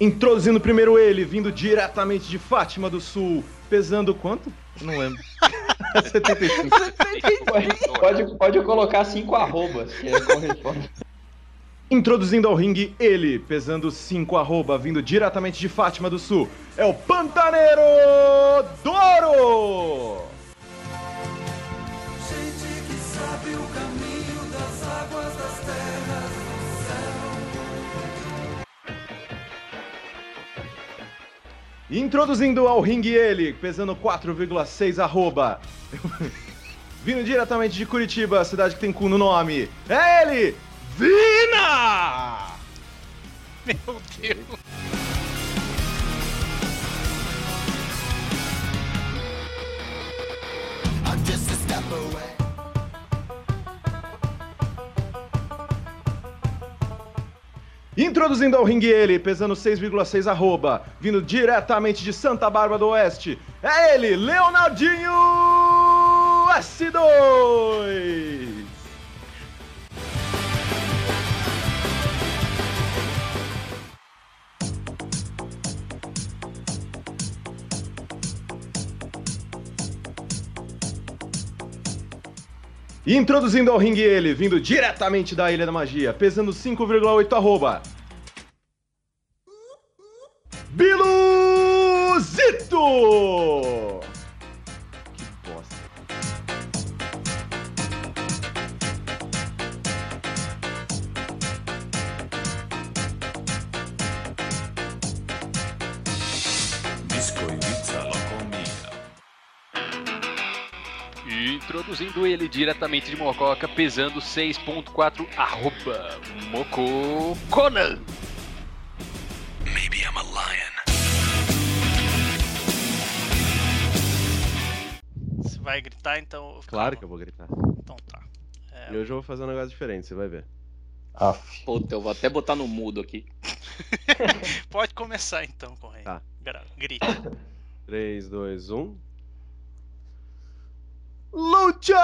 Introduzindo primeiro ele, vindo diretamente de Fátima do Sul, pesando quanto? Não lembro. 75. Pode, pode colocar cinco arrobas, que é corresponde. Introduzindo ao ringue ele, pesando 5 arroba, vindo diretamente de Fátima do Sul, é o Pantaneiro Doro! Introduzindo ao ringue ele, pesando 4,6 arroba. Vindo diretamente de Curitiba, cidade que tem cu no nome. É ele, Vina! Meu Deus. Introduzindo ao ringue ele, pesando 6,6 arroba, vindo diretamente de Santa Bárbara do Oeste. É ele, Leonardinho S2! Introduzindo ao ringue ele, vindo diretamente da Ilha da Magia, pesando 5,8 arroba. Biluzito! Introduzindo ele diretamente de Mococa, pesando 6.4 arroba Moco Conan. Maybe I'm a lion. Você vai gritar então? Claro que eu vou gritar. Então tá. E hoje eu vou fazer um negócio diferente, você vai ver. Puta, eu vou até botar no mudo aqui. Pode começar então, Correia. Tá. Grita. 3, 2, 1. Lucha!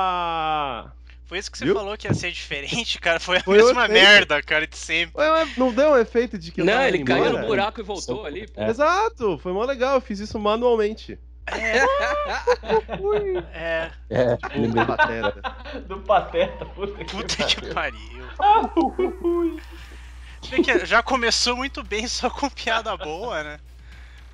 Mania! Foi isso que você Viu? falou que ia ser diferente, cara. Foi a Foi mesma efeito. merda, cara, de sempre. Não deu um efeito de que eu Não, ele caiu embora? no buraco e voltou ali. pô. Exato, foi mó legal, eu fiz isso manualmente. É, É, Tipo, um pateta. Do Pateta, puta que puta que pariu. Que já começou muito bem, só com piada boa, né?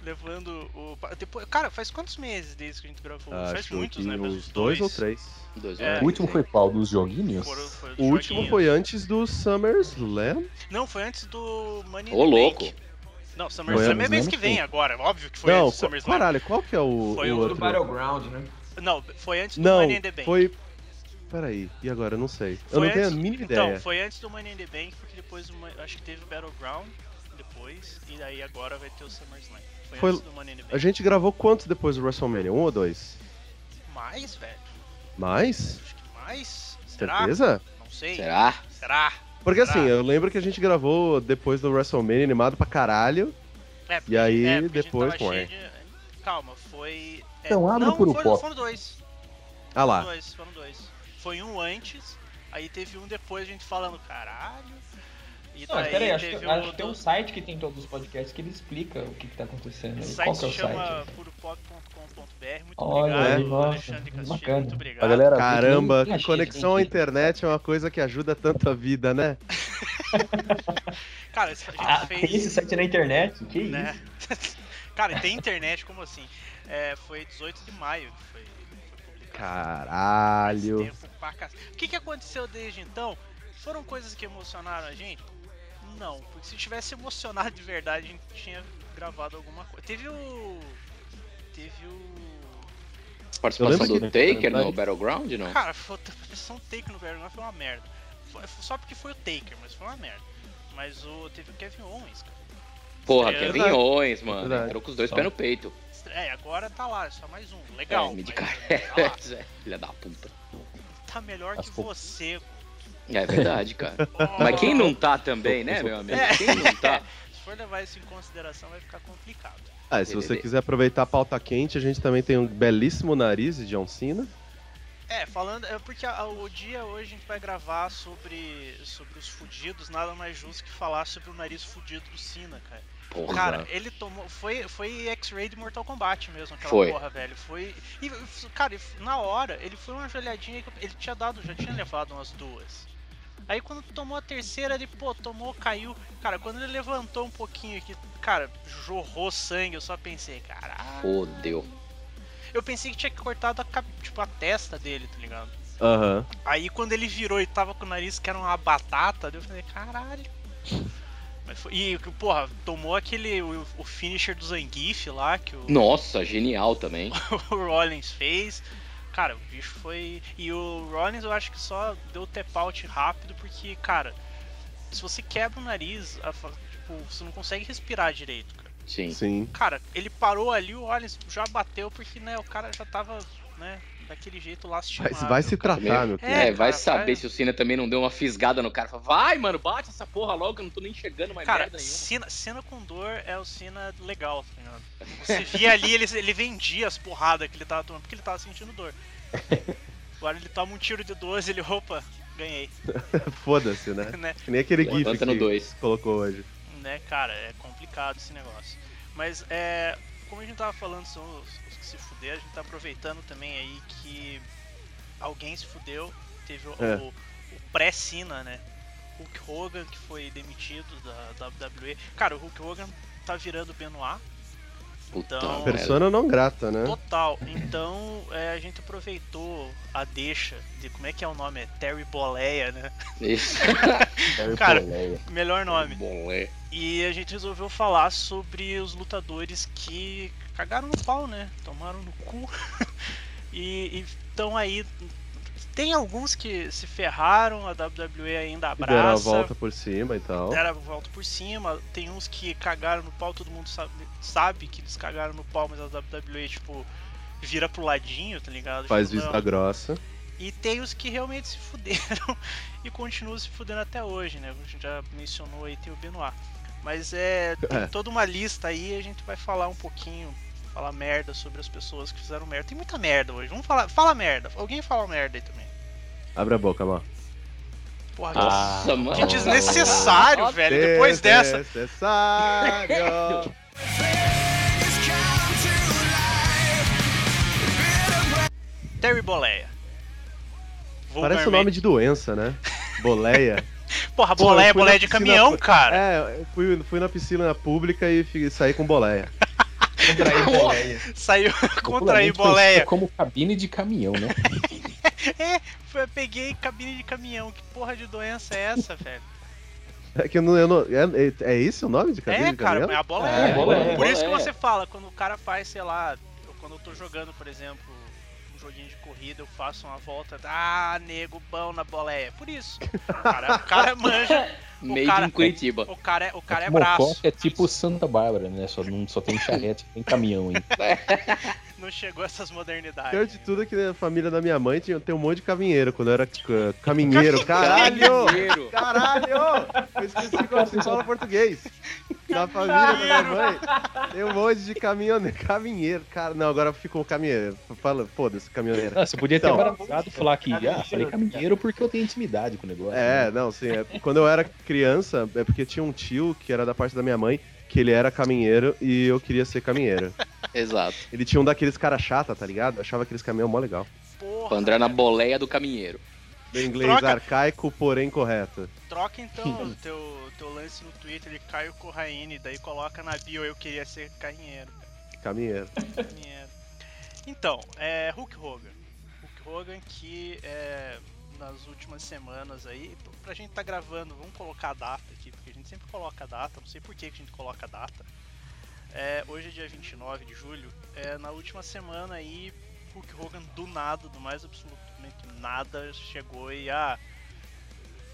Levando o. Depois, cara, faz quantos meses desde que a gente gravou? faz Acho muitos, que né? Faz uns dois ou três. Dois É. o último foi qual? Dos joguinhos? Foram- foi O dos último joguinhos. foi antes do SummerSlam. Não, foi antes do Money in Ô, the louco. Bank. Não, SummerSlam é antes, mês que vem agora, óbvio que foi não, antes do SummerSlam. caralho, qual que é o, Foi o o do? Battleground, né? Não, foi antes do Não, Money in the Bank. foi... Peraí, e agora? Eu não sei. eu Foi não tenho a antes- mínima Então, ideia. foi antes do Money in the Bank, porque depois o Mo- acho que teve o Battleground depois, e daí agora vai ter o SummerSlam. Foi, Foi- antes do Money in the Bank. A gente gravou quantos depois do WrestleMania? Um ou dois? Mais, velho? Mais? Acho que mais? Será? Certeza? Não sei. Será? Será? Porque assim, eu lembro que a gente gravou depois do WrestleMania animado pra caralho. É, E aí, é, porque a gente depois, cheio é. de- Calma, foi. é, Então, abre não, por o foram, pó. foram dois. Ah lá. Foram dois, foram dois. Foi um antes, aí teve um depois a gente falando caralho. E Não, peraí, acho, teve que, acho que tem um site que tem todos os podcasts que ele explica o que, que tá acontecendo. Site Qual que é se o chama site? purupop.com.br. Muito Olha obrigado, aí, nossa, Alexandre Castilho. bacana. Muito A obrigado. galera. Caramba, que conexão à internet é uma coisa que ajuda tanto a vida, né? Cara, a gente Ah, fez. tem esse site na internet? Que né? isso? Cara, tem internet, como assim? É, foi 18 de maio que foi, foi publicado. Caralho. O que, que aconteceu desde então? Foram coisas que emocionaram a gente? Não, porque se tivesse emocionado de verdade, a gente tinha gravado alguma coisa. Teve o. Teve o. Participação do que- Taker no Battleground, não? Cara, foi a pressão Taker no Battleground foi uma merda. Foi- só porque foi o Taker, mas foi uma merda. Mas o. Teve o Kevin Owens, cara. Porra, É Kevin verdade. Owens, mano. Verdade. Era com os dois Só. pés no peito. É, agora tá lá, só mais um. Legal. É, mid mas- cara. lá. Filha da puta. Tá melhor As que você. É verdade, cara. Mas quem não tá também, né, meu amigo? É. Quem não tá? for levar isso em consideração, vai ficar complicado. Ah, e se você quiser aproveitar a pauta quente, a gente também tem um belíssimo nariz de John Cena. É, falando. É porque a- o dia hoje a gente vai gravar sobre, sobre os fudidos, nada mais justo que falar sobre o nariz fudido do Cena, cara. Porra. Cara, ele tomou. Foi, foi X-Ray de Mortal Kombat mesmo, aquela Foi. porra, velho. Foi. E, cara, na hora, ele foi uma joelhadinha que ele tinha dado, já tinha levado umas duas. Aí quando tomou a terceira, ele, pô, tomou, caiu. Cara, quando ele levantou um pouquinho aqui, cara, jorrou sangue, eu só pensei, caralho. Fodeu. Eu pensei que tinha cortado a, tipo, a testa dele, tá ligado? Aham. Aí quando ele virou e tava com o nariz que era uma batata, eu falei, caralho. Mas foi- E, porra, tomou aquele. O, o finisher do Zangief lá, que o, Nossa, genial também. o Rollins fez. Cara, o bicho foi. E o Rollins eu acho que só deu tap out rápido porque, cara, se você quebra o nariz, a tipo, você não consegue respirar direito, cara. Sim. Sim. Cara, ele parou ali, o Rollins já bateu porque, né, o cara já tava, né, daquele jeito Vai, lastimável. vai se cara. tratar, meu É, querido. É, vai cara, saber vai- se o Cena também não deu uma fisgada no cara. Fala, Vai, mano, bate essa porra logo que eu não tô nem chegando mais Cara, merda nenhuma. cena, cena com dor é o cena legal, tá ligado? Você via ali, ele, ele vendia as porradas que ele tava tomando, porque ele tava sentindo dor. Agora ele toma um tiro de 12 ele, opa, ganhei, Foda-se, né? né? Que nem aquele GIF Levanta no que dois. colocou hoje. né, cara, é complicado esse negócio. Mas é. Como a gente tava falando, são os, os que se fuderam, a gente tá aproveitando também aí que alguém se fudeu. Teve o, É. o- o pré-Sina, né? Hulk Hogan, que foi demitido da WWE. Cara, o Hulk Hogan tá virando Benoit. Então-. Persona não grata, né? Total. Então é, a gente aproveitou a deixa de como é que é o nome? É Terry Boleia, né? Isso. Cara, Poleia. Melhor nome. E a gente resolveu falar sobre os lutadores que cagaram no pau, né? Tomaram no cu. e estão aí. Tem alguns que se ferraram, a WWE ainda Que deram a abraça. volta por cima e tal. Deram a volta por cima. Tem uns que cagaram no pau, todo mundo sabe, sabe que eles cagaram no pau, mas a WWE, tipo, vira pro ladinho, tá ligado? Faz Tipo, vista grossa. E tem os que realmente se fuderam e continuam se fudendo até hoje, né? A gente já mencionou aí, tem o Benoit. Mas é, tem É. toda uma lista aí, a gente vai falar um pouquinho, falar merda sobre as pessoas que fizeram merda. Tem muita merda hoje, vamos falar, fala merda. Alguém fala merda aí também. Abre a boca, Mal. Porra, Nossa, mano. que desnecessário, velho, depois dessa. Desnecessário. Terry Boleia. Parece o nome de doença, né? Boleia. Porra, Pô, boleia, na boleia de piscina- caminhão, cara. É, eu fui, fui na piscina pública e saí com boleia. Contrair boleia. Saiu contrair boleia. como cabine de caminhão, né? É, foi, peguei cabine de caminhão. Que porra de doença é essa, velho? É que eu não. Eu não é, é, é esse o nome de cabine É, de cara, caminhão? a bola É, é. bola é, Por bola isso que é. você fala, quando o cara faz, sei lá, quando eu tô jogando, por exemplo, joguinho de corrida, eu faço uma volta, ah, nego, bom na boleia. Por isso. O cara, o cara manja, Made cara- in Curitiba. o cara é, o cara é Mococa braço. é tipo Santa Bárbara, né? Só, não, só tem charrete, tem caminhão aí. Não chegou a essas modernidades. Pior de tudo é que a família da minha mãe tinha, tem um monte de caminheiro. Quando eu era ca- caminheiro, caralho! Caminheiro. Caralho! Eu esqueci como se fala português. Na família da minha mãe tem um monte de caminhoneiro. Caminheiro, cara. Não, agora ficou caminheiro. Fala, foda-se, caminhoneiro. Ah, você podia ter Então. abraçado e falar que, ah, falei caminheiro porque eu tenho intimidade com o negócio. É, né? não, sim. é- quando eu era criança, é porque tinha um tio que era da parte da minha mãe, que ele era caminheiro e eu queria ser caminheiro. Exato. Ele tinha um daqueles cara chata, tá ligado? Eu achava aqueles caminhão mó legal. Porra, Pra andar na boleia do caminheiro. Do inglês Troca- arcaico, porém correto. troca então o teu, teu lance no Twitter de Caio Corraine, daí coloca na bio eu queria ser carrinheiro. Caminheiro. Dinheiro. Então, é Hulk Hogan. Hulk Hogan que é, nas últimas semanas aí, pra gente tá gravando, vamos colocar a data aqui, porque a gente sempre coloca a data, não sei por que a gente coloca a data. É, hoje é dia 29 de julho, é, na última semana aí, Hulk Hogan do nada, do mais absolutamente nada, chegou e ah,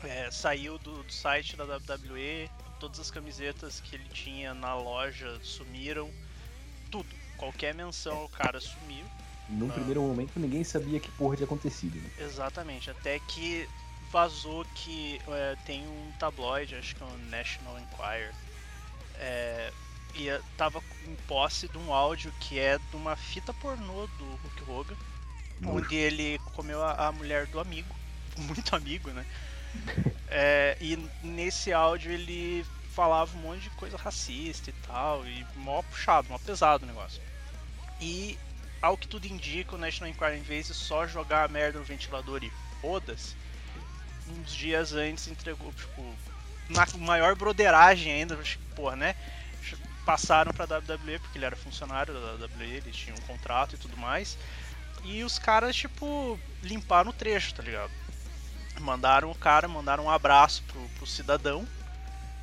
é, saiu do, do site da WWE, todas as camisetas que ele tinha na loja sumiram, tudo. Qualquer menção o cara sumiu. Num Não. primeiro momento ninguém sabia que porra tinha acontecido. Né? Exatamente. Até que vazou que é, tem um tabloide, acho que é o National Enquirer, é, ia, tava em posse de um áudio que é de uma fita pornô do Hulk Hogan, onde ele comeu a, a mulher do amigo, muito amigo, né? É, e nesse áudio ele falava um monte de coisa racista e tal, e mó puxado, mó pesado o negócio. E ao que tudo indica, o National Enquirer, em vez de só jogar a merda no ventilador e foda-se, uns dias antes entregou, tipo, na maior broderagem ainda, tipo, porra, né? Passaram pra WWE, porque ele era funcionário da WWE, eles tinham um contrato e tudo mais. E os caras, tipo, limparam o trecho, tá ligado? Mandaram o cara, mandaram um abraço pro, pro cidadão.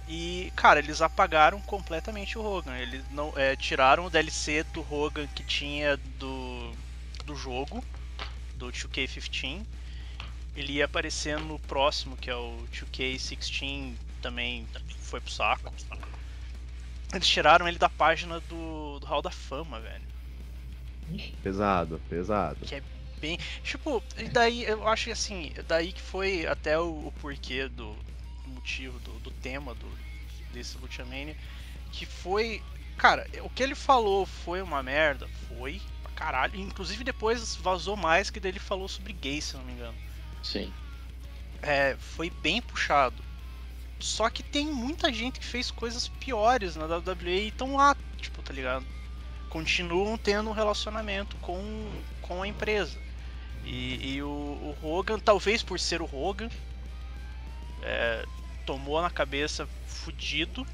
E, cara, eles apagaram completamente o Hogan. Eles não é, tiraram o DLC do Hogan que tinha do, do jogo, do 2K15. Ele ia aparecer no próximo, que é o 2K16, também foi pro saco. Eles tiraram ele da página do, do Hall da Fama, velho. Pesado, pesado. Que é bem. Tipo, e daí eu acho que assim, daí que foi até o, o porquê do, do motivo, do, do tema do, desse Luciamania, que foi. Cara, o que ele falou foi uma merda, foi pra caralho. Inclusive depois vazou mais que dele falou sobre gays, se não me engano. Sim. É, foi bem puxado. Só que tem muita gente que fez coisas piores na WWE e estão lá, tipo, tá ligado? Continuam tendo um relacionamento com, com a empresa. E, e o, o Hogan, talvez por ser o Hogan, é, tomou na cabeça fudido.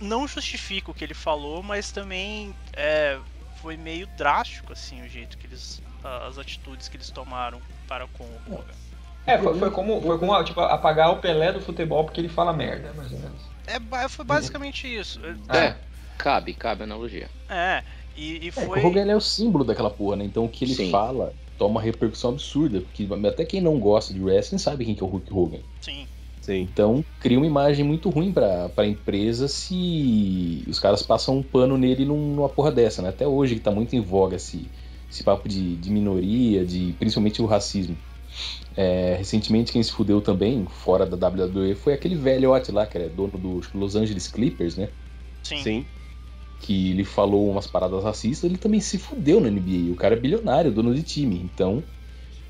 Não justifica o que ele falou, mas também é, foi meio drástico assim o jeito que eles. as atitudes que eles tomaram para com o Hogan. É, foi, foi como, foi como tipo, apagar o Pelé do futebol porque ele fala merda, mais ou menos. É, foi basicamente isso. É, cabe, cabe a analogia. É, e, e É, foi. o Hogan é o símbolo daquela porra, né? Então o que ele Sim. fala toma uma repercussão absurda. Porque até quem não gosta de wrestling sabe quem que é o Hulk Hogan. Sim. Sim. Então cria uma imagem muito ruim pra, pra empresa se os caras passam um pano nele num- numa porra dessa, né? Até hoje que tá muito em voga esse, esse papo de, de minoria, de principalmente o racismo. É, recentemente quem se fudeu também, fora da WWE, foi aquele velhote lá, que era dono do acho que Los Angeles Clippers, né? Sim. Sim. que ele falou umas paradas racistas, ele também se fudeu na NBA. O cara é bilionário, dono de time. Então,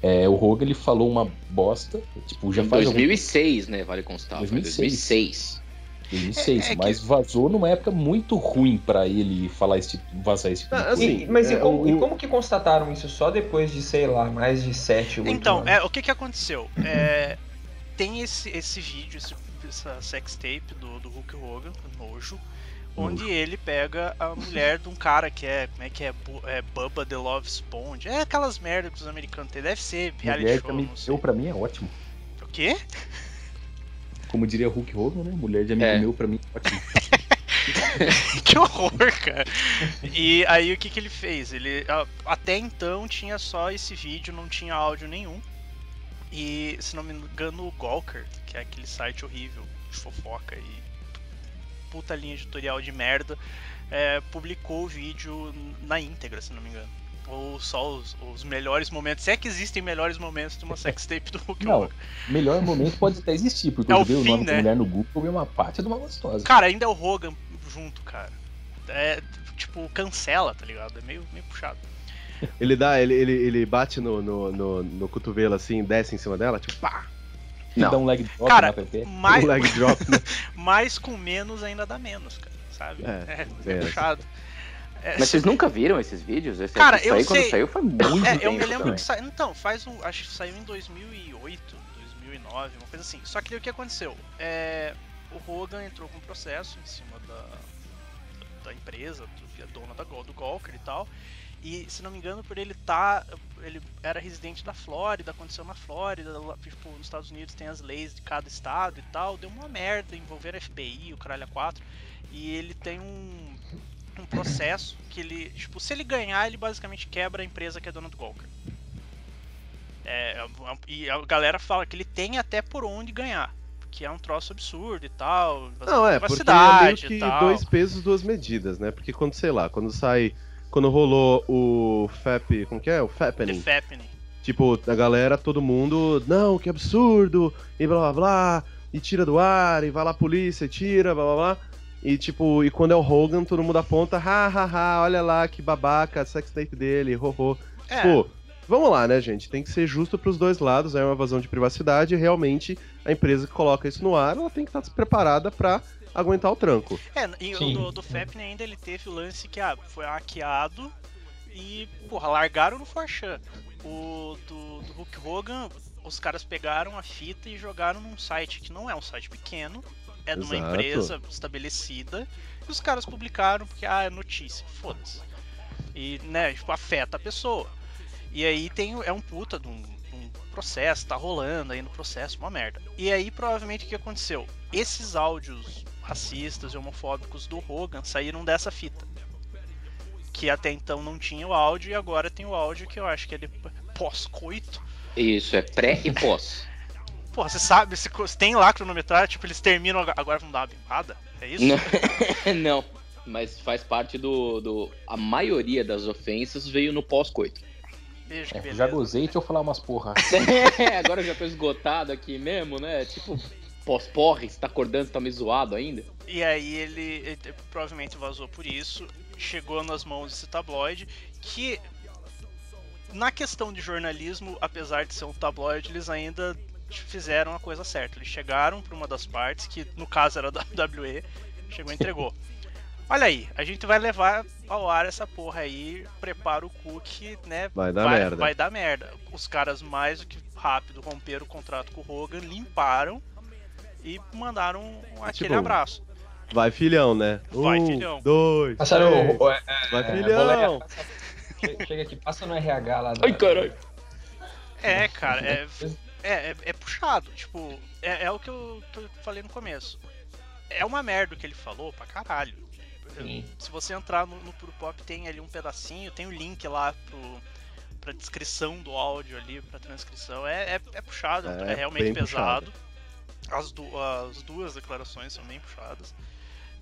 é, o Hogan ele falou uma bosta, tipo, já Em faz algum 2006, né? Vale constar. Foi 2006. 2006. 2006, É- é que- mas vazou numa época muito ruim pra ele falar esse tipo, vazar esse tipo de Ah, coisa. assim, E- mas e, é, como, o- e como que constataram isso só depois de, sei lá, mais de 7, 8 Então, anos? é, o que que aconteceu? É, tem esse, esse vídeo, esse, essa sextape do, do Hulk Hogan, Nojo, onde ele pega a mulher de um cara que é, como é que é, é Bubba the Love Sponge, é aquelas merdas que os americanos têm, deve ser reality Mulher show, também, não sei. eu, pra mim é ótimo. O quê? Como diria Hulk Hogan, né? Mulher de amigo É. meu, pra mim é ótimo. que horror, cara. E aí o que que ele fez? Ele até então tinha só esse vídeo, não tinha áudio nenhum. E se não me engano, o Gawker, que é aquele site horrível de fofoca e puta linha editorial de merda, é, publicou o vídeo na íntegra, se não me engano. Ou só os, os melhores momentos. Se é que existem melhores momentos de uma sextape do Hulk Não, Hogan. melhor momento pode até existir, porque É eu o vi o nome da né? mulher no Google e uma parte de uma gostosa. Cara, ainda é o Hogan junto, cara. É tipo, cancela, tá ligado? É meio, meio puxado. Ele dá, ele, ele, ele bate no, no, no, no cotovelo assim, desce em cima dela, tipo, pá! E Não. dá um leg drop Cara, na PP. Mais, Um leg drop, né? mais com menos ainda dá menos, cara. Sabe? É, é, é. puxado. É, Mas vocês nunca viram esses vídeos? Esse Cara, eu saiu, quando sei. saiu foi muito É, eu me lembro também. que saiu. Então, faz um. Acho que saiu em 2008, 2009, uma coisa assim. Só que daí o que aconteceu? É, o Hogan entrou com um processo em cima da, da empresa, do, a dona da, Gol- do Gawker e tal. E se não me engano, por ele tá. Ele era residente da Flórida, aconteceu na Flórida, tipo, nos Estados Unidos tem as leis de cada estado e tal. Deu uma merda, envolver a FBI, o caralho a 4. E ele tem um, um processo que ele. Tipo, se ele ganhar, ele basicamente quebra a empresa que é dona do Gawker. É, e a galera fala que ele tem até por onde ganhar. Que é um troço absurdo e tal. Não, é, porque é meio que dois pesos, duas medidas, né? Porque quando, sei lá, quando sai. Quando rolou o FAP. Como que é? O The FAPening. Fappening. Tipo, a galera, todo mundo. Não, que absurdo! E blá blá blá. E tira do ar, e vai lá a polícia e tira, blá blá blá. E tipo, e quando é o Hogan, todo mundo aponta, ha, ha, ha, olha lá que babaca, sex tape dele, ho, ho. É, Tipo, vamos lá, né, gente? Tem que ser justo pros dois lados, é uma evasão de privacidade, e realmente a empresa que coloca isso no ar, ela tem que estar preparada pra aguentar o tranco. é, e o Sim. do, do ainda ele teve o lance que ah, foi hackeado e, porra, largaram no Forchan. O do, do Hulk Hogan, os caras pegaram a fita e jogaram num site que não é um site pequeno, é de uma empresa estabelecida, e os caras publicaram porque, ah, é notícia, foda-se. E, né, tipo, afeta a pessoa. E aí tem, é um puta de um, um processo, tá rolando aí no processo, uma merda. E aí, provavelmente, o que aconteceu? Esses áudios racistas e homofóbicos do Hogan saíram dessa fita. Que até então não tinha o áudio e agora tem o áudio que eu acho que é de pós-coito. Isso, é pré e pós. Porra, você sabe, se tem lá cronometragem, tipo, eles terminam ag- agora vão dar uma bimbada? É isso? Não, não, mas faz parte do, do. A maioria das ofensas veio no pós-coito. Beijo, que É, beleza. já gozei, deixa eu falar umas porra. É, agora eu já tô esgotado aqui mesmo, né? Tipo, pós-porre, você tá acordando, você tá me zoado ainda? E aí ele, ele provavelmente vazou por isso, chegou nas mãos desse tabloide, que na questão de jornalismo, apesar de ser um tabloide, eles ainda fizeram a coisa certa. Eles chegaram para uma das partes, que no caso era a WWE, chegou e entregou. Olha aí, a gente vai levar ao ar essa porra aí, prepara o cu que, né, Vai dar merda. vai dar merda. Os caras mais do que rápido romperam o contrato com o Hogan, limparam e mandaram aquele tipo, abraço. Vai, filhão, né? Vai, um, filhão. dois, Passaram. três. o- é, é, Vai, é, filhão. boleia, passa- che- Chega aqui, passa no RH lá. da- Ai, caralho. É, cara, é, é, é, é puxado. Tipo, é, é o que eu, que eu falei no começo. É uma merda o que ele falou pra caralho. Sim. Se você entrar no, no Puro Pop, tem ali um pedacinho, tem o link lá pro, pra descrição do áudio ali, pra transcrição. É, é, é puxado, é, É, realmente pesado. As, du- as duas declarações são bem puxadas.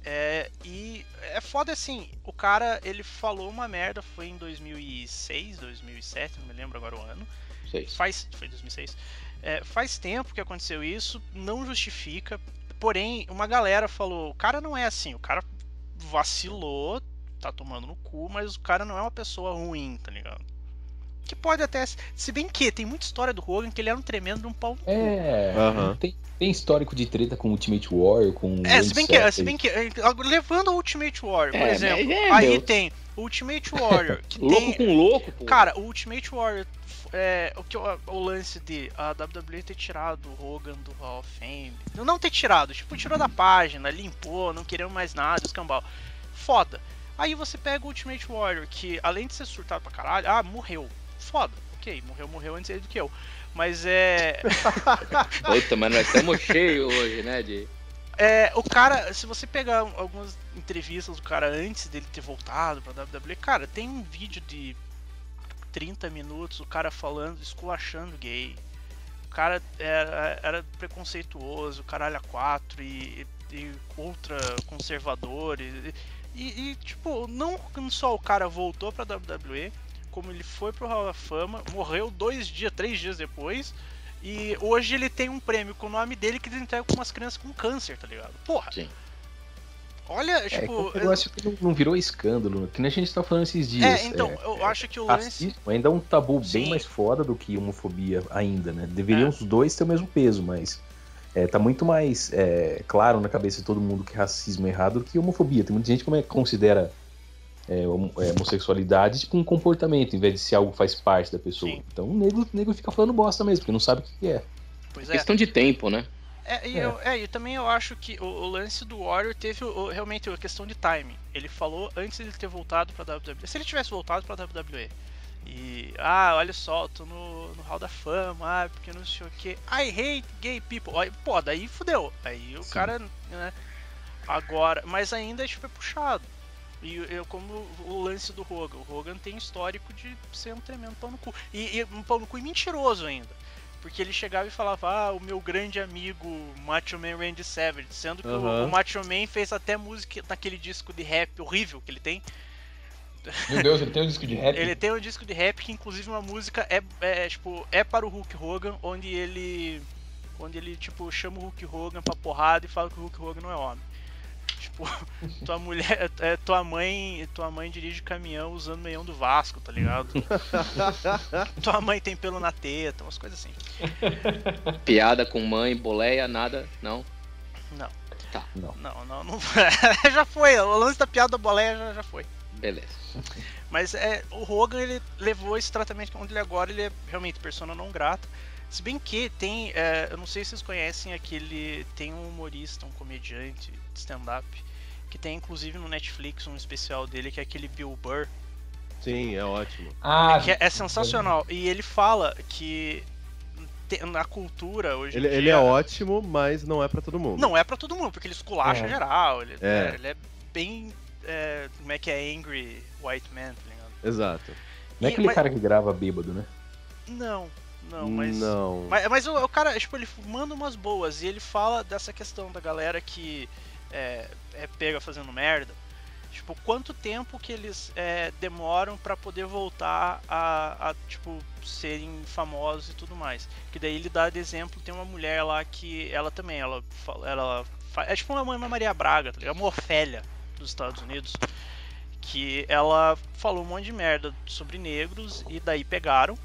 É, e é foda assim, o cara ele falou uma merda, foi em 2006, 2007, não me lembro agora o ano. Seis. Faz, foi 2006. É, faz tempo que aconteceu isso, não justifica. Porém, uma galera falou: o cara não é assim, o cara vacilou, tá tomando no cu, mas o cara não é uma pessoa ruim, tá ligado? Que pode até. Se bem que tem muita história do Hogan que ele era um tremendo de um pau no cu. É, Aham. tem, tem histórico de treta com Ultimate Warrior, com. É, se bem que, se bem que eh, levando o Ultimate Warrior, por É, exemplo, é, aí tem o Ultimate Warrior, que Louco tem com louco, pô. Cara, o Ultimate Warrior, é, o, que, o, o lance de a WWE ter tirado o Hogan do Hall of Fame. Não, não ter tirado, tipo, tirou da página, limpou, não queremos mais nada, escambau. Foda. Aí você pega o Ultimate Warrior, que além de ser surtado pra caralho, ah, morreu. Foda. Ok, morreu, morreu antes ele do que eu. Mas é. Puta, mas nós estamos cheios hoje, né, de... É, o cara, se você pegar algumas entrevistas do cara antes dele ter voltado pra WWE, cara, tem um vídeo de 30 minutos, o cara falando, esculachando gay. O cara era, era preconceituoso, caralho a quatro e, e ultra conservador. E, e, e, tipo, não só o cara voltou pra WWE, como ele foi pro Hall da Fama, morreu dois dias, três dias depois. E hoje ele tem um prêmio com o nome dele que ele entrega pra umas crianças com câncer, tá ligado? Porra! Sim. Olha, É, que é tipo. um negócio que não, não virou escândalo, que nem a gente tá falando esses dias. É, então, eu acho que o lance. Racismo ainda é um tabu Sim. bem mais foda do que homofobia ainda, né? Deveriam É. os dois ter o mesmo peso, mas é, tá muito mais é, claro na cabeça de todo mundo que racismo é errado do que homofobia. Tem muita gente que considera é, homo- é, homossexualidade tipo um comportamento, em vez de ser algo que faz parte da pessoa. Sim. Então o nego, o nego fica falando bosta mesmo, porque não sabe o que que é. Pois é. Questão de tempo, né? É, e, Eu, é, e também eu acho que o, o lance do Warrior teve o- realmente a questão de timing. Ele falou antes de ele ter voltado pra WWE. Se ele tivesse voltado pra WWE e. Ah, olha só, eu tô no, no Hall da Fama, ah, porque não sei o que. I hate gay people. Aí, pô, daí fudeu. Aí o Sim. cara, né? Agora. Mas ainda tipo, é puxado. E eu, como o lance do Hogan. O Hogan tem histórico de ser um tremendo pau no cu. E, e um pau no cu e mentiroso ainda. Porque ele chegava e falava, ah, o meu grande amigo Macho Man Randy Savage, sendo que o- Aham. o, Macho Man fez até música naquele disco de rap horrível que ele tem. Meu Deus, ele tem um disco de rap. Ele tem um disco de rap que inclusive uma música é, é, tipo é para o Hulk Hogan, onde ele onde ele tipo chama o Hulk Hogan pra porrada e fala que o Hulk Hogan não é homem. Tipo, tua mulher, é, tua mãe, tua mãe dirige caminhão usando meião do Vasco, tá ligado? tua mãe tem pelo na teta, umas coisas assim. Piada com mãe, boleia, nada, não. Não. Tá. Não, não, não. já foi, o lance da piada da boleia já, já foi. Beleza. Mas é, o Rogan ele levou esse tratamento onde ele agora ele é realmente persona não grata. Se bem que tem, é, eu não sei se vocês conhecem aquele, tem um humorista, um comediante de stand-up que tem inclusive no Netflix um especial dele que é aquele Bill Burr, Sim, é ótimo. Ah, que é, é sensacional. E ele fala que na cultura hoje em Ele, dia, ele é ótimo, mas não é pra todo mundo. Não é pra todo mundo, porque ele esculacha É. geral. Ele É. é. ele é bem. é, como é que é? Angry white man, tá ligado? Exato. Não é E- aquele mas- cara que grava bêbado, né? Não, não, mas. Não. Mas, mas o, o cara, tipo, ele manda umas boas e ele fala dessa questão da galera que é, é pega fazendo merda. Tipo, quanto tempo que eles é, demoram pra poder voltar a, a, tipo, serem famosos e tudo mais. Que daí ele dá de exemplo, tem uma mulher lá que ela também, ela, ela é tipo uma Ana Maria Braga, tá ligado? Uma Ofélia dos Estados Unidos. Que ela falou um monte de merda sobre negros e daí pegaram.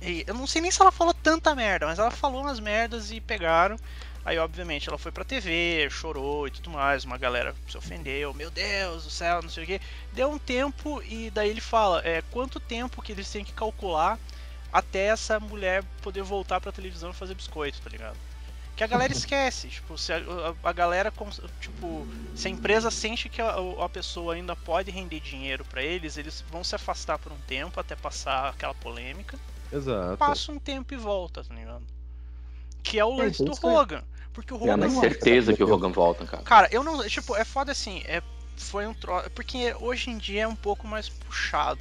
E eu não sei nem se ela falou tanta merda, mas ela falou umas merdas e pegaram. Aí, obviamente, ela foi pra TV, chorou e tudo mais. Uma galera se ofendeu, meu Deus do céu, não sei o que. Deu um tempo e daí ele fala: é, quanto tempo que eles têm que calcular até essa mulher poder voltar pra televisão e fazer biscoito, tá ligado? Que a galera esquece. Tipo, se a, a- a galera. Tipo, se a empresa sente que a, a pessoa ainda pode render dinheiro pra eles, eles vão se afastar por um tempo até passar aquela polêmica Exato. passa um tempo e volta, tá ligado? Que é o lance do isso é- Rogan. Porque o É, Rogan. mas não- certeza que o Rogan volta, cara. Cara, eu não. Tipo, é foda assim. É, foi um troço. Porque hoje em dia é um pouco mais puxado.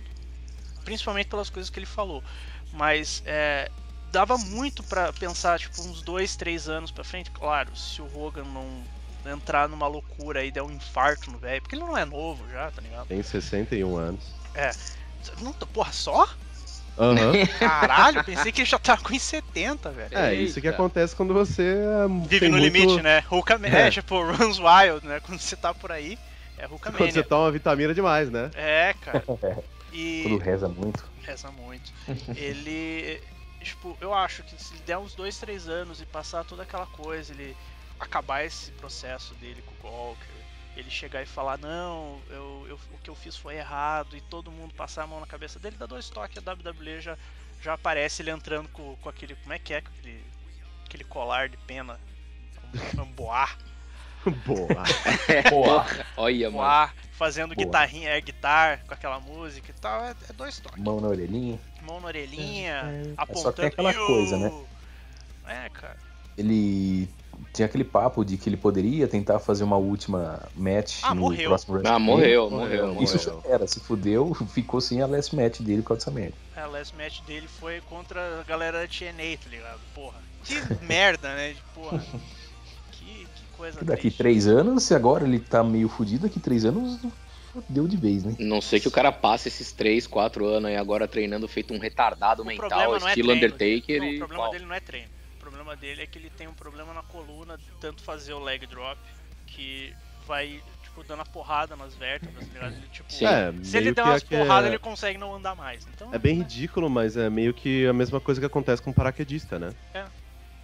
Principalmente pelas coisas que ele falou. Mas é, dava muito pra pensar, tipo, uns dois, três anos pra frente. Claro, se o Rogan não entrar numa loucura e der um infarto no velho. Porque ele não é novo já, tá ligado? Tem 61 anos. Não, porra, só? Aham. Caralho, pensei que ele já tava com uns 70, velho. É, isso que Eita. acontece quando você é, Vive no muito... limite, né? Hulkamania, É. é. tipo, runs wild, né? Quando você tá por aí, é Quando Hulkamania. você toma vitamina demais, né? É, cara. Quando E reza muito. reza muito. Ele, tipo, eu acho que se ele der uns dois, três anos e passar toda aquela coisa, ele acabar esse processo dele com o Gawker, ele chegar e falar, não, eu, eu- o que eu fiz foi errado, e todo mundo passar a mão na cabeça dele, dá dois toques, a WWE já, já aparece ele entrando com, com aquele, como é que é, com aquele, aquele colar de pena, boá, Boa. Boa. Olha, mano. boá, fazendo Boa. guitarrinha, é guitar com aquela música e tal, é, é dois toques. Mão na orelhinha. Mão na orelhinha, É, apontando. só que é aquela coisa, né? É, cara. Ele tinha aquele papo de que ele poderia tentar fazer uma última match Ah, no morreu. próximo Ah, WrestleMania. morreu, Morreu, morreu, morreu. Isso já era, se fudeu, ficou sem a last match dele por causa dessa merda. É, a last match dele foi contra a galera da TNA, tá ligado? Porra. Que merda, né? Porra. Que, que coisa Que daqui triste. três anos, se agora ele tá meio fudido, daqui três anos deu de vez, né? Não sei que o cara passe esses 3, 4 anos aí agora treinando feito um retardado O mental, é estilo treino. Undertaker Não, e. o problema pau. dele não é treino. Problema dele é que ele tem um problema na coluna, de tanto fazer o leg drop, que vai, tipo, dando a porrada nas vértebras, tá ligado? Ele, tipo, Sim. É, se ele der umas é porradas, é- ele consegue não andar mais. Então, É bem né, ridículo, mas é meio que a mesma coisa que acontece com o paraquedista, né? é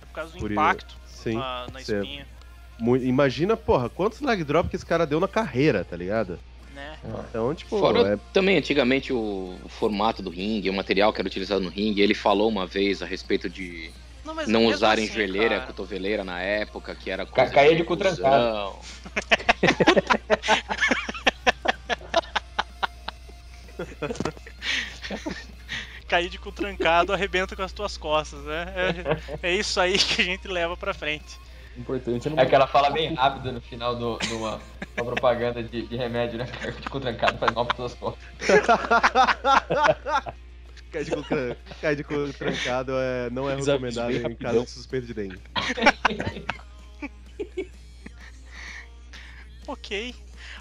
por causa do Por- impacto Sim. na, na Cê- espinha, Imagina, porra, quantos leg drop que esse cara deu na carreira, tá ligado? né? Então, tipo, Fora é... também, antigamente, o, o formato do ringue, o material que era utilizado no ringue, ele falou uma vez a respeito de Não, mas não usarem assim, joelheira, cara, cotoveleira na época, que era coisa caía de cu trancado. cair de cu trancado arrebenta com as tuas costas, né? É, é isso aí que a gente leva pra frente. Importante é não É que ela fala bem rápido no final de uma, uma propaganda de, de remédio, né? Cai de cu trancado, faz mal para suas costas. Cai de cu, cran- cai de cu trancado é, não é recomendado em caso de suspeita de dengue. Ok.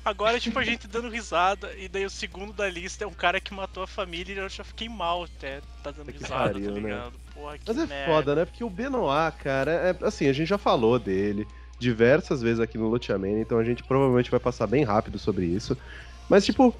Agora, tipo, a gente dando risada, e daí o segundo da lista é um cara que matou a família e eu já fiquei mal até, tá dando Que risada, pariu, tá né? ligado? Porra, que Mas é merda. foda, né? Porque o Benoit, cara, é, assim, a gente já falou dele. diversas vezes aqui no Luteamento, então a gente provavelmente vai passar bem rápido sobre isso. Mas, tipo,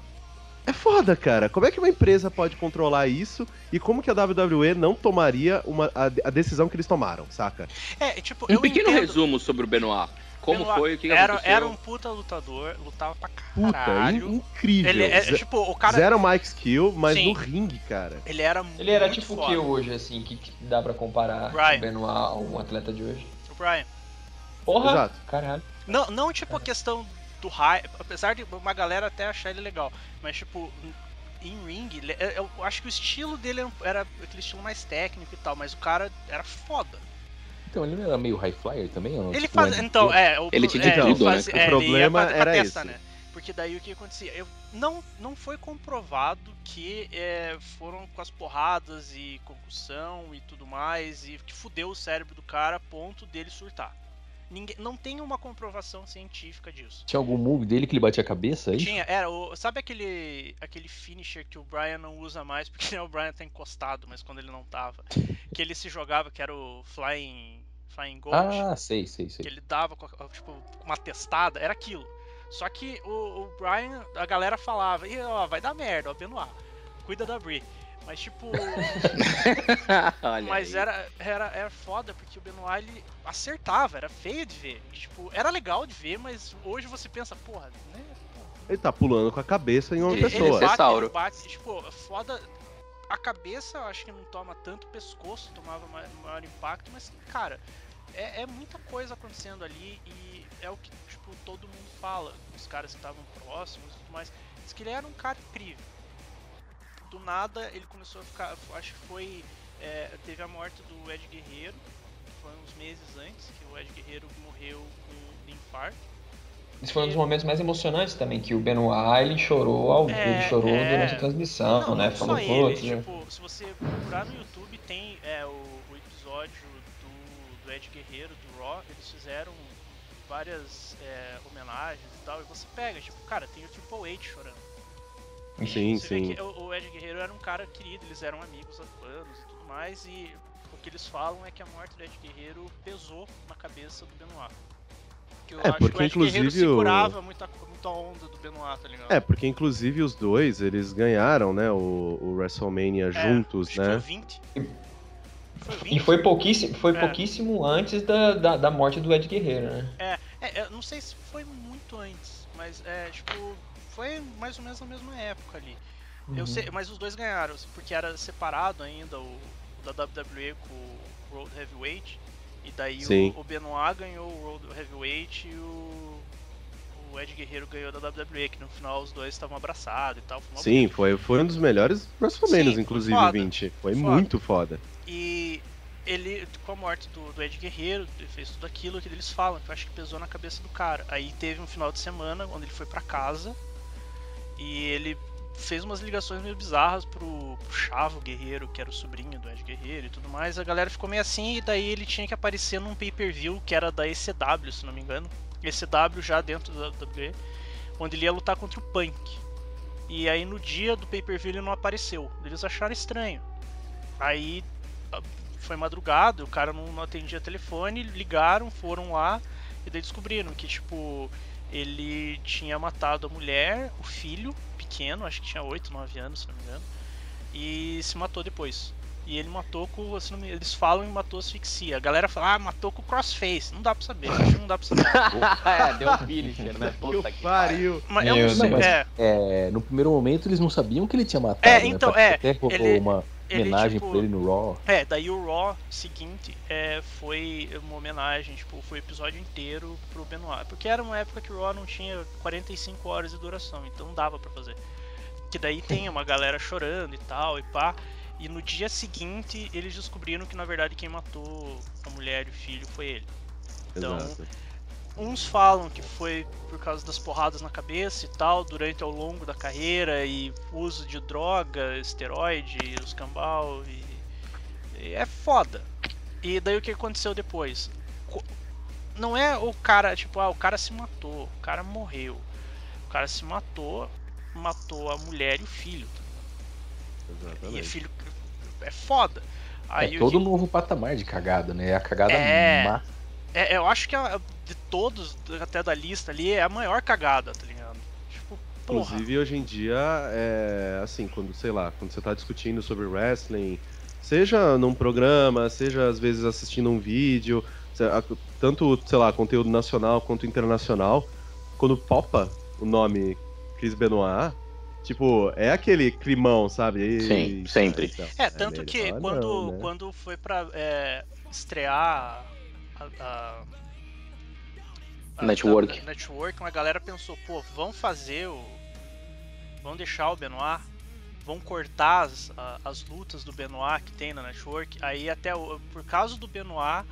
é foda, cara. Como é que uma empresa pode controlar isso e como que a WWE não tomaria uma, a, a decisão que eles tomaram, saca? É, tipo, Um eu pequeno entendo, resumo sobre o Benoit. Como Benoit foi, o que, que era, aconteceu. era um puta lutador, lutava pra Puta, caralho. in- incrível. ele é, tipo, o cara. Zero Mike Skill, mas Sim. no ringue, cara. Ele era Ele era muito tipo o que hoje, assim, que, que dá pra comparar Brian. o Benoit a um atleta de hoje. O Brian. Porra! Exato. Caralho. Não, não tipo a questão do hype, apesar de uma galera até achar ele legal, mas tipo, em ring, ele- eu acho que o estilo dele era um- aquele estilo mais técnico e tal, mas o cara era foda. Então, ele não era meio high flyer também? Ou não? Ele Tipo, faz, então, é, o, Ele tinha de é, tudo, né, fazia- cara? é, O ele ia problema era testa, esse. né? Porque daí o que acontecia? Eu, não, não foi comprovado que é, foram com as porradas e concussão e tudo mais, e que fudeu o cérebro do cara a ponto dele surtar. Ninguém, não tem uma comprovação científica disso. Tinha algum move dele que ele batia a cabeça aí? Tinha, era, o, sabe aquele aquele finisher que o Brian não usa mais, porque o Brian tá encostado, mas quando ele não tava. Que ele se jogava, que era o Flying, flying Gold, Ah, sei, sei, que sei. ele dava tipo, uma testada, era aquilo. Só que o, o Brian, a galera falava, Ih, ó, vai dar merda, ó, Benoit, cuida da Brie. Mas tipo, Olha mas aí. era, era, era foda, porque o Benoit ele acertava, era feio de ver. E, tipo, era legal de ver, mas hoje você pensa, porra, né? Ele tá pulando com a cabeça em uma Ele, ele pessoa. bate, Dinossauro. ele bate, tipo, foda. A cabeça eu acho que não toma tanto, o pescoço tomava ma- maior impacto, mas, cara, é, é muita coisa acontecendo ali e é o que, tipo, todo mundo fala. Os caras que estavam próximos e tudo mais. Diz que ele era um cara incrível. Do nada ele começou a ficar. Acho que foi. é, teve a morte do Ed Guerreiro, foi uns meses antes, que o Ed Guerreiro morreu com de infarto. Esse foi um dos momentos mais emocionantes também, que o Benoit, ele chorou, ao, É, ele chorou é. durante a transmissão, Não, né? não Falou, só ele, tipo, se você procurar no YouTube, tem é, o, o episódio do, do Ed Guerreiro, do Raw, eles fizeram várias é, homenagens e tal, e você pega, tipo, cara, tem o Triple H chorando. Sim, você vê sim. que o, o Ed Guerreiro era um cara querido, eles eram amigos há anos e tudo mais, e o que eles falam é que a morte do Ed Guerreiro pesou na cabeça do Benoit. Que eu É, acho que porque o Ed Guerreiro inclusive o- segurava muita, muita onda do Benoit, tá ligado? É, porque inclusive os dois, eles ganharam, né, o, o WrestleMania É, juntos, acho que né? Foi 20. Foi 20. E foi pouquíssimo, foi É. pouquíssimo antes da, da, da morte do Ed Guerreiro, né? É, eu não sei se foi muito antes, mas é, tipo, foi mais ou menos na mesma época ali. Eu Uhum. sei, mas os dois ganharam, porque era separado ainda o, o da WWE com o World Heavyweight. E daí Sim. o, o Benoit ganhou o World Heavyweight e o, o Ed Guerreiro ganhou da WWE, que no final os dois estavam abraçados e tal. Foi Sim, foi, foi um dos melhores WrestleManias, inclusive, foda. 20. Foi Foda. muito foda. E ele, com a morte do, do Ed Guerreiro, ele fez tudo aquilo que eles falam, que eu acho que pesou na cabeça do cara. Aí teve um final de semana onde ele foi pra casa e ele fez umas ligações meio bizarras pro, pro Chavo Guerreiro, que era o sobrinho do Ed Guerreiro e tudo mais. A galera ficou meio assim e daí ele tinha que aparecer num pay-per-view que era da ECW, se não me engano. ECW já dentro da WWE, onde ele ia lutar contra o Punk. E aí no dia do pay-per-view ele não apareceu. Eles acharam estranho. Aí foi madrugada, o cara não, não atendia telefone, ligaram, foram lá e daí descobriram que tipo ele tinha matado a mulher, o filho pequeno, acho que tinha 8, 9 anos, se não me engano, e se matou depois. E ele matou com, não me, eles falam e matou asfixia. A galera fala, ah, matou com crossface. Não dá pra saber, acho que não dá pra saber. é, deu um finisher, né? Puta que pariu. Mas eu não sei, Deus. é, É, no primeiro momento eles não sabiam que ele tinha matado, É, né? então, Parece é, ele- uma ele, homenagem tipo, pra ele no Raw. É, daí o Raw seguinte é, foi uma homenagem, tipo, foi o episódio inteiro pro Benoit. Porque era uma época que o Raw não tinha 45 horas de duração, então não dava pra fazer. Que daí tem uma galera chorando e tal, e pá. E no dia seguinte eles descobriram que na verdade quem matou a mulher e o filho foi ele. Então, Exato. Uns falam que foi por causa das porradas na cabeça e tal, durante ao longo da carreira e uso de droga, esteroide, os cambal e, e é foda. E daí o que aconteceu depois? Não é o cara, tipo, ah, o cara se matou, o cara morreu. O cara se matou, matou a mulher e o filho. E o Exatamente. filho é foda. Aí é todo que- novo patamar de cagada, né? É a cagada É. É, eu acho que a- de todos, até da lista ali, é a maior cagada, tá ligado? Tipo, porra. Inclusive, hoje em dia, é assim, quando, sei lá, quando você tá discutindo sobre wrestling, seja num programa, seja às vezes assistindo um vídeo, tanto, sei lá, conteúdo nacional quanto internacional, quando popa o nome Chris Benoit, tipo, é aquele climão, sabe? Sim, sempre. então, É, tanto que quando, não, né? quando foi pra é, estrear a, a- Network. a- Network, uma galera pensou, pô, vamos fazer o. Vamos deixar o Benoit, vão cortar as, as lutas do Benoit que tem na Network. Aí até por causa do Benoit,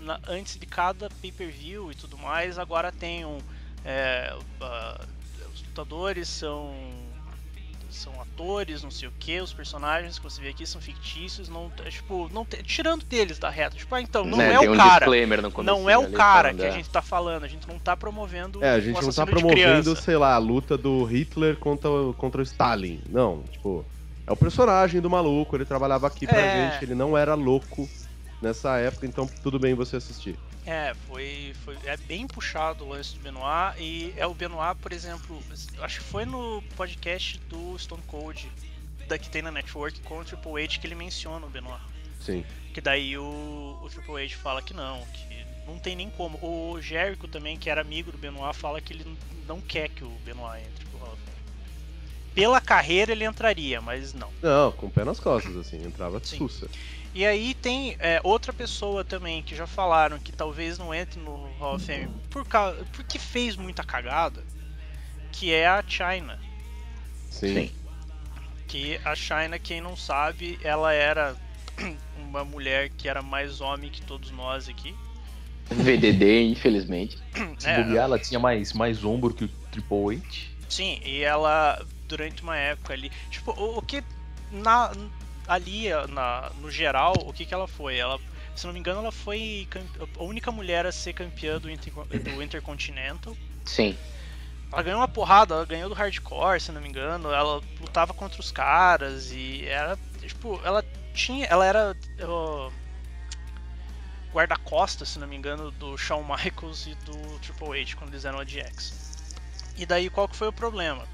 na- antes de cada pay-per-view e tudo mais, agora tem um. é, ah, os lutadores são são atores, não sei o que, os personagens que você vê aqui são fictícios, não, é, tipo, não tirando deles da reta, tipo, ah, então, não Né, é tem o um cara, não é o cara falando, que a é. gente tá falando, a gente não tá promovendo É, a o gente não tá promovendo, sei lá, a luta do Hitler contra, o- contra o Stalin. Não, tipo, é o personagem do maluco, ele trabalhava aqui pra É. gente, ele não era louco nessa época, então tudo bem você assistir. É, foi, foi é bem puxado o lance do Benoit e é o Benoit, por exemplo, acho que foi no podcast do Stone Cold da que tem na Network com o Triple H que ele menciona o Benoit. Sim. Que daí o, o Triple H fala que não, que não tem nem como. O Jericho também, que era amigo do Benoit, fala que ele não quer que o Benoit entre pro Hall. Pela carreira ele entraria, mas não. Não, com o pé nas costas, assim, entrava Sim. sussa. E aí tem é, outra pessoa também que já falaram que talvez não entre no Hall of Fame por causa, porque fez muita cagada, que é a China. Sim. Sim. Que a China, quem não sabe, ela era uma mulher que era mais homem que todos nós aqui. VDD, infelizmente. Se É, bobear, ela tinha mais, mais ombro que o Triple H. Sim, e ela, durante uma época ali. Tipo, o, o que. Na, ali, na, no geral, o que, que ela foi? Ela, se não me engano, ela foi a única mulher a ser campeã do, Inter, do Intercontinental. Sim. Ela ganhou uma porrada, ela ganhou do hardcore, se não me engano. Ela lutava contra os caras e era. Tipo, ela tinha. Ela era. ó, Guarda-costas, se não me engano, do Shawn Michaels e do Triple H quando eles eram a DX. E daí qual que foi o problema?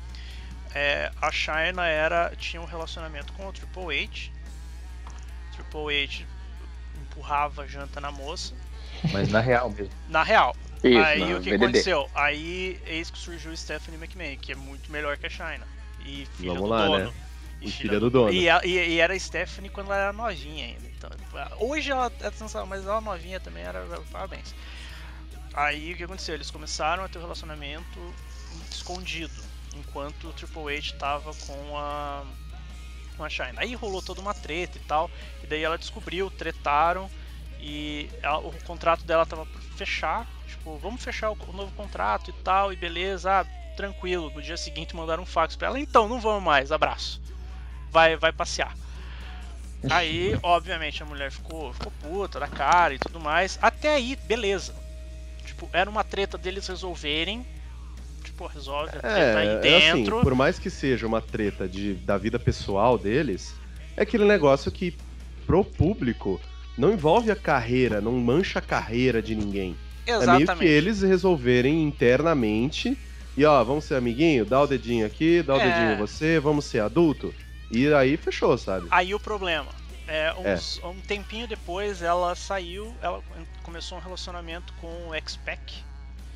É, a China era, tinha um relacionamento com o Triple H. Triple H empurrava a janta na moça. Mas na real mesmo. Na real, Isso, aí não, o que VDD. aconteceu? Aí eis que surgiu Stephanie McMahon, que é muito melhor que a China. E filha Vamos do lá, dono. né? E filha do dono. E, a- e- e era a Stephanie quando ela era novinha ainda. Então, hoje ela é sensacional, mas ela novinha também era. Parabéns. Aí o que aconteceu? Eles começaram a ter um relacionamento escondido, enquanto o Triple H tava com a. com a China. Aí rolou toda uma treta e tal. E daí ela descobriu, tretaram. E ela- o contrato dela tava pra fechar. Tipo, vamos fechar o, o novo contrato e tal, e beleza, ah, tranquilo. No dia seguinte mandaram um fax pra ela, então não vamos mais, abraço. Vai, vai passear. Aí, obviamente, a mulher ficou, ficou puta da cara e tudo mais. Até aí, beleza. Tipo, era uma treta deles resolverem. Tipo, resolve a treta aí É, é assim, dentro. por mais que seja uma treta de, da vida pessoal deles, é aquele negócio que pro público não envolve a carreira, não mancha a carreira de ninguém. É meio que Exatamente. eles resolverem internamente e ó, vamos ser amiguinho, dá o dedinho aqui, dá o É. dedinho você, vamos ser adulto. E aí fechou, sabe? Aí o problema. É, uns- Um tempinho depois ela saiu, ela começou um relacionamento com o X-Pac,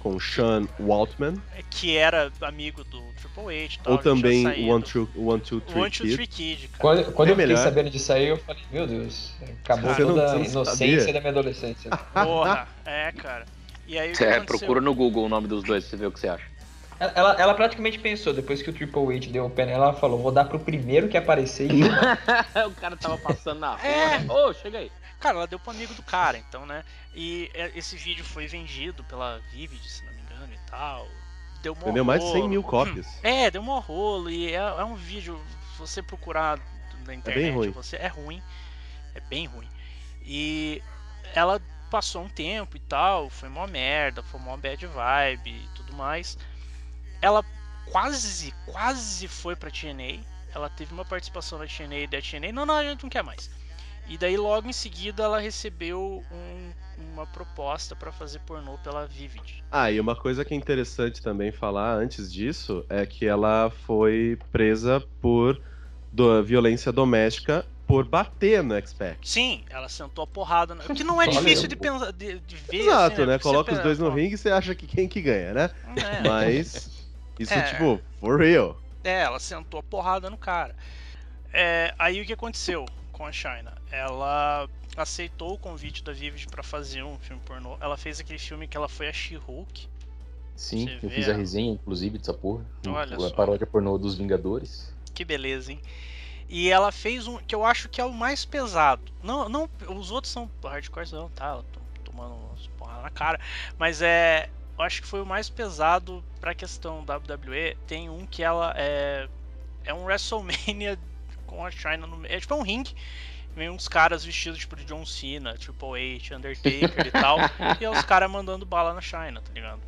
Com Sean Waltman, que era amigo do Triple H e tal. ou também. One Two, One, two, O three One Two Kid. Three Kid, cara. Quando, quando É eu fiquei melhor. sabendo disso aí, eu falei, meu Deus, acabou não- toda a inocência sabia? da minha adolescência. Porra, é, cara. E aí o que É, procura no Google o nome dos dois pra você ver o que você acha. Ela, ela, praticamente pensou, depois que o Triple H deu o pé nela, ela falou, vou dar pro primeiro que aparecer e o cara tava passando na rua. É. Ô, chega aí. Cara, ela deu pro amigo do cara, então, né? E é, esse vídeo foi vendido pela Vivid, se não me engano, e tal. Deu mó Vendeu mais de 100 rolo. mil cópias. É, deu mó rolo e é, é um vídeo, se você procurar na internet, ruim. você é ruim, é bem ruim. E ela passou um tempo e tal, foi mó merda, foi mó bad vibe e tudo mais. Ela quase, quase foi pra TNA. Ela teve uma participação na TNA e da TNA, não, não, a gente não quer mais. E daí logo em seguida ela recebeu um- uma proposta pra fazer pornô pela Vivid. Ah, e uma coisa que é interessante também falar antes disso é que ela foi presa por do- violência doméstica por bater no expert. Sim, ela sentou a porrada. No... Que não é difícil de, pensar, de, de ver. Exato, assim, né? Porque Coloca os dois no ringue e você acha que quem que ganha, né? É, Mas isso, É. tipo, for real. é, ela sentou a porrada no cara. É, aí o que aconteceu com a China? Ela aceitou o convite da Vivid pra fazer um filme pornô. Ela fez aquele filme que ela foi a She-Hulk. Sim, Você eu vê fiz a resenha, inclusive, dessa porra. Olha a só. paródia pornô dos Vingadores. Que beleza, hein? E ela fez um que eu acho que é o mais pesado. Não, não, os outros são hardcore, não, tá? Tomando umas porradas na cara. Mas é. Eu acho que foi o mais pesado pra questão da WWE. Tem um que ela é. É um WrestleMania com a China no meio. É tipo um ringue. Vem uns caras vestidos tipo de John Cena, Triple H, Undertaker e tal. E é os caras mandando bala na China, tá ligado?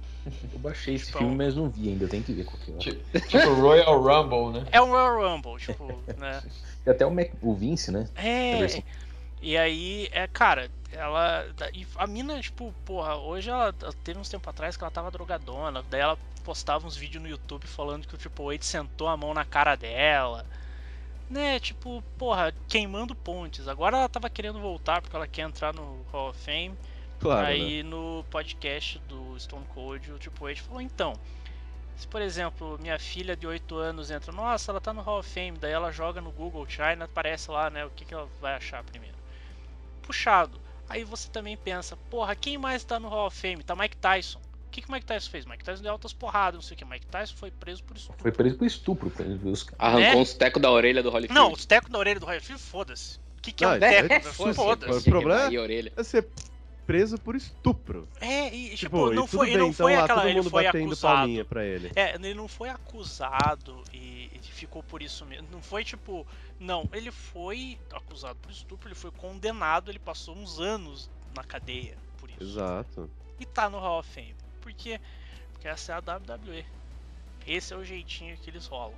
Eu baixei esse Tipo, filme, mas não vi ainda. Eu tenho que ver qual que é. Tipo, tipo Royal Rumble, né? É um Royal Rumble, tipo, né? Tem até o, Mac, o Vince, né? É. E aí, é, cara, ela. e A mina, tipo, porra, hoje ela ela teve uns tempo atrás que ela tava drogadona. Daí ela postava uns vídeos no YouTube falando que o Triple H sentou a mão na cara dela. Né, tipo, porra, queimando pontes. Agora ela tava querendo voltar porque ela quer entrar no Hall of Fame. Claro, né? Aí no podcast do Stone Cold, o Triple H falou, então, se por exemplo, minha filha de 8 anos entra, nossa, ela tá no Hall of Fame, daí ela joga no Google China, aparece lá, né, o que, que ela vai achar primeiro. Puxado. Aí você também pensa, porra, quem mais tá no Hall of Fame? Tá Mike Tyson. O que, que o Mike Tyson fez? Mike Tyson deu altas porradas, não sei o que. Mike Tyson foi preso por isso. Foi preso por estupro. os- Arrancou Né? uns tecos da orelha do Holyfield. Não, os tecos na orelha do Royal foda-se. O que, que é Não, um é teco? susto, Foda-se. O problema- E orelha. É ser preso por estupro. É, e tipo, Tipo, não e tudo foi, bem, não então foi lá aquela, todo ele mundo foi batendo acusado. palminha pra ele. É, ele não foi acusado e, e ficou por isso mesmo. Não foi tipo. Não, ele foi acusado por estupro, ele foi condenado, ele passou uns anos na cadeia por isso. Exato. E tá no Hall of Fame. Por quê? Porque essa é a WWE. Esse é o jeitinho que eles rolam.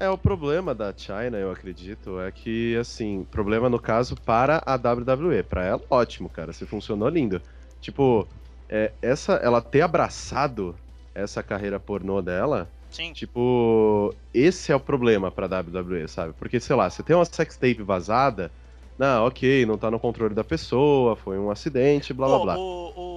É, o problema da China, eu acredito, é que, assim, problema no caso para a WWE. Pra ela, ótimo, cara. Se funcionou lindo. Tipo, é, essa, ela ter abraçado essa carreira pornô dela, Sim, tipo, esse é o problema pra WWE, sabe? Porque, sei lá, você tem uma sextape vazada, não, ok, não tá no controle da pessoa, foi um acidente, blá blá blá. O,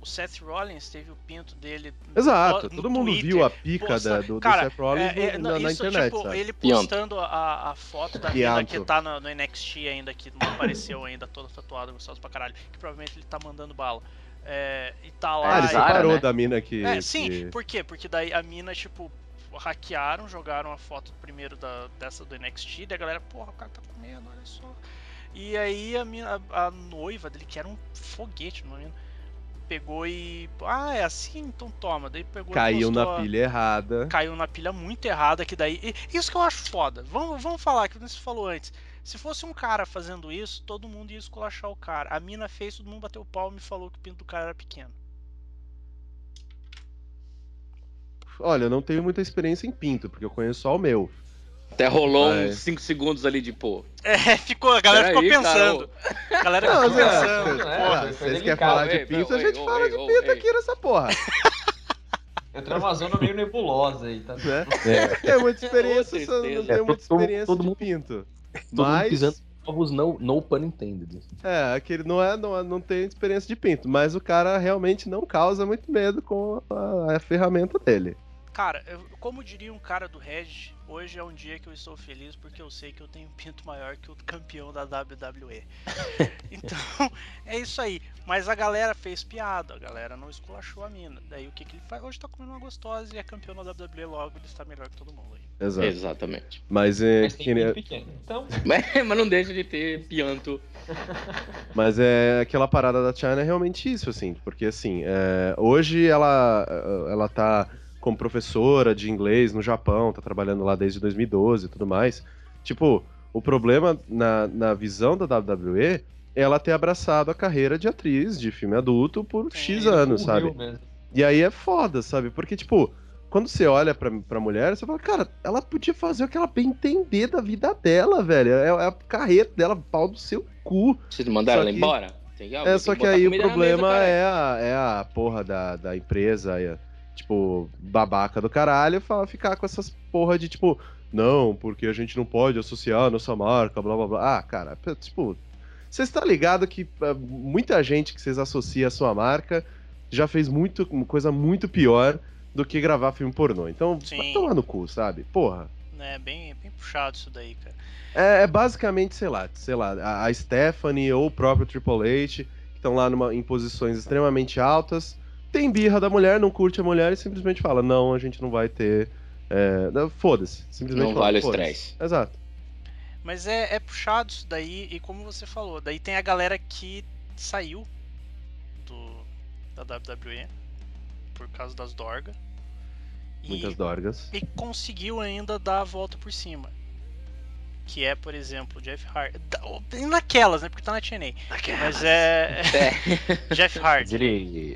o Seth Rollins teve o pinto dele. Exato, no todo mundo Twitter. viu a pica Posta- da- do, do cara, Seth Rollins É, é, no- na, na isso, internet, tipo, ele postando a, a foto da mina que tá no, no NXT ainda, que não apareceu ainda, toda tatuada, gostosa pra caralho, que provavelmente ele tá mandando bala. É, e tá lá. Ah, ele e- separou né? da mina que... É, sim, que- por quê? Porque daí a mina, tipo, hackearam, jogaram a foto primeiro da, dessa do NXT, daí a galera, porra, o cara tá comendo, olha só. E aí a, mina, a, a noiva dele, que era um foguete, não é? Pegou e. Ah, é assim? Então toma. Daí pegou Caiu na pilha errada. caiu na pilha muito errada, que daí. e Isso que eu acho foda. Vamos, vamos falar, que você falou antes. Se fosse um cara fazendo isso, todo mundo ia esculachar o cara. A mina fez, todo mundo bateu o pau e me falou que o pinto do cara era pequeno. Olha, eu não tenho muita experiência em pinto, porque eu conheço só o meu. Até rolou uns 5 segundos ali de, pô. É, ficou, a galera Peraí, ficou cara, pensando. a galera Não, ficou Zé, pensando. não é, foi vocês querem falar de pinto, a gente ei, fala ei, de pinto ei. aqui nessa porra. Entrou numa zona meio nebulosa aí, tá? Né? É, Não tenho muita experiência, não tenho É, muita todo- experiência todo de mundo- pinto. todo mundo Mas, pisando ovos, no, no pun intended. é, aquele não é, não, é- não tem experiência de pinto, mas o cara realmente não causa muito medo com a, a ferramenta dele. Cara, eu- como diria um cara do Reg, hoje é um dia que eu estou feliz porque eu sei que eu tenho um pinto maior que o campeão da WWE. então, é isso aí. Mas a galera fez piada, a galera não esculachou a mina. Daí o que, que ele faz? Hoje tá comendo uma gostosa e é campeão da WWE logo, ele está melhor que todo mundo aí. Exato. Exatamente. Mas é, Mas tem que nem- pinto pequeno. Então, Mas, mas não deixa de ter pianto. Mas é aquela parada da China é realmente isso, assim, porque assim, é, hoje ela, ela tá como professora de inglês no Japão, tá trabalhando lá desde 2012 e tudo mais. Tipo, o problema na, na visão da WWE é ela ter abraçado a carreira de atriz de filme adulto por Sim, X anos, sabe? mesmo. E aí é foda, sabe? Porque, tipo, quando você olha pra, pra mulher, você fala, cara, ela podia fazer o que ela bem entender da vida dela, velho. É, é a carreira dela, pau do seu cu. Vocês mandaram ela que- embora? Tem É, só que botar aí o problema mesa, é, a, é a porra da, da empresa, é, tipo, babaca do caralho, fala, ficar com essas porra de tipo, não, porque a gente não pode associar a nossa marca, blá blá blá. Ah, cara, tipo, você está ligado que ah, muita gente que vocês associam à sua marca já fez muito, coisa muito pior do que gravar filme pornô. Então, vai Sim. tomar no cu, sabe? Porra. É bem, bem puxado isso daí, cara. É, é basicamente, sei lá, sei lá, a, a Stephanie ou o próprio Triple H, que estão lá numa, em posições extremamente altas, tem birra da mulher, não curte a mulher e simplesmente fala, não, a gente não vai ter. É, Foda-se. Simplesmente Não fala, vale o estresse. Exato. Mas é, é puxado isso daí, e como você falou, daí tem a galera que saiu do da WWE por causa das dorgas. E, Muitas dorgas. e conseguiu ainda dar a volta por cima. Que é, por exemplo, Jeff Hardy. E Naquelas, né? Porque tá na TNA. Mas é. Jeff Mas Hardy. ele,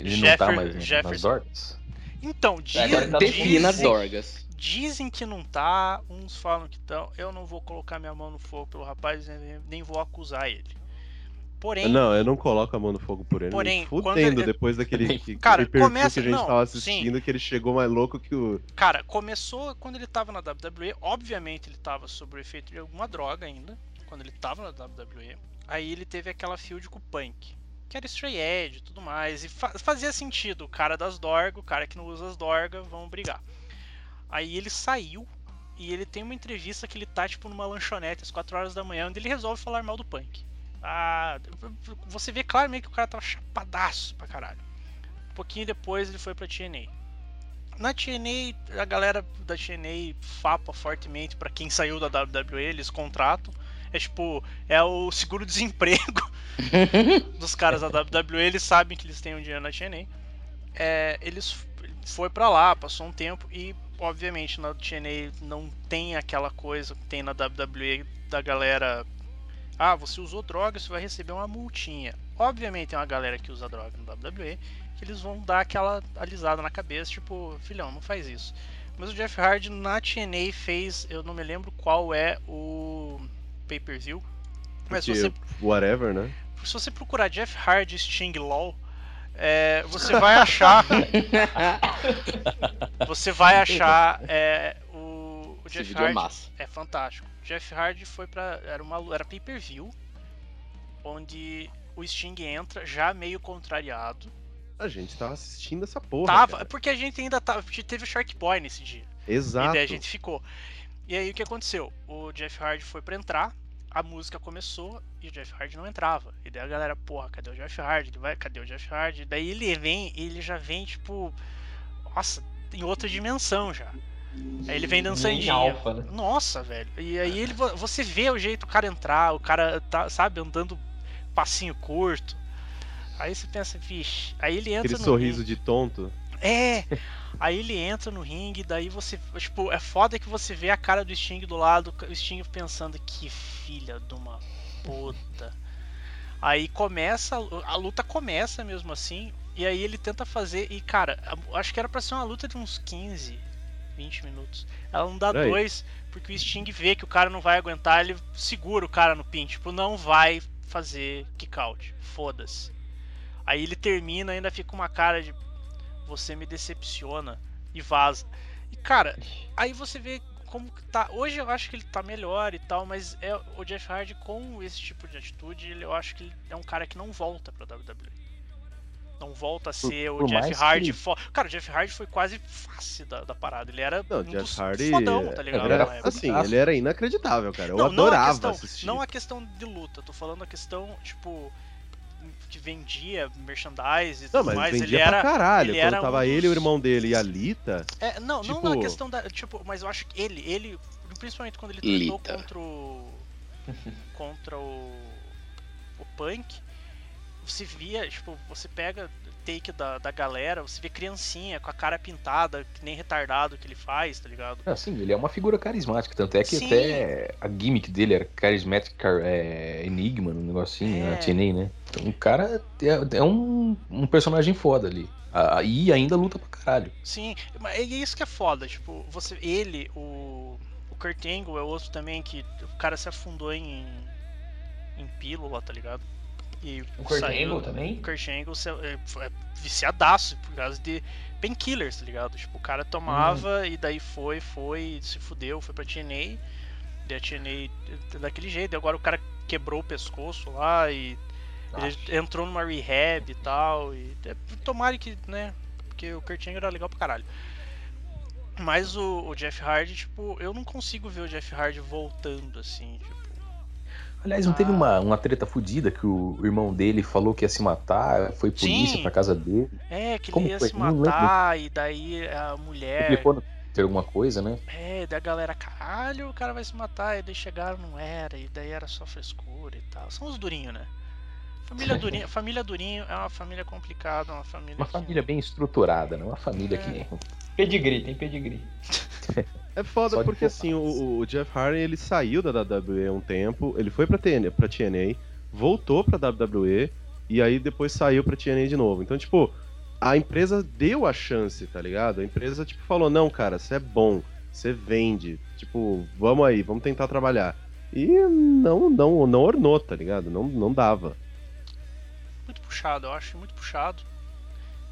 ele não tá Jeffer- mais nas Jefferson. dorgas? Então, diz, agora tá Defina dizem, Dorgas. dizem que não tá, uns falam que estão. Eu não vou colocar minha mão no fogo pelo rapaz, nem vou acusar ele. Porém, Não, eu não coloco a mão no fogo por ele. Porém, fudendo ele- depois daquele que, Cara, começa- que a gente não, tava assistindo, que ele chegou mais louco que o. Cara, começou quando ele tava na WWE. Obviamente ele tava sob o efeito de alguma droga ainda. Quando ele tava na WWE. Aí ele teve aquela field com o Punk. Que era Stray Edge e tudo mais. E fa- fazia sentido. O cara das dorgas, o cara que não usa as dorgas, vão brigar. Aí ele saiu. E ele tem uma entrevista que ele tá, tipo, numa lanchonete às 4 horas da manhã, onde ele resolve falar mal do Punk. Ah, você vê claramente que o cara tava chapadaço pra caralho. Um pouquinho depois ele foi pra TNA. Na TNA, a galera da TNA fapa fortemente pra quem saiu da WWE, eles contratam. É tipo, é o seguro-desemprego dos caras da WWE, eles sabem que eles têm um dinheiro na TNA. É, eles foi pra lá, passou um tempo e obviamente na TNA não tem aquela coisa que tem na WWE da galera ah, você usou droga, você vai receber uma multinha. Obviamente tem uma galera que usa droga no WWE que eles vão dar aquela alisada na cabeça, tipo, filhão, não faz isso. Mas o Jeff Hardy na TNA fez, eu não me lembro qual é o pay-per-view. Mas se que- você, Whatever, né? se você procurar Jeff Hardy Sting Law, é, você vai achar. você vai achar é, o, Jeff vídeo é Hardy. massa. É fantástico. Jeff Hardy foi pra. Era uma era pay-per-view. Onde o Sting entra já meio contrariado. A gente tava assistindo essa porra. Tava, cara. porque a gente ainda tava. Teve o Shark Boy nesse dia. Exato. E daí a gente ficou. E aí o que aconteceu? O Jeff Hardy foi pra entrar, a música começou e o Jeff Hardy não entrava. E daí a galera, porra, cadê o Jeff Hardy? Ele vai, cadê o Jeff Hardy? Daí ele vem, ele já vem tipo, nossa, em outra dimensão já. Aí ele vem dançandinho. alfa, né? Nossa, velho. E aí ele, vo- você vê o jeito do cara entrar, o cara tá, sabe, andando passinho curto. Aí você pensa, vixe. Aí ele entra Aquele no sorriso ringue. de tonto. É! Aí ele entra no ringue, daí você. Tipo, é foda que você vê a cara do Sting do lado, o Sting pensando que filha de uma puta. Aí começa, a luta começa mesmo assim, e aí ele tenta fazer, e cara, acho que era pra ser uma luta de uns 15, 20 minutos. Ela não dá Por aí. dois, porque o Sting vê que o cara não vai aguentar, ele segura o cara no pin, tipo, não vai fazer kick out, foda-se. Aí ele termina, ainda fica uma cara de você me decepciona e vaza. E cara, aí você vê como que tá. Hoje eu acho que ele tá melhor e tal, mas é o Jeff Hardy com esse tipo de atitude, ele- eu acho que ele é um cara que não volta pra WWE. Não volta a ser o por Jeff Hardy. que- fo- Cara, o Jeff Hardy foi quase face da, da parada. Ele era Não, um Jeff dos Hardy. fodão, tá ligado? era, assim, ele era inacreditável, cara. Eu não, não a adorava questão, assistir. não a questão de luta, tô falando a questão, tipo, que vendia merchandise e Não, tudo mas mais. vendia ele era, pra caralho. ele Quando era tava um ele, o irmão dele e a Lita. É, não, não Tipo- na questão da. Tipo, mas eu acho que ele, ele. Principalmente quando ele Lita. contra o. contra o. O Punk. Você via, tipo, você pega take da, da galera, você vê criancinha com a cara pintada, que nem retardado que ele faz, tá ligado? É, Assim, ele é uma figura carismática, tanto é que Sim. até a gimmick dele era Charismatic Car- é, Enigma, um negocinho, É. né? TNA, né? Então o cara é, é um, um personagem foda ali. Ah, E ainda luta pra caralho. Sim, mas é isso que é foda, tipo, você, ele, o, o Kurt Angle é outro também que o cara se afundou em, em pílula, tá ligado? E O Kurt saiu- Angle também? O Kurt Angle é, é viciadaço por causa de painkillers, tá ligado? Tipo, o cara tomava Uhum. e daí foi, foi, se fudeu, foi pra TNA, daí a TNA daquele jeito, e agora o cara quebrou o pescoço lá e ele entrou numa rehab e tal, e é, tomara que, né, porque o Kurt Angle era legal pra caralho. Mas o, o Jeff Hardy, tipo, eu não consigo ver o Jeff Hardy voltando assim, tipo, Aliás, não teve uma, uma treta fudida que o irmão dele falou que ia se matar, foi polícia Sim. pra casa dele. é, que Como ele ia foi? se matar, e daí a mulher. Publicou no Twitter alguma coisa, né? É, daí a galera, caralho, o cara vai se matar, e daí chegaram, não era, e daí era só frescura e tal. São os durinhos, né? Família Durinho, família Durinho é uma família complicada, uma família. Uma que- família bem estruturada, né? Uma família É. que. Pedigree, tem pedigree. É foda porque assim, o, o Jeff Hardy ele saiu da WWE um tempo, ele foi pra TNA, pra TNA, voltou pra WWE e aí depois saiu pra TNA de novo. Então, tipo, a empresa deu a chance, tá ligado? A empresa tipo falou: "Não, cara, você é bom, você vende. Tipo, vamos aí, vamos tentar trabalhar". E não não não ornou, tá ligado? Não não dava. Muito puxado, eu acho muito puxado.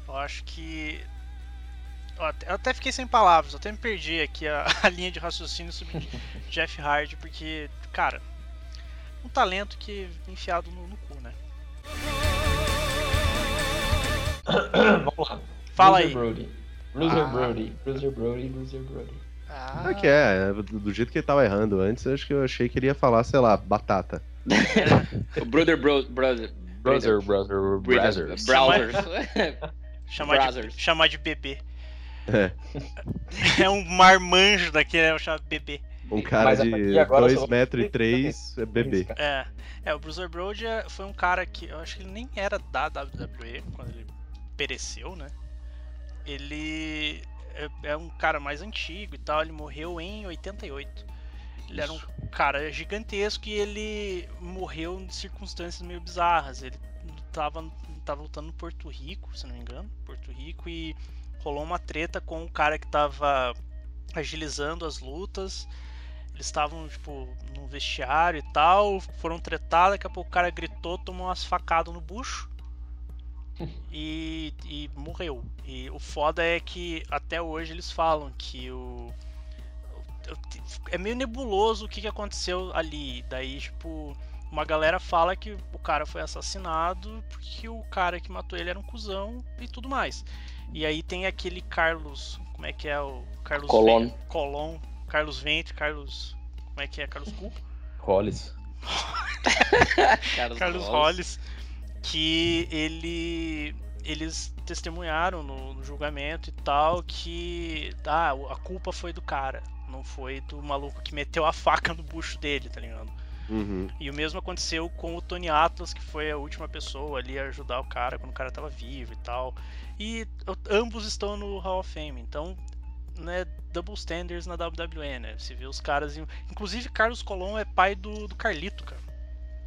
Eu acho que. Eu até, fiquei sem palavras, eu até me perdi aqui a, a linha de raciocínio sobre Jeff Hardy, porque, cara, um talento que enfiado no, no cu, né? Vamos lá. Fala Bruiser aí. Brody. Bruiser Ah. Brody. Bruiser Brody, Bruiser Brody. Ah, Ah, que é, do, jeito que ele tava errando antes, eu acho que eu achei que ele ia falar, sei lá, batata. O Brother Bro, Brother. Brother, brother, Brother. brothers. Browsers. chamar, de, Brothers. chamar de bebê. É. É um marmanjo daquele, é o chamado bebê. Um cara de partir de agora eu 2 só- metros e 3 é bebê. É, é o Bruiser Brody é- foi um cara que eu acho que ele nem era da WWE quando ele pereceu, né? Ele é, é um cara mais antigo e tal, ele morreu em 88. Ele era um cara gigantesco e ele morreu em circunstâncias meio bizarras. Ele tava, tava lutando no Porto Rico, se não me engano, Porto Rico, e rolou uma treta com o cara que tava agilizando as lutas. Eles estavam, tipo, no vestiário e tal, foram tretar, daqui a pouco o cara gritou, tomou umas facadas no bucho e, e morreu. E o foda é que até hoje eles falam que o. o- É meio nebuloso o que, que aconteceu ali. Daí, tipo, uma galera fala que o cara foi assassinado porque o cara que matou ele era um cuzão e tudo mais. E aí tem aquele Carlos. Como é que é o. Carlos Colon. Ven- Colon. Carlos Vente, Carlos. Como é que é? Carlos Cu? Hollis. Carlos, Carlos Hollis. Hollis, que ele eles testemunharam no, no julgamento e tal que ah, a culpa foi do cara, não foi do maluco que meteu a faca no bucho dele, tá ligado? Uhum. E o mesmo aconteceu com o Tony Atlas, que foi a última pessoa ali a ajudar o cara quando o cara tava vivo e tal. E ambos estão no Hall of Fame, então, né, double standards na WWE, né? Você vê os caras. em- Inclusive, Carlos Colon é pai do, do Carlito, cara.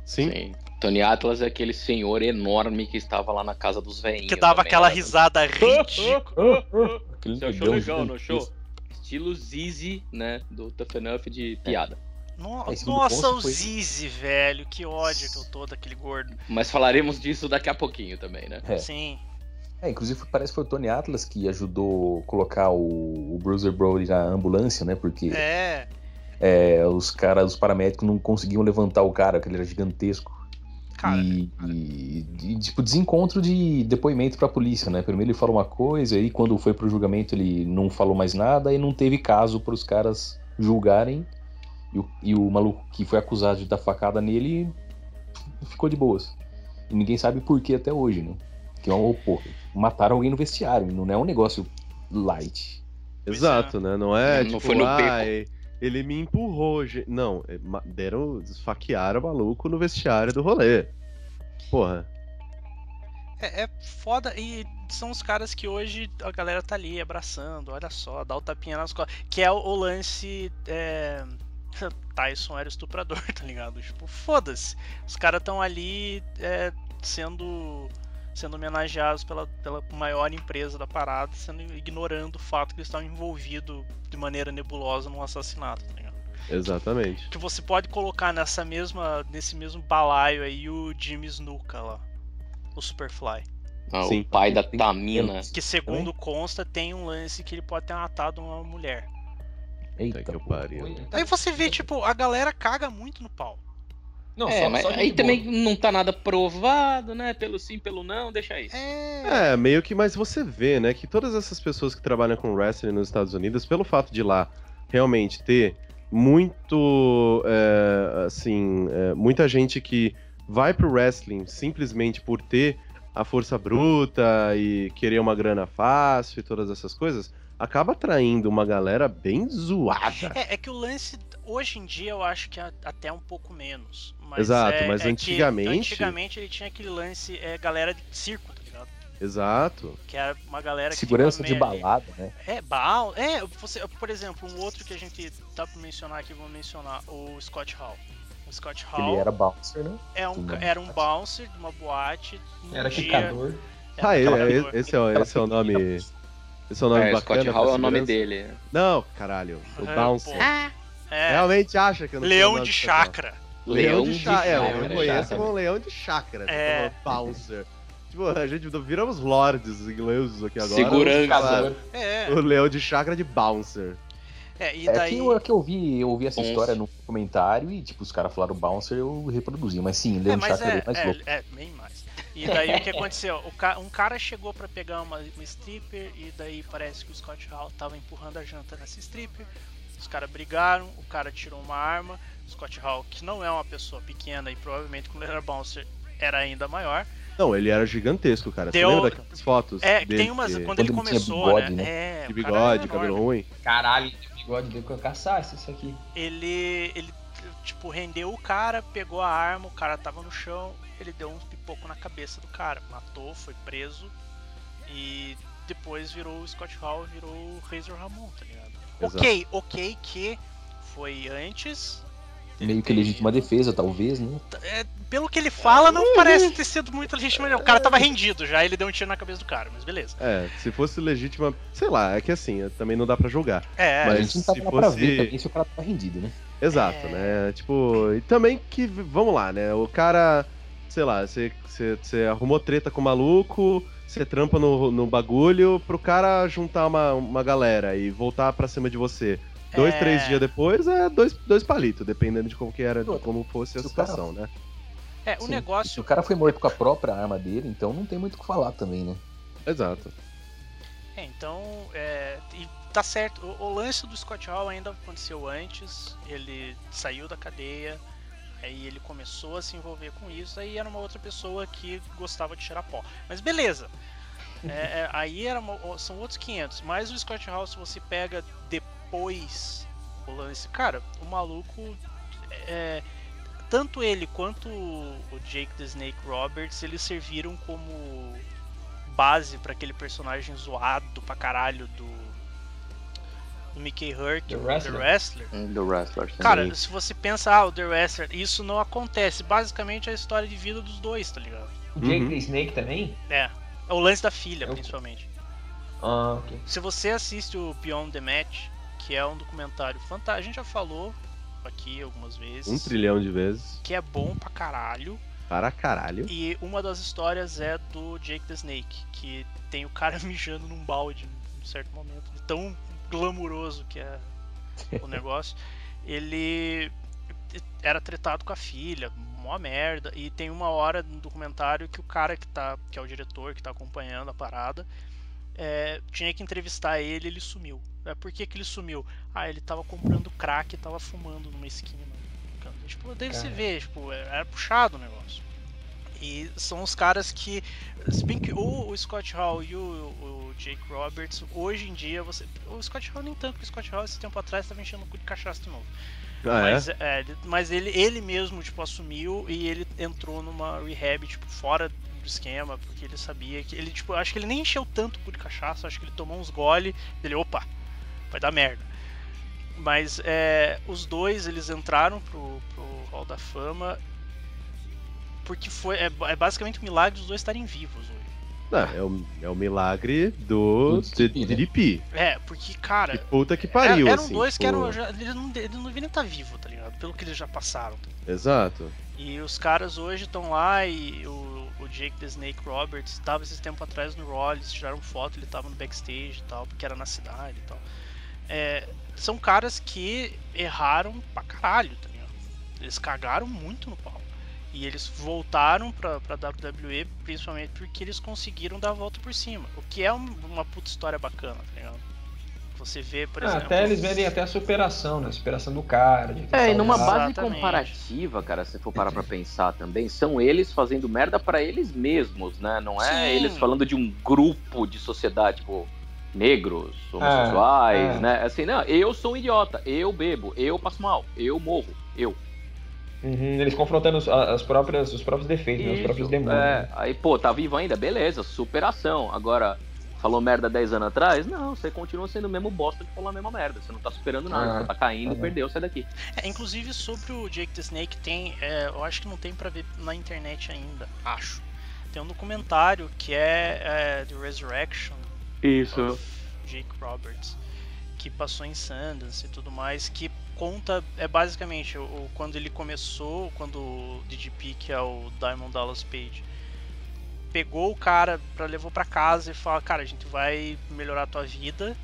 Sim. Sim. Tony Atlas é aquele senhor enorme que estava lá na casa dos veinhos. Que dava também, aquela né? risada ridícula. Você achou negão legal, não gigantesco. achou? Estilo Zizi, né? Do Tough Enough de piada. No- Nossa, o foi- Zizi, velho. Que ódio que eu tô daquele gordo. Mas falaremos disso daqui a pouquinho também, né? É. Sim. É, inclusive parece que foi o Tony Atlas que ajudou colocar o, o Bruiser Brody na ambulância, né? Porque É. é, os caras, os paramédicos não conseguiam levantar o cara, porque ele era gigantesco. Cara, e, e- e, tipo, desencontro de depoimento pra polícia, né? Primeiro ele falou uma coisa, aí quando foi pro julgamento ele não falou mais nada e não teve caso pros caras julgarem. E o, e o maluco que foi acusado de dar facada nele ficou de boas. E ninguém sabe por que até hoje, né? Que é um, pô, mataram alguém no vestiário, não é um negócio light. Exato, né? Não é Não tipo, foi no ah, beco. ele me empurrou. Não, é, deram, esfaquearam o maluco no vestiário do rolê. Porra. É, é foda e são os caras que hoje a galera tá ali abraçando, olha só, dá o tapinha nas costas. Que é o, o lance. É... Tyson era estuprador, tá ligado? Tipo, foda-se. Os caras tão ali é, sendo sendo homenageados pela, pela maior empresa da parada, sendo ignorando o fato que eles estavam envolvidos de maneira nebulosa num assassinato, tá ligado? Exatamente. Que você pode colocar nessa mesma nesse mesmo balaio aí o Jimmy Snuka lá, o Superfly. Ah, Sim. o pai da Tem- Tamina. Que segundo consta tem um lance que ele pode ter matado uma mulher. Eita, que pô. pariu. Aí você vê, tipo, a galera caga muito no pau. Não, É, só, mas só aí boa. também não tá nada provado, né? Pelo sim, pelo não, deixa isso. É. É, meio que, mas você vê, né, que todas essas pessoas que trabalham com wrestling nos Estados Unidos, pelo fato de lá realmente ter muito, é, assim, é, muita gente que vai pro wrestling simplesmente por ter a força bruta e querer uma grana fácil e todas essas coisas, acaba atraindo uma galera bem zoada. É, é que o lance, hoje em dia, eu acho que é até um pouco menos. Mas Exato, é- mas é que antigamente- antigamente ele tinha aquele lance, é, galera de circo, tá ligado? Exato. Que era uma galera que Segurança de balada, né? É, bal. É, você, por exemplo, um outro que a gente tá pra mencionar aqui, vou mencionar, o Scott Hall. O Scott Hall Ele era bouncer, né? é um, era um bouncer de uma boate. num Era dia- quicador. era Ah, ele- quicador. esse, é, o- esse é o nome. Esse é o nome É, bacana. Scott Hall é o nome dele. Não, caralho. O É, Bouncer. pô. É, Realmente acha que eu não sei o Leão de chácara. Leão de chácara. É, eu conheço como leão de chácara. É. É. Bouncer. Tipo, a gente viramos lords ingleses aqui agora. Segurança. Vamos falar É, O leão de chácara de Bouncer. É, e É daí. que eu, que eu vi, eu ouvi essa história no comentário e, tipo, os caras falaram bouncer, eu reproduzi. Mas sim, É, Leandro mas Chakra é é, mais é, louco. é, bem mais. E daí o que aconteceu? O ca- um cara chegou pra pegar uma, uma stripper e daí parece que o Scott Hall tava empurrando a janta nessa stripper. Os caras brigaram, o cara tirou uma arma. O Scott Hall, que não é uma pessoa pequena e provavelmente quando ele era bouncer era ainda maior. Não, ele era gigantesco, cara. Deu- Você lembra daquelas fotos? É, dele tem umas. Quando, Quando ele ele começou, bigode, né? né? É, De o bigode, cabelo ruim. Caralho, deu que eu caçasse isso aqui. Ele. ele tipo, rendeu o cara, pegou a arma, o cara tava no chão, ele deu um pipoco na cabeça do cara, matou, foi preso e depois virou o Scott Hall, virou o Razor Ramon, tá ligado? Exato. Ok, ok que foi antes. Meio que legítima defesa, talvez, né? É, pelo que ele fala, não parece ter sido muito legítima. O cara tava rendido já, ele deu um tiro na cabeça do cara, mas beleza. É, se fosse legítima, sei lá, é que assim, também não dá pra julgar. É, a Mas gente não tava se lá pra fosse- ver também se o cara tava rendido, né? Exato, É. né? Tipo, e também que, vamos lá, né? O cara, sei lá, você, você, você arrumou treta com o maluco, você trampa no, no bagulho pro cara juntar uma, uma galera e voltar pra cima de você. Dois, É. três dias depois é dois, dois palitos, dependendo de como que era, de como fosse a situação, né? É, o Sim. Se negócio o cara foi morto com a própria arma dele, então não tem muito o que falar também, né? Exato. É, então, é, e tá certo. O, o lance do Scott Hall ainda aconteceu antes. Ele saiu da cadeia, aí ele começou a se envolver com isso. Aí era uma outra pessoa que gostava de cheirar pó. Mas beleza. É, é, aí era uma- são outros 500. Mas o Scott Hall, se você pega depois o lance, cara, o maluco. é, tanto ele quanto o Jake the Snake Roberts, eles serviram como base pra aquele personagem zoado pra caralho do, do Mickey Hurk, The Wrestler. The Wrestler. The Wrestler. sim. Cara, se você pensa, ah, o The Wrestler, isso não acontece. Basicamente é a história de vida dos dois, tá ligado? O Jake Uhum. the Snake também? É. É o lance da filha, Eu- principalmente. Ah, ok. Se você assiste o Beyond the Match, que é um documentário fantástico, a gente já falou aqui algumas vezes, Um trilhão de vezes. que é bom pra caralho. Para caralho. E uma das histórias é do Jake the Snake, que tem o cara mijando num balde em um certo momento. Tão glamuroso que é o negócio. Ele era tretado com a filha, mó merda. E tem uma hora no documentário que o cara que tá. que é o diretor que tá acompanhando a parada. é, tinha que entrevistar ele ele sumiu. É, por que, que ele sumiu? Ah, ele tava comprando crack e tava fumando numa esquina. Tipo, daí você Cara. vê, tipo, era puxado o negócio. E são os caras que. Se bem que o, o Scott Hall e o, o Jake Roberts, hoje em dia, você. O Scott Hall nem tanto, porque o Scott Hall esse tempo atrás estava enchendo o cu de cachaça de novo. Ah, é? mas é, ele- mas ele, ele mesmo, tipo, assumiu e ele entrou numa rehab, tipo, fora sobre o esquema, porque ele sabia que ele, tipo, acho que ele nem encheu tanto o cu de cachaça, acho que ele tomou uns gole, ele, opa, vai dar merda. Mas é, os dois, eles entraram pro, pro Hall da Fama porque foi, é, é basicamente um milagre dos dois estarem vivos hoje. Não, é, o, é o milagre do DDP, né? É, porque, cara, Que puta que pariu, eram assim. dois que tipo, eram. Já, eles, não, eles não deveriam estar vivos, tá ligado? Pelo que eles já passaram. Exato. E os caras hoje estão lá e o, o Jake the Snake Roberts estava esses tempo atrás no eles tiraram foto, ele tava no backstage e tal, porque era na cidade e tal. É, são caras que erraram pra caralho, tá ligado? Eles cagaram muito no pau. E eles voltaram pra, pra WWE principalmente porque eles conseguiram dar a volta por cima. O que é um- uma puta história bacana, tá ligado? Você vê, por Ah, exemplo. até eles vendem até a superação, né? A superação do cara. É, e numa base Exatamente. comparativa, cara, se for parar pra pensar também, são eles fazendo merda pra eles mesmos, né? Não é Sim. eles falando de um grupo de sociedade, tipo, negros, homossexuais, é. né? Assim, não, eu sou um idiota, eu bebo, eu passo mal, eu morro, eu. Uhum, eles confrontando os, as próprias, os próprios defeitos, né? os próprios demônios. é. Aí, pô, tá vivo ainda? Beleza, superação. Agora, falou merda 10 anos atrás? Não, você continua sendo o mesmo bosta de falar a mesma merda. Você não tá superando nada, Ah, você tá caindo, tá. perdeu, sai daqui. É, inclusive sobre o Jake the Snake tem, é, eu acho que não tem pra ver na internet ainda, acho. Tem um documentário que é, é The Resurrection Isso. Jake Roberts, que passou em Sundance e tudo mais, que conta é basicamente o, quando ele começou, quando o DDP, que é o Diamond Dallas Page, pegou o cara, pra, levou pra casa e falou, cara, a gente vai melhorar a tua vida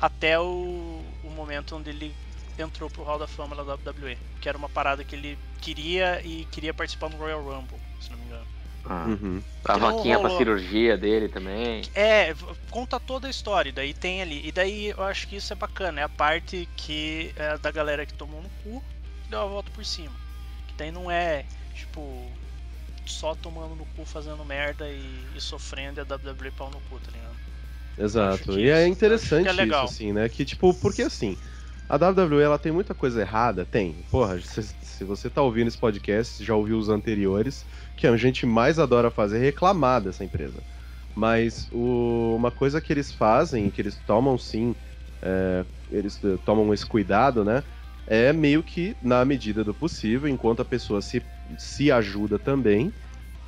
até o, o momento onde ele entrou pro Hall da Fama da WWE, que era uma parada que ele queria e queria participar do Royal Rumble, se não me engano. Ah, Uhum. a que não vaquinha pra cirurgia dele também. É, conta toda a história, e daí tem ali. E daí eu acho que isso é bacana, é a parte que é da galera que tomou no cu e deu a volta por cima. Que daí não é, tipo, só tomando no cu, fazendo merda e, e sofrendo e a WWE pau no cu, tá ligado? Exato. E é isso- interessante que é legal. isso, assim, né? Que, tipo, porque assim, a WWE ela tem muita coisa errada? Tem. Porra, se, se você tá ouvindo esse podcast, já ouviu os anteriores, que a gente mais adora fazer é reclamar dessa empresa. Mas o- uma coisa que eles fazem, que eles tomam sim, é, eles eh, tomam esse cuidado, né? É meio que na medida do possível, enquanto a pessoa se, se ajuda também,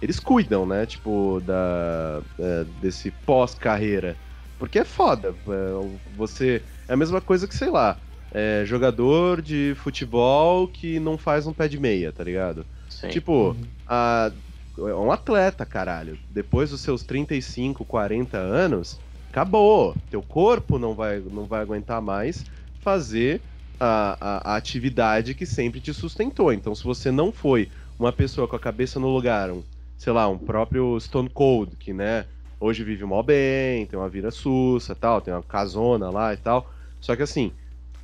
eles cuidam, né? Tipo, da, é, desse pós-carreira. Porque é foda. é, Você. É a mesma coisa que, sei lá, é, jogador de futebol que não faz um pé de meia, tá ligado? Sim. Tipo, a- é um atleta, caralho. Depois dos seus 35, 40 anos, acabou. Teu corpo não vai, não vai aguentar mais fazer a, a- a atividade que sempre te sustentou. Então, se você não foi uma pessoa com a cabeça no lugar, um, sei lá, um próprio Stone Cold, que, né, hoje vive mó bem, tem uma vida sussa tal, tem uma casona lá e tal. Só que assim,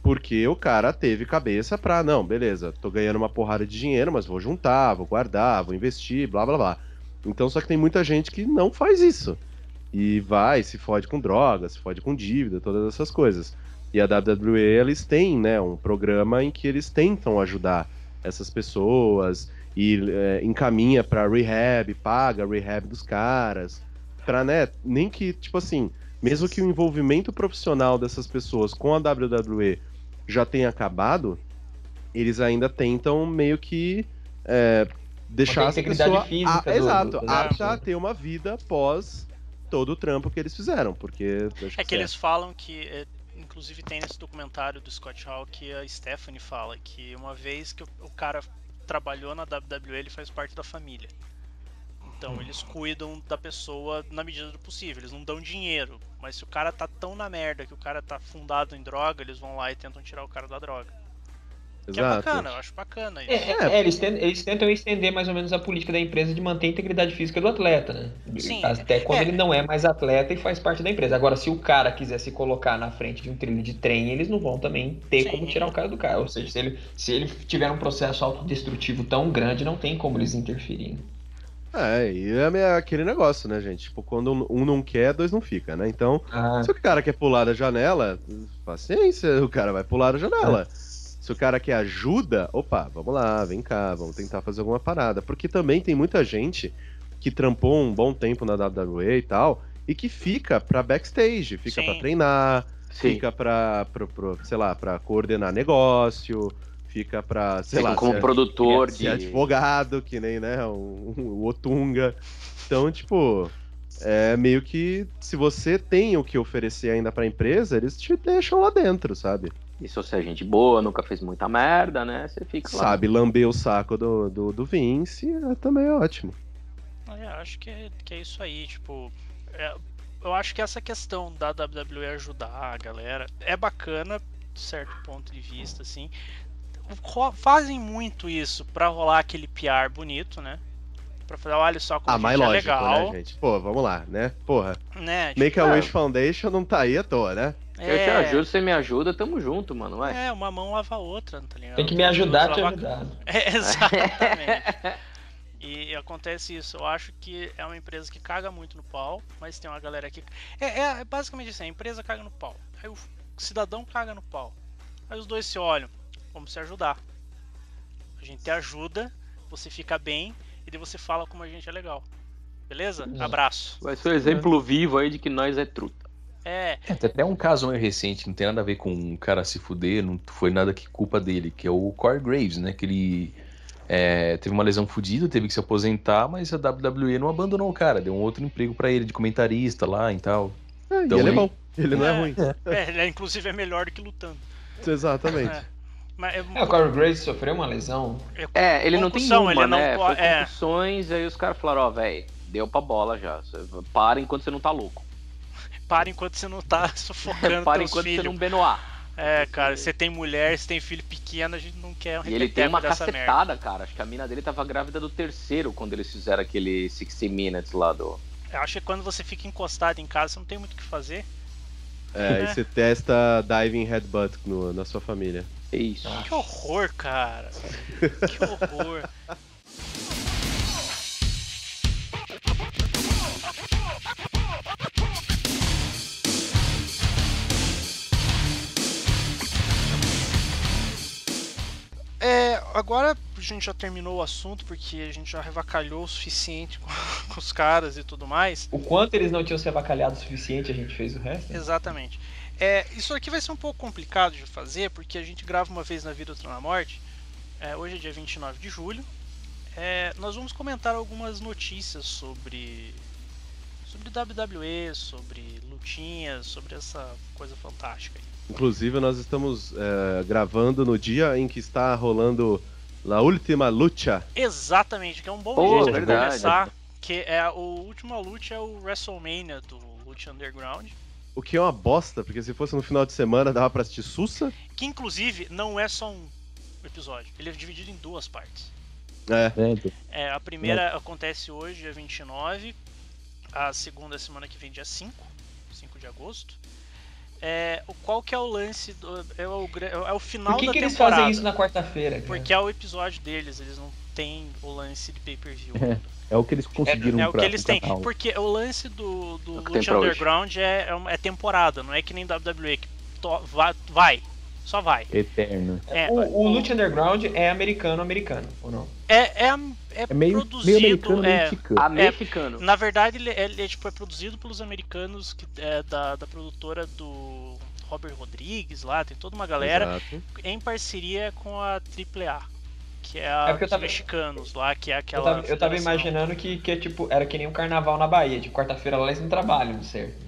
porque o cara teve cabeça pra, não, beleza, tô ganhando uma porrada de dinheiro, mas vou juntar, vou guardar, vou investir, blá blá blá. Então, só que tem muita gente que não faz isso. E vai, se fode com drogas, se fode com dívida, todas essas coisas. E a WWE, eles têm, né, um programa em que eles tentam ajudar essas pessoas e é, encaminha pra rehab, paga rehab dos caras. Pra, né, nem que, tipo assim, mesmo que o envolvimento profissional dessas pessoas com a WWE já tenha acabado, eles ainda tentam meio que é, deixar a essa pessoa física a- do- exato, do- apta a do- ter uma vida após todo o trampo que eles fizeram, porque acho É que é- eles falam que, é, inclusive tem nesse documentário do Scott Hall que a Stephanie fala que uma vez que o, o cara trabalhou na WWE, ele faz parte da família. Então eles cuidam da pessoa na medida do possível, eles não dão dinheiro. Mas se o cara tá tão na merda que o cara tá fundado em droga, eles vão lá e tentam tirar o cara da droga. Que é Exato. bacana, eu acho bacana isso. É, é, é, eles, tentam, eles tentam estender mais ou menos a política da empresa de manter a integridade física do atleta, né? Sim, Até quando é. ele não é mais atleta e faz parte da empresa. Agora, se o cara quiser se colocar na frente de um trilho de trem, eles não vão também ter Sim. como tirar o cara do carro. Ou seja, se ele, se ele tiver um processo autodestrutivo tão grande, não tem como eles interferirem. É, e é aquele negócio, né, gente? Tipo, quando um não quer, dois não fica, né? Então, Ah, se o cara quer pular da janela, paciência, o cara vai pular da janela. Se o cara quer ajuda, opa, vamos lá, vem cá, vamos tentar fazer alguma parada. Porque também tem muita gente que trampou um bom tempo na WWE e tal, e que fica pra backstage, fica Sim. pra treinar, Sim. fica pra, pro, pro, sei lá, pra coordenar negócio, fica pra, sei Fica lá, como ser- produtor ser de. advogado, que nem, né, o, o Otunga. Então, tipo, é meio que se você tem o que oferecer ainda pra empresa, eles te deixam lá dentro, sabe? E se você é gente boa, nunca fez muita merda, né? Você fica lá. Sabe, lamber o saco do, do, do Vince é também ótimo. É, acho que é, que é isso aí, tipo. é, eu acho que essa questão da WWE ajudar a galera é bacana, de certo ponto de vista, assim. Fazem muito isso pra rolar aquele PR bonito, né? Pra falar, olha só como Ah, gente é lógico, legal, né, gente? Pô, vamos lá, né? Porra, né? Make a é. Wish Foundation não tá aí à toa, né? Eu te é, ajudo, você me ajuda, tamo junto, mano. Vai. é, uma mão lava a outra, tá ligado? Tem que me ajudar a te Lava- ajudar. É, exatamente. E acontece isso. Eu acho que é uma empresa que caga muito no pau, mas tem uma galera que. É, é basicamente assim: a empresa caga no pau. Aí o cidadão caga no pau. Aí os dois se olham. Vamos se ajudar. A gente te ajuda, você fica bem e daí você fala como a gente é legal. Beleza? Abraço. Vai ser o exemplo vivo aí de que nós é truta. É, É, tem até um caso meio recente, não tem nada a ver com um cara se fuder, não foi nada que culpa dele, que é o Corey Graves, né? Que ele é, teve uma lesão fodida, teve que se aposentar, mas a WWE não abandonou o cara, deu um outro emprego pra ele de comentarista lá e tal. É, Então, e ele é bom. Ele não é, É. ruim. é, ele é, inclusive é melhor do que lutando. Exatamente. É. Mas é, É, o Corey Graves sofreu uma lesão. É, ele não tem Concussão, uma, ele não né? Foi é. concussões, aí os caras falaram, ó, velho, deu pra bola já. Para enquanto você não tá louco. para enquanto você não tá sufocando para enquanto filhos. você não Benoit. É, cara, você tem mulher, você tem filho pequeno, a gente não quer um E ele tem uma dessa merda. cacetada, cara. Acho que a mina dele tava grávida do terceiro quando eles fizeram aquele 60 Minutes lá do. Eu acho que quando você fica encostado em casa, você não tem muito o que fazer. É, É. e você testa diving headbutt no- na sua família. Isso. Que horror, cara. Que horror. É, agora a gente já terminou o assunto porque a gente já revacalhou o suficiente com, com os caras e tudo mais. O quanto eles não tinham se avacalhado o suficiente, a gente fez o resto. né? Exatamente. É, isso aqui vai ser um pouco complicado de fazer, porque a gente grava uma vez na vida, outra na morte. É, hoje é dia 29 de julho. É, nós vamos comentar algumas notícias sobre sobre WWE, sobre lutinhas, sobre essa coisa fantástica. aí. Inclusive, nós estamos é, gravando no dia em que está rolando La Última Lucha. Exatamente, que é um bom Pô, jeito verdade. de começar. Que é o última luta é o WrestleMania do Lucha Underground. O que é uma bosta, porque se fosse no final de semana dava pra assistir Sussa. Que inclusive não é só um episódio, ele é dividido em duas partes. É. É, É, a primeira acontece hoje, dia 29. A segunda semana que vem, dia 5. 5 de agosto. É, o, qual que é o lance do. É o, é o final Por que, da que eles temporada. fazem isso na quarta-feira? Porque é o episódio deles, eles não têm o lance de pay-per-view. é o que eles conseguiram É o pra, que eles têm. canal. Porque o lance do, do É tem Lucha. Underground é, é, uma- é temporada, não é que nem WWE que to- vai, vai, só vai. Eterno. É, o, o Lucha Underground é americano-americano, ou não? é, é, é É meio, produzido. meio americano, é, mexicano. Americano. Na verdade, ele, é- ele é, tipo, é produzido pelos americanos que, é, da, da produtora do Robert Rodrigues lá, tem toda uma galera Exato. em parceria com a AAA, que é a É porque eu dos tava- mexicanos lá, que é Eu aquela. tava, eu tava imaginando que, que é tipo, era que nem um carnaval na Bahia. De quarta-feira lá eles não trabalham, certo?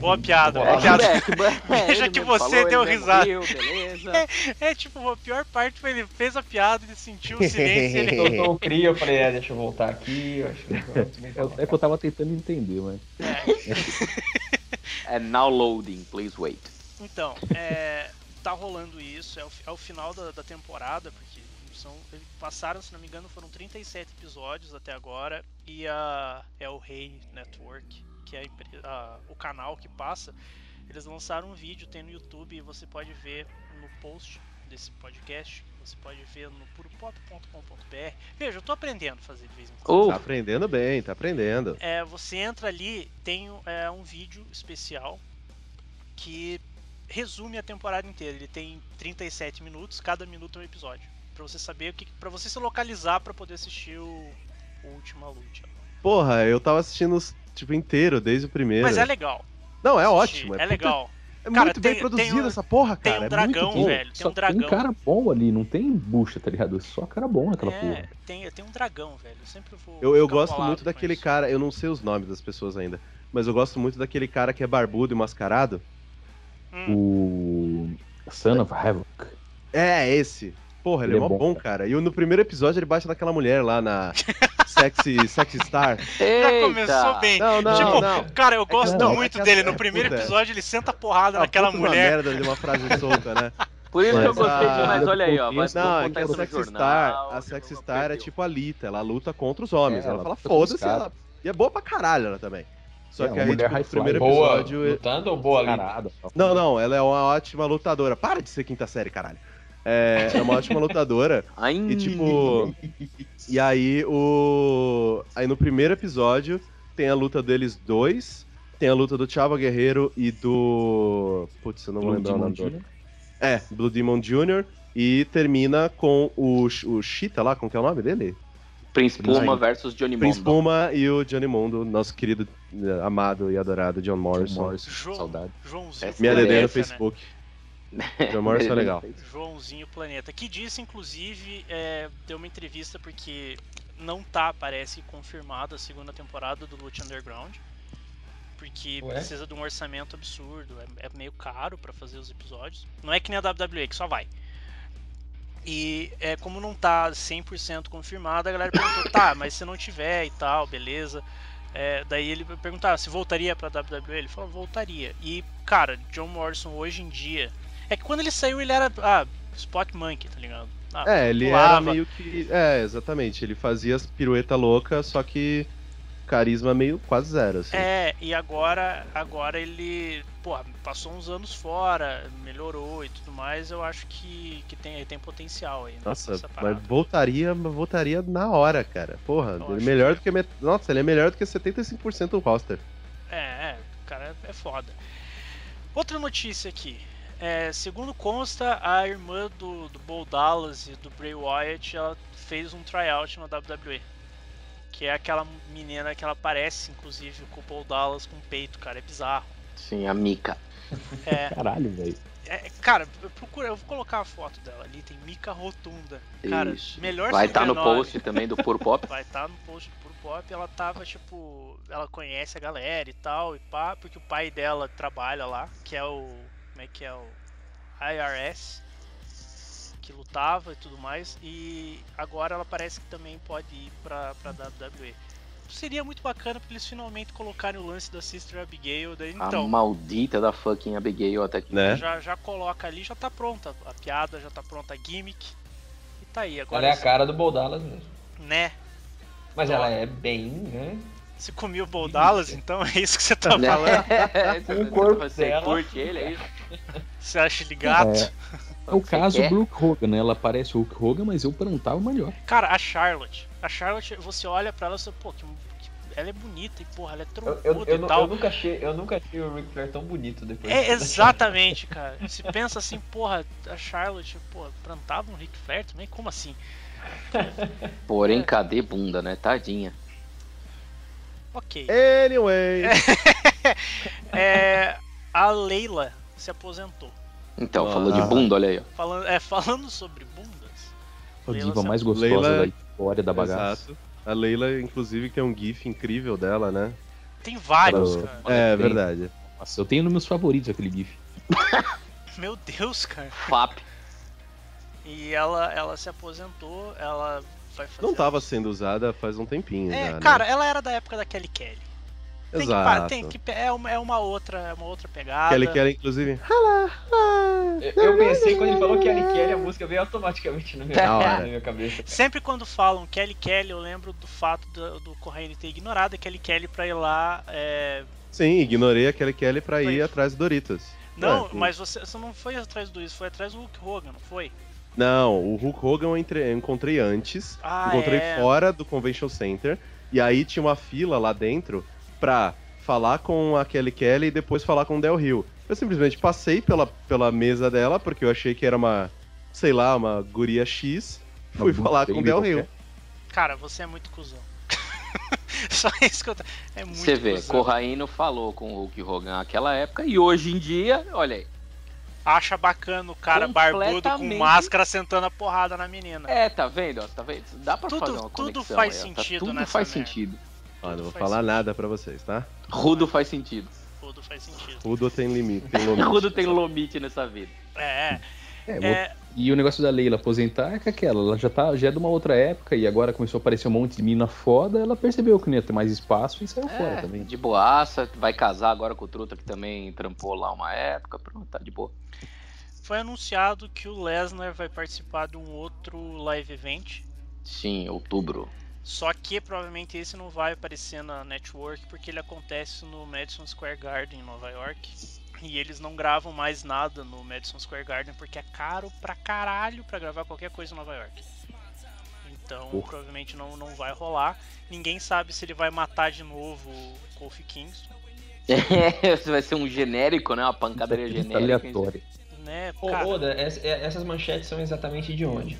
Boa piada, Boa boa piada. É, é, Veja que você deu risada. riu, beleza. É tipo, a pior parte foi ele fez a piada, ele sentiu o silêncio e ele. Soltou o cria, eu falei, é, deixa eu voltar aqui. Eu acho que eu É, é que eu tava tentando entender, mas. É now loading, please wait. Então, é, tá rolando isso, é o, é o final da, da temporada, porque são, passaram, se não me engano, foram 37 episódios até agora, e a El Rey Network, que é a a- o canal que passa, eles lançaram um vídeo, tem no YouTube, e você pode ver no post desse podcast, você pode ver no puropop.com.br. Veja, eu tô aprendendo a fazer de vez em quando. Oh, Tá aprendendo bem, tá aprendendo. É, você entra ali, tem é, um vídeo especial que resume a temporada inteira. Ele tem 37 minutos, cada minuto é um episódio. Pra você saber o que. para você se localizar pra poder assistir o, Última Luta. Porra, eu tava assistindo, os, tipo, inteiro, desde o primeiro. Mas é legal. Não, é assistir, ótimo. É, puta- legal. É Cara, muito bem tem- produzido tem um- essa porra, tem cara. um é muito dragão, bom. velho. Tem Só um dragão. tem cara bom ali, não tem bucha, tá ligado? Só cara bom naquela é, porra. tem, tem um dragão, velho. Eu sempre vou. Eu, eu gosto muito daquele isso. cara, eu não sei os nomes das pessoas ainda, mas eu gosto muito daquele cara que é barbudo e mascarado. Hum, O Son of Havoc. É, esse. Porra, ele, Ele é é mó bom, bom, cara. E no primeiro episódio ele bate naquela mulher lá na Sexy, Sexy Star. Já começou bem. Não, não, tipo, não. cara, eu gosto não, é muito que a- dele. No é, primeiro puta. episódio ele senta a porrada Ah, naquela puta uma mulher. merda de uma frase solta, né? Por isso que eu Mas gostei a- demais. Olha aí, ó. Vai Não, Não, é que a no Sexy jornal, Star, a Sexy Star é tipo a Lita, ela luta contra os homens. É, ela ela fala, foda-se, ela. E é boa pra caralho ela também. Só É, que aí, mulher tipo, no primeiro. Boa episódio. lutando ou boa ali? Não, não, ela é uma ótima lutadora. Para de ser quinta série, caralho. É, é uma ótima lutadora. Ai, E tipo. E aí o. Aí no primeiro episódio tem a luta deles dois. Tem a luta do Chava Guerreiro e do. Putz, eu não vou Blue lembrar o nome. Jr. É, Blue Demon Jr. E termina com o, o Cheetah lá, como que é o nome dele? Prince Puma versus Johnny Prince Mondo. Puma e o Johnny Mondo, nosso querido, eh, amado e adorado John Morrison. Morrison. João, Saudade. Joãozinho Essa Minha DD no né? Facebook. John Morrison é legal. Joãozinho Planeta. Que disse, inclusive, é, deu uma entrevista porque não tá, parece, confirmada a segunda temporada do Lute Underground. Porque Ué? precisa de um orçamento absurdo, é, é meio caro pra fazer os episódios. Não é que nem a WWE, que só vai. E é, como não tá 100% confirmado, a galera perguntou, tá, mas se não tiver e tal, beleza. É, daí ele perguntava se voltaria pra WWE, ele falou, voltaria. E, cara, John Morrison hoje em dia. É que quando ele saiu ele era. Ah, Spot Monkey, tá ligado? Ah, É, ele era pulava. meio que. É, exatamente. Ele fazia as pirueta louca, só que carisma meio quase zero, assim. É, e agora, agora ele, porra, passou uns anos fora, melhorou e tudo mais, eu acho que, que tem, tem potencial aí, né, Nossa, mas voltaria, voltaria na hora, cara. Porra, Eu ele é melhor que- do que. Nossa, ele é melhor do que 75% do roster. É, é, o cara é foda. Outra notícia aqui. É, segundo consta, a irmã do, do Bo Dallas e do Bray Wyatt, ela fez um tryout na WWE. Que é aquela menina que ela parece, inclusive, com o Bo Dallas com peito, cara, é bizarro. Sim, a Mika. É, Caralho, velho. É, cara, eu procura, eu vou colocar a foto dela ali, tem Mika Rotunda. Cara, Isso. melhor Vai estar no sobrenome. post também do Puro Pop. Vai estar no post do Puro Pop, ela tava, tipo, ela conhece a galera e tal, e pá, porque o pai dela trabalha lá, que é o. Como é que é o. IRS, que lutava e tudo mais, e agora ela parece que também pode ir pra, pra WWE. Seria muito bacana pra eles finalmente colocarem o lance da Sister Abigail, daí A então. maldita da fucking Abigail até que. Né? Já, já coloca ali, já tá pronta. A piada já tá pronta, a gimmick. E tá aí. Agora, Ela é a cara do Boldalas mesmo. né? Mas ela é bem, né? Você comeu o Bo Dallas, então é isso que você tá Né? falando? O corpo Você dela. curte ele, é isso? Você acha ele gato? É. É o Você caso quer? do Hulk Hogan, né? Ela parece o Hulk Hogan, mas eu plantava melhor. Cara, a Charlotte. A Charlotte, você olha pra ela e você, pô, que, que- ela é bonita e porra, ela é troncuda eu, eu, e tal. eu nunca achei, eu nunca achei o Ric Flair tão bonito depois. É exatamente, cara. Se pensa assim, porra, a Charlotte, porra, plantava um Ric Flair também? Como assim? Porém, cadê bunda, né? Tadinha. Ok. Anyway. É, a Leila se aposentou. Então, Ah. falou de bunda, olha aí, ó. Falando, é, falando sobre bundas. A Leila diva mais gostosa Leila- da história da bagaça. Exato. A Leila, inclusive, tem um gif incrível dela, né? Tem vários, Ela- cara. É, tem. verdade. Nossa, eu tenho nos meus favoritos aquele GIF. Meu Deus, cara. FAP. E ela, ela se aposentou, ela vai fazer. Não tava sendo usada faz um tempinho É, já, né? cara, ela era da época da Kelly Kelly. Tem que, Exato. pa- tem que é, uma, é uma outra, é uma outra pegada. Kelly Kelly, inclusive. Eu, eu pensei quando ele falou Kelly Kelly, a música veio automaticamente na minha, na minha cabeça. Sempre quando falam Kelly Kelly, eu lembro do fato do, do Correio ter ignorado a Kelly Kelly pra ir lá. é, Sim, ignorei a Kelly Kelly pra ir Foi. atrás do Doritos. Não, É, mas você, você não foi atrás do isso, foi atrás do Hulk Hogan, não foi? Não, o Hulk Hogan eu, entre- eu encontrei antes. Ah, encontrei é. fora do Convention Center. E aí tinha uma fila lá dentro pra falar com a Kelly Kelly e depois falar com o Del Rio. Eu simplesmente passei pela, pela mesa dela, porque eu achei que era uma, sei lá, uma guria X. Fui Uma falar com o Del. Rio. Cara, você é muito cuzão. Só isso que eu. tô- É muito Você vê, cuzão. Corraino falou com o Hulk Hogan naquela época e hoje em dia, olha aí. Acha bacana o cara barbudo com máscara sentando a porrada na menina. É, tá vendo? ó, Tá vendo? Dá pra Tudo- fazer uma tudo conexão faz aí, tá sentido Tudo nessa faz merda. sentido. Ó, não vou falar sentido. nada pra vocês, tá? Rudo faz sentido. Tudo faz sentido. Tudo tem limite, tem limite. Rudo tem limite nessa vida. É, É, é. E o negócio da Leila aposentar é que aquela, ela já, tá, já é de uma outra época e agora começou a aparecer um monte de mina foda, ela percebeu que não ia ter mais espaço e saiu fora É, também. de boaça, vai casar agora com o Truta que também trampou lá uma época, pronto, tá de boa. Foi anunciado que o Lesnar vai participar de um outro live event. Sim, outubro. Só que provavelmente esse não vai aparecer na network porque ele acontece no Madison Square Garden em Nova York. E eles não gravam mais nada no Madison Square Garden porque é caro pra caralho pra gravar qualquer coisa em Nova York. Então Porra. provavelmente não, não vai rolar. Ninguém sabe se ele vai matar de novo o Kofi Kingston. É, vai ser um genérico, né? Uma pancadaria genérica. aleatória. Né, Ô, cara, Oda, es- é- essas manchetes são exatamente de onde?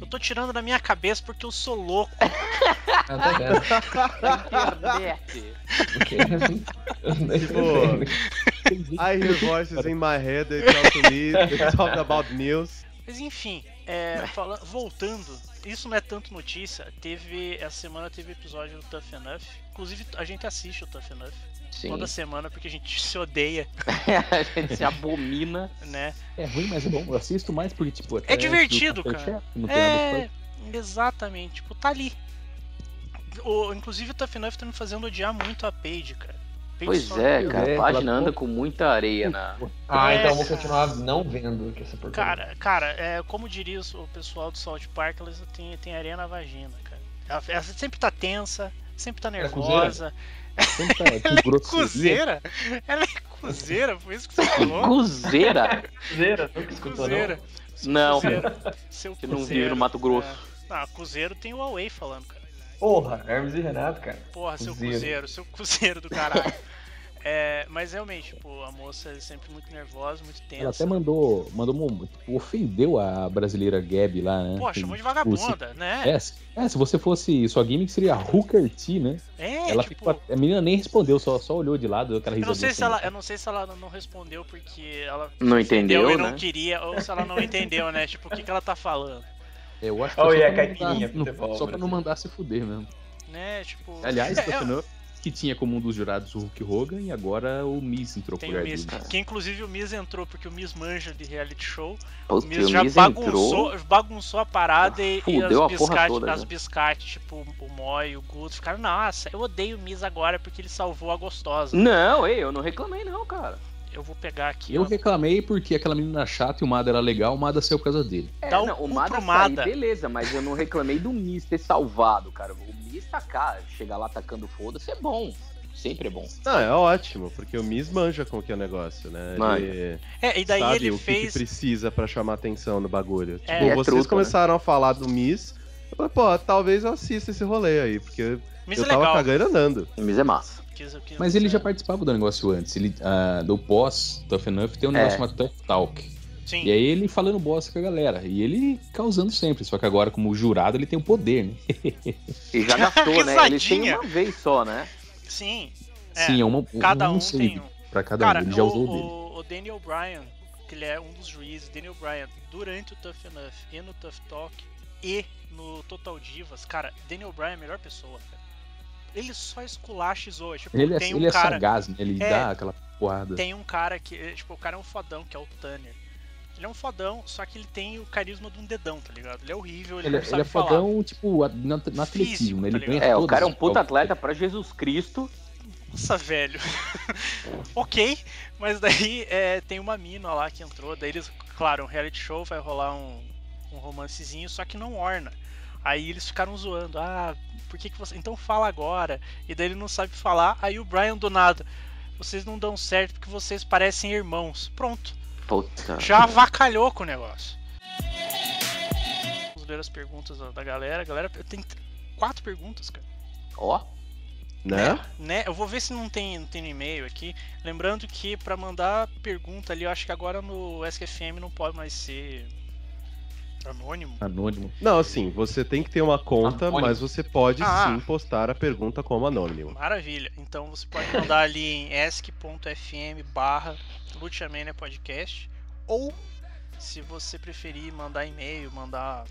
Eu tô tirando da minha cabeça porque eu sou louco. Vendo. Internet. Porque- Tipo, I hear voices in my head, they talk to me, they talk about news. Mas enfim, é, fala- voltando, isso não é tanto notícia. Teve. Essa semana teve episódio do Tough Enough. Inclusive, a gente assiste o Tough Enough Sim. toda semana porque a gente se odeia, a gente se abomina. né? É ruim, mas é bom. Eu assisto mais porque, tipo, até divertido, antes do cara. Pra É, exatamente. Tipo, tá ali. O, inclusive, o Tough Enough tá me fazendo odiar muito a Paige, cara. Pois só- é, cara. É, A página ela- anda com muita areia na. Ah, É, então eu vou continuar não vendo que essa porcaria. Cara, cara, é, como diria o pessoal do South Park, elas têm, têm areia na vagina, cara. Ela, ela sempre tá tensa, sempre tá é nervosa. Sempre tá com Ela é grosseria. cuzeira? Ela é cuzeira? Foi isso que você falou? Cruzeira? Cruzeira, nunca escutou Cuzeira. não? Não. Cuzeiro. Seu Que não Cuzeiro. vive no Mato Grosso. É. Ah, Cruzeiro tem o Huawei falando, cara. Porra, Hermes e Renato, cara. Porra, seu Cuzeiro. Cruzeiro, seu Cruzeiro do caralho. É, mas realmente, tipo, a moça é sempre muito nervosa, muito tensa. Ela até mandou, mandou um- tipo, ofendeu a brasileira Gabi lá, né? Pô, chamou de tipo, vagabunda, se- né? É, se, é, se você fosse sua gimmick seria Hooker T, né? É, ela tipo, ficou, a menina nem respondeu, só, só olhou de lado, deu aquela eu não sei se assim. ela, eu não sei se ela não respondeu porque ela Não entendeu entendeu, e não né? queria, ou se ela não entendeu, né? Tipo, o que, que ela tá falando, Eu acho que Oh, não caipirinha, mandar- futebol, Só pra não mandar se fuder mesmo. né? Tipo, Aliás, é, é, Enough, que tinha como um dos jurados o Hulk Hogan e agora o Miz entrou tem o Miz, dele. que inclusive o Miz entrou porque o Miz manja de reality show. O Puta, Miz o já Miz bagunçou, entrou. bagunçou a parada e, e as biscates, né? biscates, tipo o Moy e o Guto, ficaram, nossa, eu odeio o Miz agora porque ele salvou a gostosa. Não, ei, eu não reclamei não, cara. Eu vou pegar aqui, Eu ó. reclamei porque aquela menina chata e o Mada era legal, o Mada saiu por causa dele. É, Dá um não, o Mada pro sair, Mada. beleza, mas eu não reclamei do Miz ter salvado, cara. O Miz tacar, chegar lá tacando foda-se é bom. Sempre é bom. Não, é ótimo, porque o Miz manja com o que é o negócio, né? Ele É, e daí sabe ele o que, fez. que precisa pra chamar atenção no bagulho. É. Tipo, É vocês truta, né? começaram a falar do Miz, eu falei, pô, talvez eu assista esse rolê aí, porque Miz eu é tava legal. cagando andando. O Miz é massa. Mas ele já participava do negócio antes. Ele, ah, do pós Tough Enough tem um negócio É. chamado Tough Talk. Sim. E aí ele falando bosta com a galera. E ele causando sempre. Só que agora, como jurado, ele tem o poder, né? E já gastou, né? Ele tem uma vez só, né? Sim. É, Sim, é uma, cada um save tem um. pra cada Cara, um. Ele já o, usou o dele. o, o Daniel Bryan, que ele é um dos juízes, Daniel Bryan, durante o Tough Enough e no Tough Talk e no Total Divas, cara, Daniel Bryan é a melhor pessoa, cara. Ele só esculacha zoa. Tipo, Ele é, tem um ele é cara. sagaz, né? Ele É. dá aquela porrada. Tem um cara que. Tipo, o cara é um fodão, que é o Tanner. Ele é um fodão, só que ele tem o carisma de um dedão, tá ligado? Ele é horrível, ele, Ele, não ele sabe é falar. fodão, tipo, na, na atletismo, né? Ele tá ganha? É, o cara é um puta atleta pra Jesus Cristo. Nossa, velho. ok, mas daí é, tem uma mina lá que entrou, daí eles, claro, um reality show vai rolar um, um romancezinho, só que não orna. Aí eles ficaram zoando, ah, por que, que você. Então fala agora. E daí ele não sabe falar, aí o Brian do nada. Vocês não dão certo porque vocês parecem irmãos. Pronto. Puta. Já avacalhou com o negócio. Vamos ler as perguntas da galera. Galera, tem quatro perguntas, cara. Ó, Né? né? Eu vou ver se não tem, não tem no e-mail aqui. Lembrando que pra mandar pergunta ali, eu acho que agora no SQFM não pode mais ser. Anônimo. Anônimo. Não, assim, você tem que ter uma conta, Anônimo. mas você pode Ah. sim postar a pergunta como anônimo. Maravilha. Então você pode mandar ali em esc.fm barra Podcast. Ou, se você preferir mandar e-mail, mandar,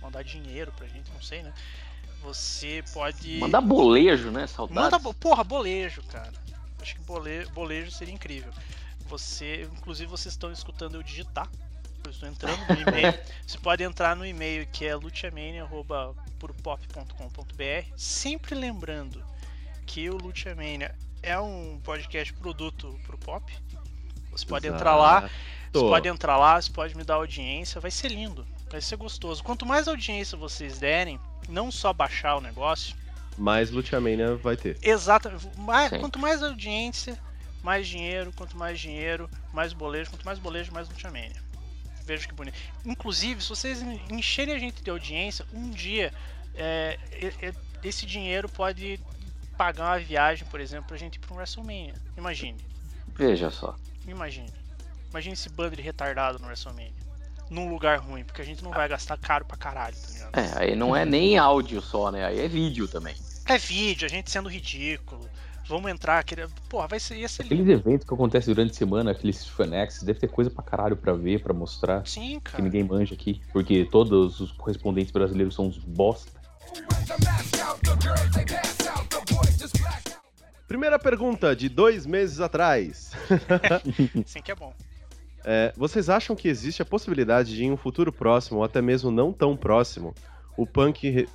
mandar dinheiro pra gente, não sei, né? Você pode. Mandar bolejo, né? Saudades. Manda, bo- porra, bolejo, cara. Acho que bole, bolejo seria incrível. Você, inclusive, vocês estão escutando eu digitar. Eu estou entrando no e-mail. Você pode entrar no e-mail que é luciamania.puropop.com.br. Sempre lembrando que o Luciamania é um podcast produto pro pop. Você pode entrar lá, você pode entrar lá, você pode me dar audiência, vai ser lindo, vai ser gostoso. Quanto mais audiência vocês derem, não só baixar o negócio, Mais Luciamania vai ter. Exato. Mais, quanto mais audiência, mais dinheiro. Quanto mais dinheiro, mais bolejo. Quanto mais bolejo, mais Ultimania. Veja que bonito. Inclusive, se vocês en- encherem a gente de audiência, um dia é, esse dinheiro pode pagar uma viagem, por exemplo, pra gente ir pra um WrestleMania. Imagine. Veja só. Imagine. Imagine esse bando de retardado no WrestleMania. Num lugar ruim, porque a gente não vai gastar caro pra caralho, tá ligado? É, aí não é nem áudio só, né? Aí é vídeo também. É vídeo, a gente sendo ridículo. Vamos entrar, querer... Porra, vai ser, ia ser lindo. Aqueles eventos que acontecem durante a semana, aqueles fanex, deve ter coisa pra caralho pra ver, pra mostrar. Sim, Que cara. ninguém manja aqui. Porque todos os correspondentes brasileiros são uns bosta. Primeira pergunta de dois meses atrás. Sim que é bom. É, vocês acham que existe a possibilidade de, em um futuro próximo, ou até mesmo não tão próximo, o punk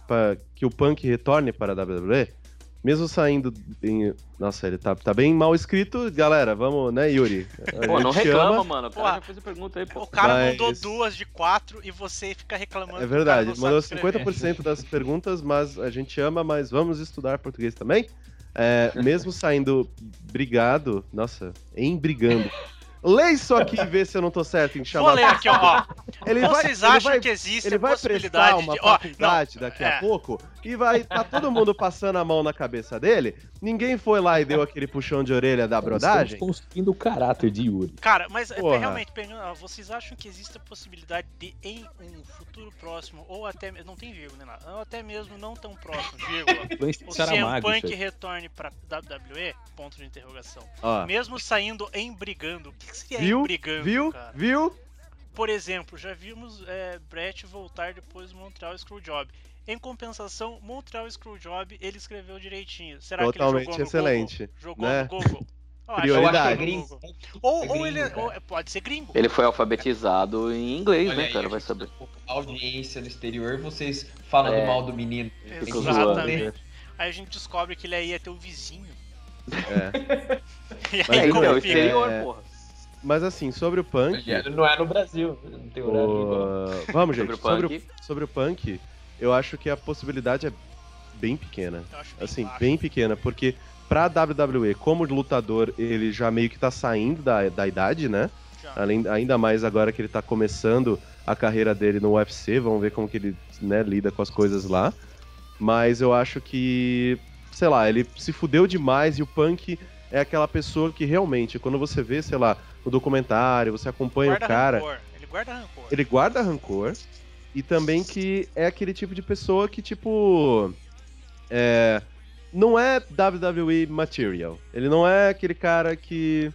que o punk retorne para a WWE? Mesmo saindo em... Nossa, ele tá, tá bem mal escrito. Galera, vamos, né, Yuri? A Pô, não reclama, ama. mano. O cara Pô, já fez a pergunta aí, pô. O cara Mas- mandou duas de quatro e você fica reclamando. É verdade, mandou sabe escrever. 50% das perguntas, mas a gente ama, mas vamos estudar português também. É, mesmo saindo brigado, nossa, em brigando. Lê isso aqui e vê se eu não tô certo em Vou chamar. ler aqui, ó. Ele vai, Vocês ele acham vai- que existe ele a vai prestar possibilidade uma de. Ó, não, daqui é. a pouco e vai tá todo mundo passando a mão na cabeça dele. Ninguém foi lá e deu aquele puxão de orelha da brodagem. Estamos construindo o caráter de Yuri. Cara, mas é, Porra. realmente, vocês acham que existe a possibilidade de, em um futuro próximo, ou até. Não tem vírgula nem nada, ou até mesmo não tão próximo, vírgula. O de CM isso Punk aí. retorne pra WWE? Ponto de interrogação. Ó, Mesmo saindo em brigando. O que, que seria Viu? brigando? viu? cara? Viu? Por exemplo, já vimos é, Brett voltar depois do Montreal Screwjob. Em compensação, Montreal Screwjob ele escreveu direitinho. Será Totalmente que ele jogou no excelente, Google? Jogou né? no Google? Prioridade. é gringo. Ou, É ou ele ou- pode ser gringo. Ele foi alfabetizado em inglês, Olha né, aí, cara? a Vai saber. tem audiência no exterior, vocês falam É. do mal do menino. Exatamente. Aí a gente descobre que ele aí ia ter o vizinho. É. E Mas aí É, como então, exterior, É. porra. Mas assim, sobre o punk. Não é no Brasil, não tem horário o- Vamos, gente. Sobre o Sobre o, punk. sobre o punk, eu acho que a possibilidade é bem pequena. Bem Assim, baixo. bem pequena, porque pra WWE, como lutador, ele já meio que tá saindo da, da idade, né? Já. Além, ainda mais agora que ele tá começando a carreira dele no UFC, vamos ver como que ele né, lida com as coisas lá. Mas eu acho que, sei lá, ele se fudeu demais e o Punk é aquela pessoa que realmente, quando você vê, sei lá, no documentário, você acompanha Guarda o cara, rancor. Ele guarda rancor. ele guarda rancor e também que é aquele tipo de pessoa que, tipo. É, não é WWE material. Ele não é aquele cara que.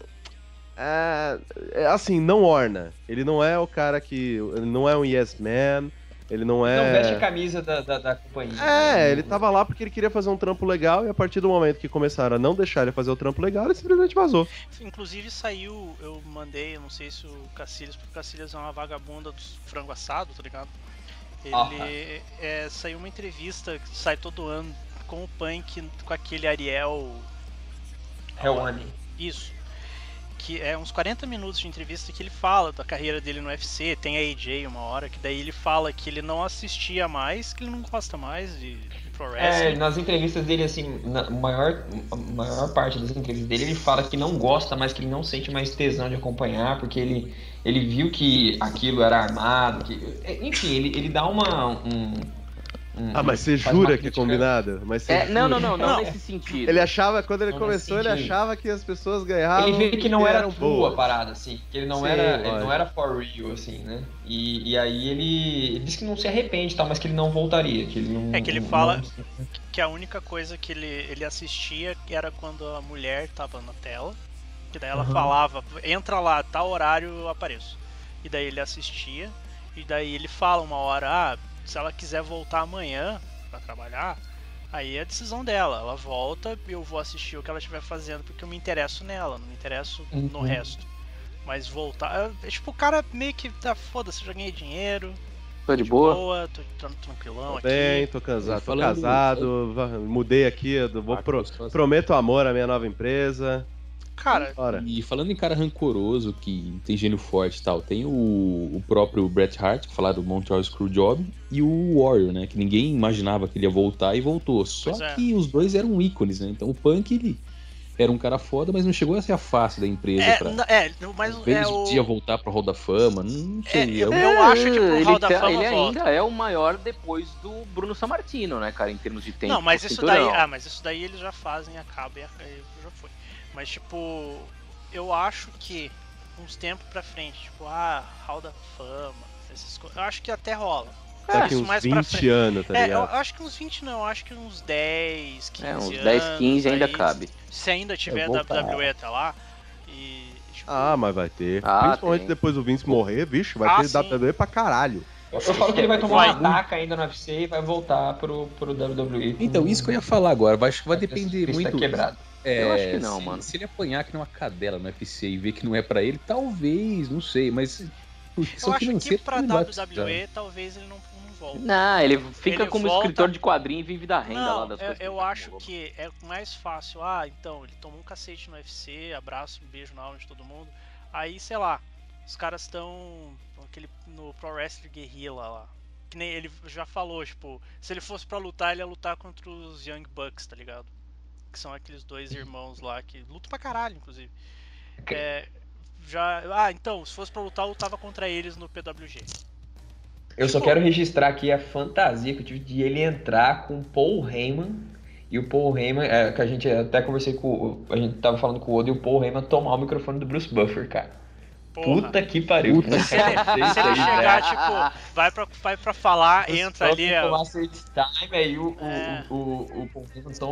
É, é, assim, não orna. Ele não é o cara que. Ele não é um yes man. Ele não é. Não veste a camisa da, da, da companhia. É, ele tava lá porque ele queria fazer um trampo legal e a partir do momento que começaram a não deixar ele fazer o trampo legal, ele simplesmente vazou. Inclusive saiu, eu mandei, eu não sei se o Cacilhas, porque o Cacilhas é uma vagabunda dos frango assado, tá ligado? Ele Aham. é, saiu uma entrevista que sai todo ano com o Punk, com aquele Ariel. Helwani. Isso. Que é uns 40 minutos de entrevista que ele fala da carreira dele no UFC, tem a AJ uma hora, que daí ele fala que ele não assistia mais, que ele não gosta mais de, de pro É, wrestling. nas entrevistas dele, assim, na maior, a maior parte das entrevistas dele, ele fala que não gosta, mas que ele não sente mais tesão de acompanhar, porque ele, ele viu que aquilo era armado, que, é, enfim, ele, ele dá uma, um, um- Ah, mas você jura que é combinado? Mas É, não, não, não, não, Não. nesse sentido. Ele achava, quando ele Não, começou, ele achava que as pessoas ganhavam. Ele vê que não era true a parada, assim. Que ele não, Sim, era, ele não era for real, assim, né? E, e aí ele, ele disse que não se arrepende, tal, mas que ele não voltaria. Que ele não, É que ele não- fala- não- Que a única coisa que ele, ele assistia era quando a mulher tava na tela. Que daí ela Aham. falava, entra lá, tal horário eu apareço. E daí ele assistia. E daí ele fala uma hora, ah, se ela quiser voltar amanhã pra trabalhar, aí é a decisão dela. Ela volta e eu vou assistir o que ela estiver fazendo porque eu me interesso nela, não me interesso no Uhum. resto. Mas voltar. É, tipo, o cara meio que tá foda-se, já ganhei dinheiro, Tô de de boa. boa, tô, tranquilão Tô aqui. bem, tô casado, tô casado, mudei aqui, eu vou Ah, pro- prometo amor à minha nova empresa. Cara, Bora. E falando em cara rancoroso, que tem gênio forte e tal, tem o, o próprio Bret Hart, que falaram do Montreal Screwjob, e o Warrior, né? Que ninguém imaginava que ele ia voltar e voltou. Só é. que os dois eram ícones, né? Então o Punk, ele era um cara foda, mas não chegou a ser a face da empresa é, pra... é, mas é o. dia voltar pra Hall da Fama, não É, sei. eu- um- eu acho que pro ele, Hall da tá- Fama ele volta. ainda é o maior depois do Bruno Sammartino, né, cara, em termos de tempo. Não, mas com isso cinturão. daí. Ah, mas isso daí eles já fazem, acaba e já foi. Mas tipo, eu acho que uns tempos pra frente, tipo, ah, Hall da Fama, essas coisas. Eu acho que até rola. Daqui isso uns mais pra 20 frente. anos, tá É, eu ligado? acho que uns 20 não, eu acho que uns 10, 15 É, uns anos. 10, 15 ainda aí, cabe. Se ainda tiver voltar. WWE até lá. E. tipo, Ah, mas vai ter. Ah, Principalmente tem. depois do Vince morrer, bicho, vai Ah, ter sim. WWE pra caralho. Eu, eu falo que ele vai tomar Vai. uma taca ainda no UFC e vai voltar pro, pro WWE. Então, isso que eu ia falar agora, vai- acho que vai depender pista muito. quebrado. É, Eu acho que não, se, mano. Se ele apanhar que nem uma cadela no UFC e ver que não é pra ele, talvez, não sei, mas. Eu acho que pra. WWE talvez ele não, não volte. Não, ele fica Ele como volta- escritor de quadrinho e vive da renda lá Não, das eu, coisas. eu que ele acho que é mais fácil. Ah, então, ele tomou um cacete no UFC, abraço, um beijo na alma de todo mundo. Aí, sei lá, os caras estão aquele no Pro Wrestling Guerrilla lá. Que nem ele já falou, tipo, se ele fosse pra lutar, ele ia lutar contra os Young Bucks, tá ligado? Que são aqueles dois irmãos lá que lutam pra caralho, inclusive. É, já, ah, então, se fosse pra lutar, eu lutava contra eles no PWG. Eu só quero registrar aqui a fantasia que eu tive de ele entrar com o Paul Heyman. E o Paul Heyman, é, que a gente até conversei com o. A gente tava falando com o Odo e o Paul Heyman tomar o microfone do Bruce Buffer, cara. Porra. Puta que pariu. Puta. Se ele, se ele chegar, tipo, vai pra, vai pra falar, entra ali. O ó, Master Time, aí o, o, É. o, o,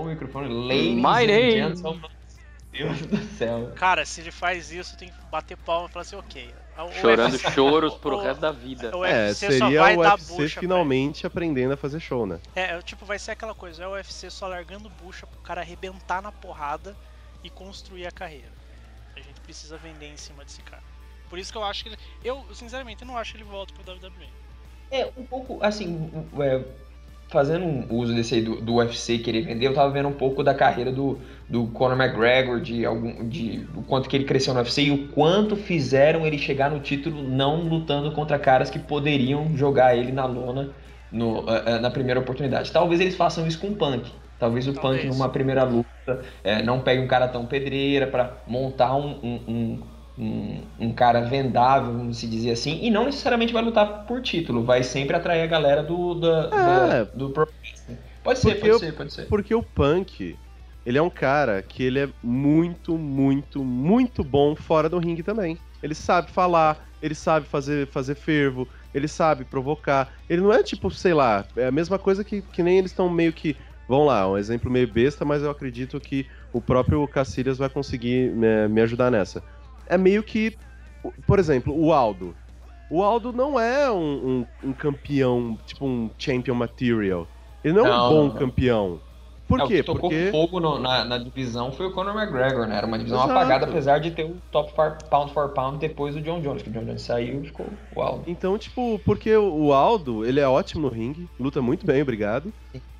o microfone. Ladies My and name. Deus do céu. Cara, se ele faz isso, tem que bater palma e falar assim, ok. O Chorando UFC choros pro o- resto da vida. O É, seria vai o dar UFC bucha finalmente aprendendo a fazer show, né? É, tipo, vai ser aquela coisa, é o UFC só largando bucha pro cara arrebentar na porrada e construir a carreira. A gente precisa vender em cima desse cara. Por isso que eu acho que ele. Eu, sinceramente, não acho que ele volta pro WWE. É, um pouco, assim, é, fazendo um uso desse aí do, do UFC querer vender, eu tava vendo um pouco da carreira do, do Conor McGregor, de algum, de, do quanto que ele cresceu no UFC e o quanto fizeram ele chegar no título não lutando contra caras que poderiam jogar ele na lona no, eh, eh, na primeira oportunidade. Talvez eles façam isso com o Punk. Talvez o Talvez. Punk numa primeira luta eh, não pegue um cara tão pedreira pra montar um, um, um, um, um cara vendável, vamos se dizer assim, e não necessariamente vai lutar por título, vai sempre atrair a galera do, da, da- É. do Pro Wrestling. Pode ser, Porque pode ser, pode ser. Porque o Punk, ele é um cara que ele é muito, muito, muito bom fora do ringue também. Ele sabe falar, ele sabe fazer, fazer fervo, ele sabe provocar. Ele não é tipo, sei lá, é a mesma coisa que, que nem eles estão meio que. Vamos lá, um exemplo meio besta, mas eu acredito que o próprio Cacilhas vai conseguir me, me ajudar nessa. É meio que. Por exemplo, o Aldo. O Aldo não é um, um- um campeão, tipo um champion material. Ele não é um Não, bom não, não. campeão. Por É, o quê? que tocou Porque. fogo no- na, na divisão foi o Conor McGregor, né? Era uma divisão Exato. apagada, apesar de ter o top for, pound for pound depois do John Jones, que o John Jones saiu e ficou uau. Então, tipo, porque o Aldo, ele é ótimo no ringue, luta muito bem, obrigado.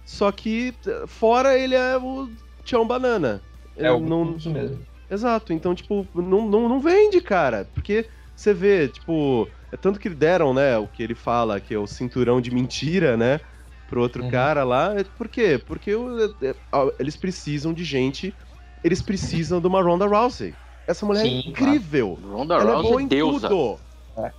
Só que, fora ele é o Tião Banana. É o não, isso mesmo. Exato, então, tipo, não, não, não vende, cara. Porque você vê, tipo, é tanto que deram, né, o que ele fala, que é o cinturão de mentira, né, pro outro Uhum. cara lá. É- Por quê? Porque é- é- eles precisam de gente, eles precisam de uma Ronda Rousey. Essa mulher Sim, é incrível. Ronda Ela é Rousey boa em deusa. tudo.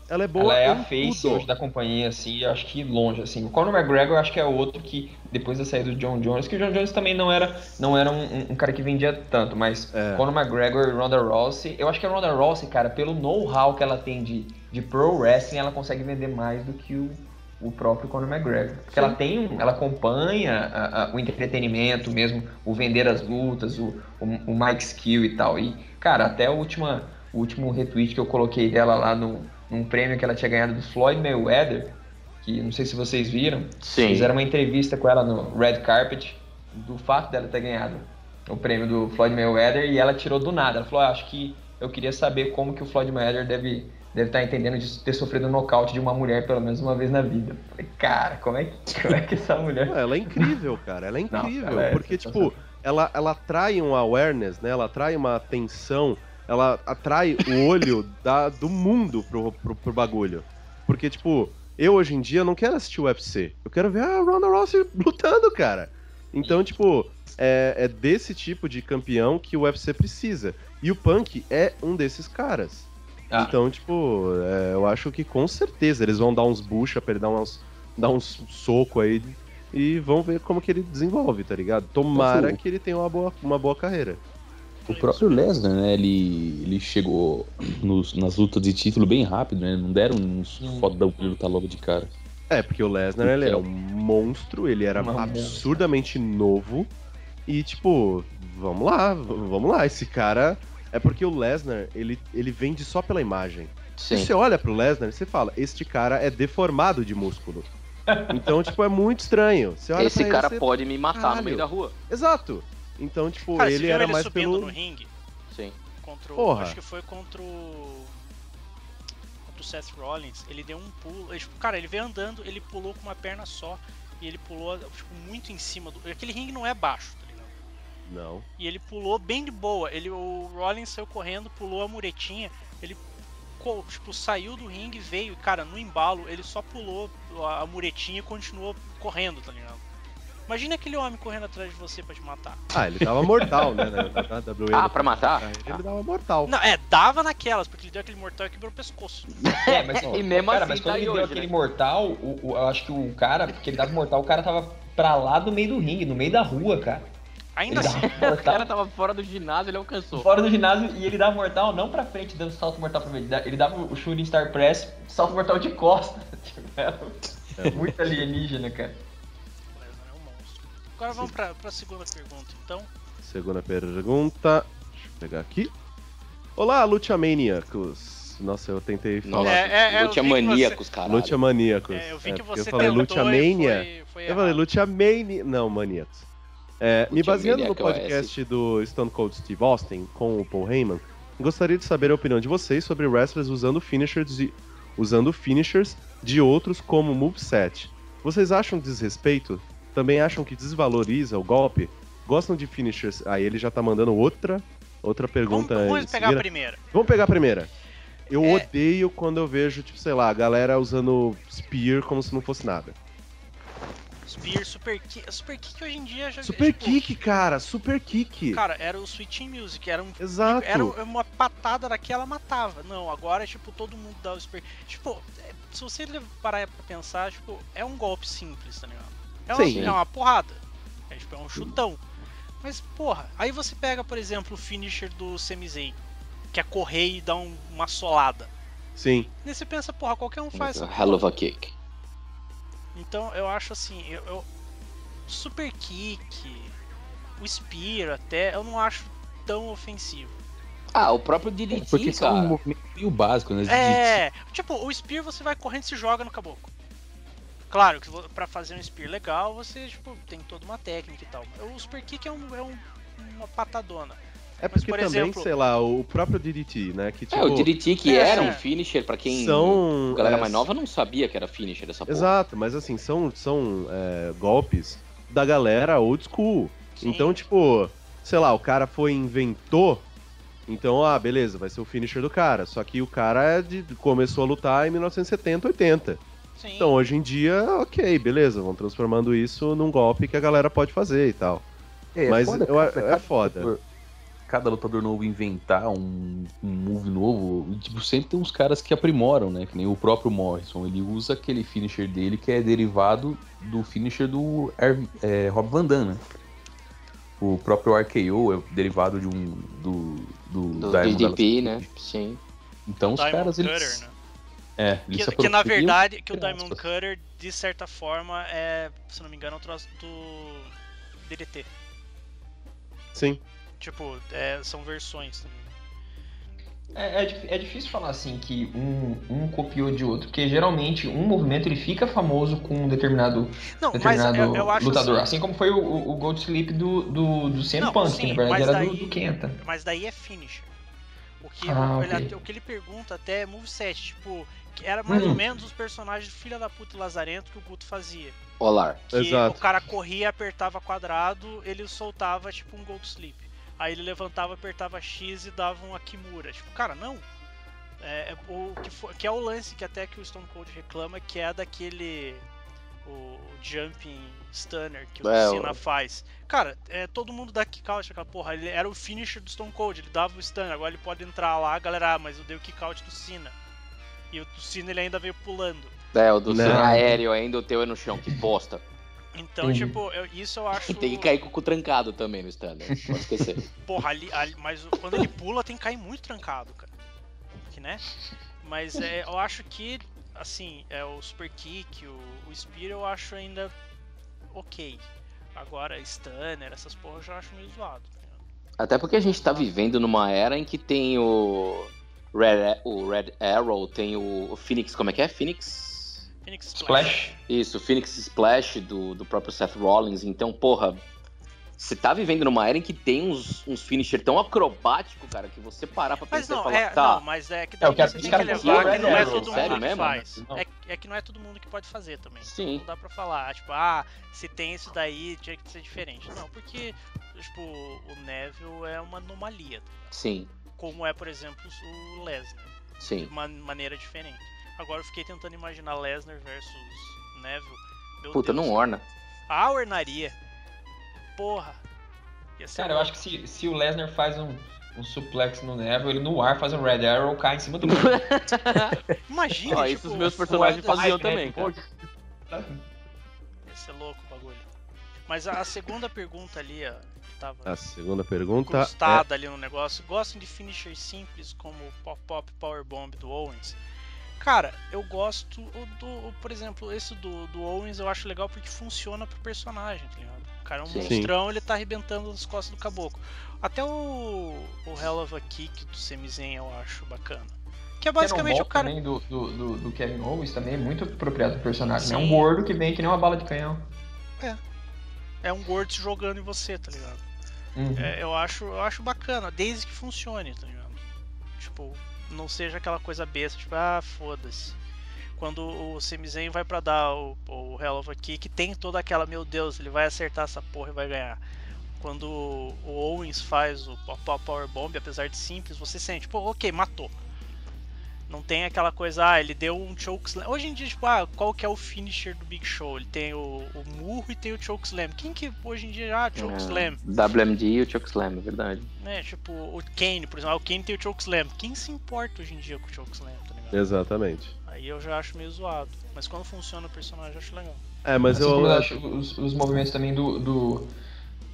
Ela é boa Ela é a face tudo. hoje da companhia, assim, eu acho que longe, assim. O Conor McGregor eu acho que é outro que, depois da saída do John Jones, que o John Jones também não era, não era um, um cara que vendia tanto, mas É. Conor McGregor e Ronda Rousey, eu acho que a Ronda Rousey, cara, pelo know-how que ela tem de, de pro wrestling, ela consegue vender mais do que o, o próprio Conor McGregor. Porque ela tem, um- ela acompanha a- a- o entretenimento mesmo, o vender as lutas, o, o, o Mike Skill e tal. E, cara, até a última, o último retweet que eu coloquei dela lá no, num prêmio que ela tinha ganhado do Floyd Mayweather, que não sei se vocês viram, Sim. fizeram uma entrevista com ela no Red Carpet do fato dela ter ganhado o prêmio do Floyd Mayweather e ela tirou do nada. Ela falou: ah, acho que eu queria saber como que o Floyd Mayweather deve deve estar entendendo de ter sofrido um nocaute de uma mulher pelo menos uma vez na vida. Eu Falei, cara, como é que, como é que essa mulher Ela é incrível, cara. Ela é Não, incrível. ela é porque, tipo, ela, ela atrai um awareness, né? Ela atrai uma atenção, ela atrai o olho da, do mundo pro, pro, pro bagulho. Porque, tipo, eu hoje em dia não quero assistir o UFC. Eu quero ver a Ronda Rousey lutando, cara. Então, tipo, é, é desse tipo de campeão que o UFC precisa. E o Punk é um desses caras. Ah. Então, tipo, é, eu acho que com certeza eles vão dar uns bucha pra ele dar uns, dar uns soco aí e vão ver como que ele desenvolve, tá ligado? Tomara Mas o- que ele tenha uma boa, uma boa carreira. O próprio Lesnar, né? Ele, ele chegou nos- nas lutas de título bem rápido, né? Não deram uns Hum. fodão pra ele lutar logo de cara. É, porque o Lesnar, ele é um monstro, ele era Uma absurdamente novo e, tipo, vamos lá, vamos lá, esse cara... É porque o Lesnar, ele, ele vende só pela imagem. Se Sim. você olha pro Lesnar, você fala, este cara é deformado de músculo. Então, tipo, é muito estranho. Você olha Esse pra cara ele, você... pode me matar Caralho. no meio da rua. Exato. Então, tipo, Cara, você ele viu era ele mais subindo pelo... no ringue Sim. contra o. Porra. Acho que foi contra o. Contra o Seth Rollins. Ele deu um pulo. ele, tipo, cara, ele veio andando, ele pulou com uma perna só. E ele pulou, tipo, muito em cima do. Aquele ringue não é baixo, tá ligado? Não. E ele pulou bem de boa. Ele, o Rollins saiu correndo, pulou a muretinha. Ele tipo, saiu do ringue, veio. Cara, no embalo, ele só pulou a, a muretinha e continuou correndo, tá ligado? Imagina aquele homem correndo atrás de você pra te matar. Ah, ele tava mortal, né? Na, na WWE. Ah, pra matar? Ele dava mortal. Não, é, dava naquelas, porque ele deu aquele mortal e quebrou o pescoço. É, mas, E mesmo cara, assim mas quando tá ele deu hoje, aquele né? mortal, o, o- eu acho que o cara, porque ele dava mortal, o cara tava pra lá do meio do ringue, no meio da rua, cara. Ainda Ele assim, dava O cara tava fora do ginásio, ele alcançou. fora do ginásio e ele dava mortal não pra frente, dando salto mortal pra frente. Ele dava o shooting star press, salto mortal de costa. Tipo, era muito alienígena, cara. Agora vamos pra, pra segunda pergunta, então. Segunda pergunta. Deixa eu pegar aqui. Olá, Lucha Maníacos. Nossa, eu tentei falar. Nossa, É, é, é, eu vi que você-. Lucha. É, eu vi É, que porque você eu falei tentou Lucha e Mania. foi, foi Eu falei errado. Lucha Mania. Não, Maníacos. É, me Lucha baseando no é podcast do Stone Cold Steve Austin com o Paul Heyman, gostaria de saber a opinião de vocês sobre wrestlers usando finishers de, usando finishers de outros como moveset. Vocês acham desrespeito? Também acham que desvaloriza o golpe? Gostam de finishers? Aí ele já tá mandando outra outra Vamos, pergunta. em vamos pegar a primeira. Vamos pegar a primeira. Eu É. odeio quando eu vejo, tipo, sei lá, a galera usando Spear como se não fosse nada. Spear, Super Kick. Super Kick hoje em dia já Super tipo, Kick, cara, Super Kick. Cara, era o Switching Music, era um Exato. Era uma patada daquela matava. Não, agora, tipo, todo mundo dá o Super. Tipo, é, se você parar pra pensar, tipo, é um golpe simples, tá ligado? É uma, Sim. é uma porrada. É, tipo, é um chutão. Mas, porra, aí você pega, por exemplo, o finisher do Semizei, que é correr e dar um- uma solada. Sim. E aí você pensa, porra, qualquer um faz essa Hell of a kick. Então eu acho assim, eu, eu- Super Kick, o Spear até, eu não acho tão ofensivo. Ah, o próprio DDT, Porque são um cara. movimento meio básico, né? É, tipo, o Spear você vai correndo e se joga no caboclo. Claro que pra fazer um Spear legal, você tipo, tem toda uma técnica e tal. O Super Kick é, um, é um- uma patadona. É Mas, porque por também, exemplo- sei lá, o próprio DDT, né? Que, tipo, É, o DDT que é, era é. um finisher, pra quem. são. A galera é, mais nova não sabia que era finisher essa porra. Exato, mas assim, são, são é, golpes da galera old school. Sim. Então, tipo, sei lá, o cara foi inventou. Então, ah, beleza, vai ser o finisher do cara. Só que o cara é de, começou a lutar em 1970, 80. Sim. Então, hoje em dia, ok, beleza, vão transformando isso num golpe que a galera pode fazer e tal. É, Mas foda, eu- cara, é cada foda. lutador- cada lutador novo inventar um, um move novo, e, tipo, sempre tem uns caras que aprimoram, né? Que nem o próprio Morrison. Ele usa aquele finisher dele que é derivado do finisher do é, Rob Van Damme, né? O próprio RKO é derivado de um. do. do, Do DDP, né? Sim. Então os Diamond caras. Cutter, Eles, né? É, eles se Que, que na verdade, que o entre Diamond aspas. Cutter, de certa forma, é, se não me engano, é um troço do DDT. Sim. Tipo, é, são versões também. É, é, é difícil falar assim que um, um copiou de outro, porque geralmente um movimento ele fica famoso com um determinado, Não, mas determinado eu, eu acho lutador. assim, Assim como foi o, o, Gold Sleep do, do, do CM Não, Punk, sim, que na verdade era daí- do, do Kenta. Mas daí é finisher. O que, Ah, ele, ok. o que ele pergunta até é moveset, tipo, que era mais Hum. ou menos os personagens filha da puta e lazarento que o Guto fazia. Olar. Que Exato. o cara corria, apertava quadrado, ele soltava tipo um Gold Sleep. Aí ele levantava, apertava X e dava um Akimura. Tipo, cara, não. É, é o que, for- que é o lance que até que o Stone Cold reclama, que é daquele. O Jumping Stunner que o É, Cena faz. Cara, é, todo mundo dá kick out, aquela porra. Ele era o finisher do Stone Cold, ele dava o Stunner. Agora ele pode entrar lá, galera, ah, mas eu dei o kick out do Cena. E o do Cena ele ainda veio pulando. É, o do. Cena aéreo ainda, o teu é no chão, que bosta. Então, Entendi. tipo, eu- isso eu acho. E tem que cair com o cu trancado também no stand, né? pode esquecer. Porra, ali, ali- mas quando ele pula tem que cair muito trancado, cara. Que, né? Mas é, eu acho que, assim, é, o Super Kick, o, o Spear eu acho ainda ok. Agora, Stunner, essas porra eu já acho meio zoado. ligado? Até porque a gente tá vivendo numa era em que tem o Red, o Red Arrow, tem o, o Phoenix, como é que é? Phoenix? Phoenix Splash. Splash. Isso, o Phoenix Splash do, do próprio Seth Rollins. Então, porra, você tá vivendo numa era em que tem uns, uns finisher tão acrobático, cara, que você parar pra Mas pensar não, e falar, é, tá, não, mas é que É, também quero você que tem que levar que não é todo mundo que sério faz. mesmo? É, é que não é todo mundo que pode fazer também. Sim. Não dá pra falar, tipo, ah, se tem isso daí, tinha que ser diferente. Não, porque, tipo, o Neville é uma anomalia. sim, Como é, por exemplo, o Lesnar. de sim. uma maneira diferente. Agora eu fiquei tentando imaginar Lesnar versus Neville. Meu Puta, Deus. não orna. Ah, ornaria. Porra. Cara, eu acho que se, se o Lesnar faz um, um suplex no Neville, ele no ar faz um Red Arrow, cai em cima do mundo. Imagina, Ó, tipo, isso os meus personagens faziam Ai, também, cara. Ia ser louco o bagulho. Mas a, a segunda pergunta ali, ó, tava A segunda pergunta incrustada ali no negócio. Gostam de finishers simples como o Pop-Pop Powerbomb do Owens? Cara, eu gosto do, por exemplo, esse do, do Owens eu acho legal porque funciona pro personagem, tá ligado? O cara é um Sim. monstrão, ele tá arrebentando as costas do caboclo. Até o, o Hell of a Kick do Semizen eu acho bacana. Que é basicamente o cara. também do, do, do, do Kevin Owens também é muito apropriado pro personagem. né? É Sim. um gordo que vem que nem uma bala de canhão. É um gordo se jogando em você, tá ligado? Uhum. É, eu, acho, eu acho bacana, desde que funcione, tá ligado? Tipo, não seja aquela coisa besta, tipo, ah, foda-se. Quando o Semizen vai pra dar o, o Hell of a Kick, tem toda aquela, meu Deus, ele vai acertar essa porra e vai ganhar. Quando o Owens faz o Pop Power Bomb, apesar de simples, você sente, pô, ok, matou. Não tem aquela coisa, ah, ele deu um chokeslam. Hoje em dia, tipo, ah, qual que é o finisher do Big Show? Ele tem o, o murro e tem o chokeslam. Quem que hoje em dia, ah, chokeslam? É, WMD e o Chokeslam, é verdade. né? Tipo, o Kane, por exemplo, ah, o Kane tem o chokeslam. Quem se importa hoje em dia com o chokeslam, tá ligado? Exatamente. Aí eu já acho meio zoado. Mas quando funciona o personagem, eu acho legal. É, mas Assim eu acho. acho os, os movimentos também do, do,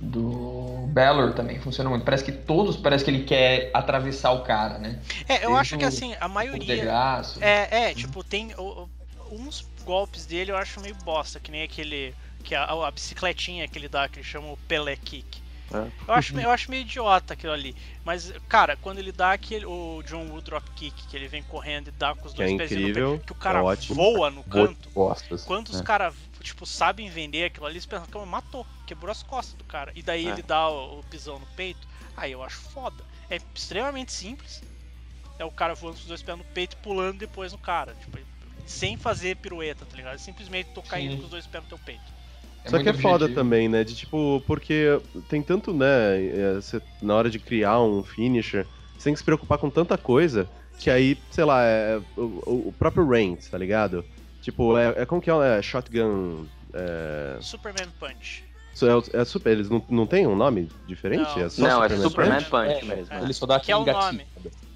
do Balor também funcionam muito. Parece que todos, parece que ele quer atravessar o cara, né? É, eu Desde acho que o- assim, a maioria. degraço. É, é, tipo, tem o- o- uns golpes dele eu acho meio bosta, que nem aquele. Que a, a bicicletinha que ele dá, que ele chama o Pelé Kick. É. Eu, acho, eu acho meio idiota aquilo ali. Mas, cara, quando ele dá aquele. O John Woo Drop Kick, que ele vem correndo e dá com os Que é dois pezinhos que o cara é voa no canto. Costas. Quantos né? caras, tipo, sabem vender aquilo ali, eles pensam que matou, quebrou as costas do cara. E daí É. ele dá o, o pisão no peito. Aí eu acho foda. É extremamente simples. É o cara voando com os dois pés no peito e pulando depois no cara. Tipo, sem fazer pirueta, tá ligado? É simplesmente tocar Sim. indo com os dois pés no teu peito. Só que é foda objetivo. também, né? De tipo, porque tem tanto, né? é, cê- na hora de criar um finisher, você tem que se preocupar com tanta coisa que aí, sei lá, é, o, o- o próprio Reigns, tá ligado? Tipo, é, é como que é? é shotgun. É, Superman Punch. É, é super, eles não, não têm um nome diferente? Não. É só Não, é Superman Superman Punch? Punch É, mesmo. Ele só dá Que é aquele o gatinho. nome.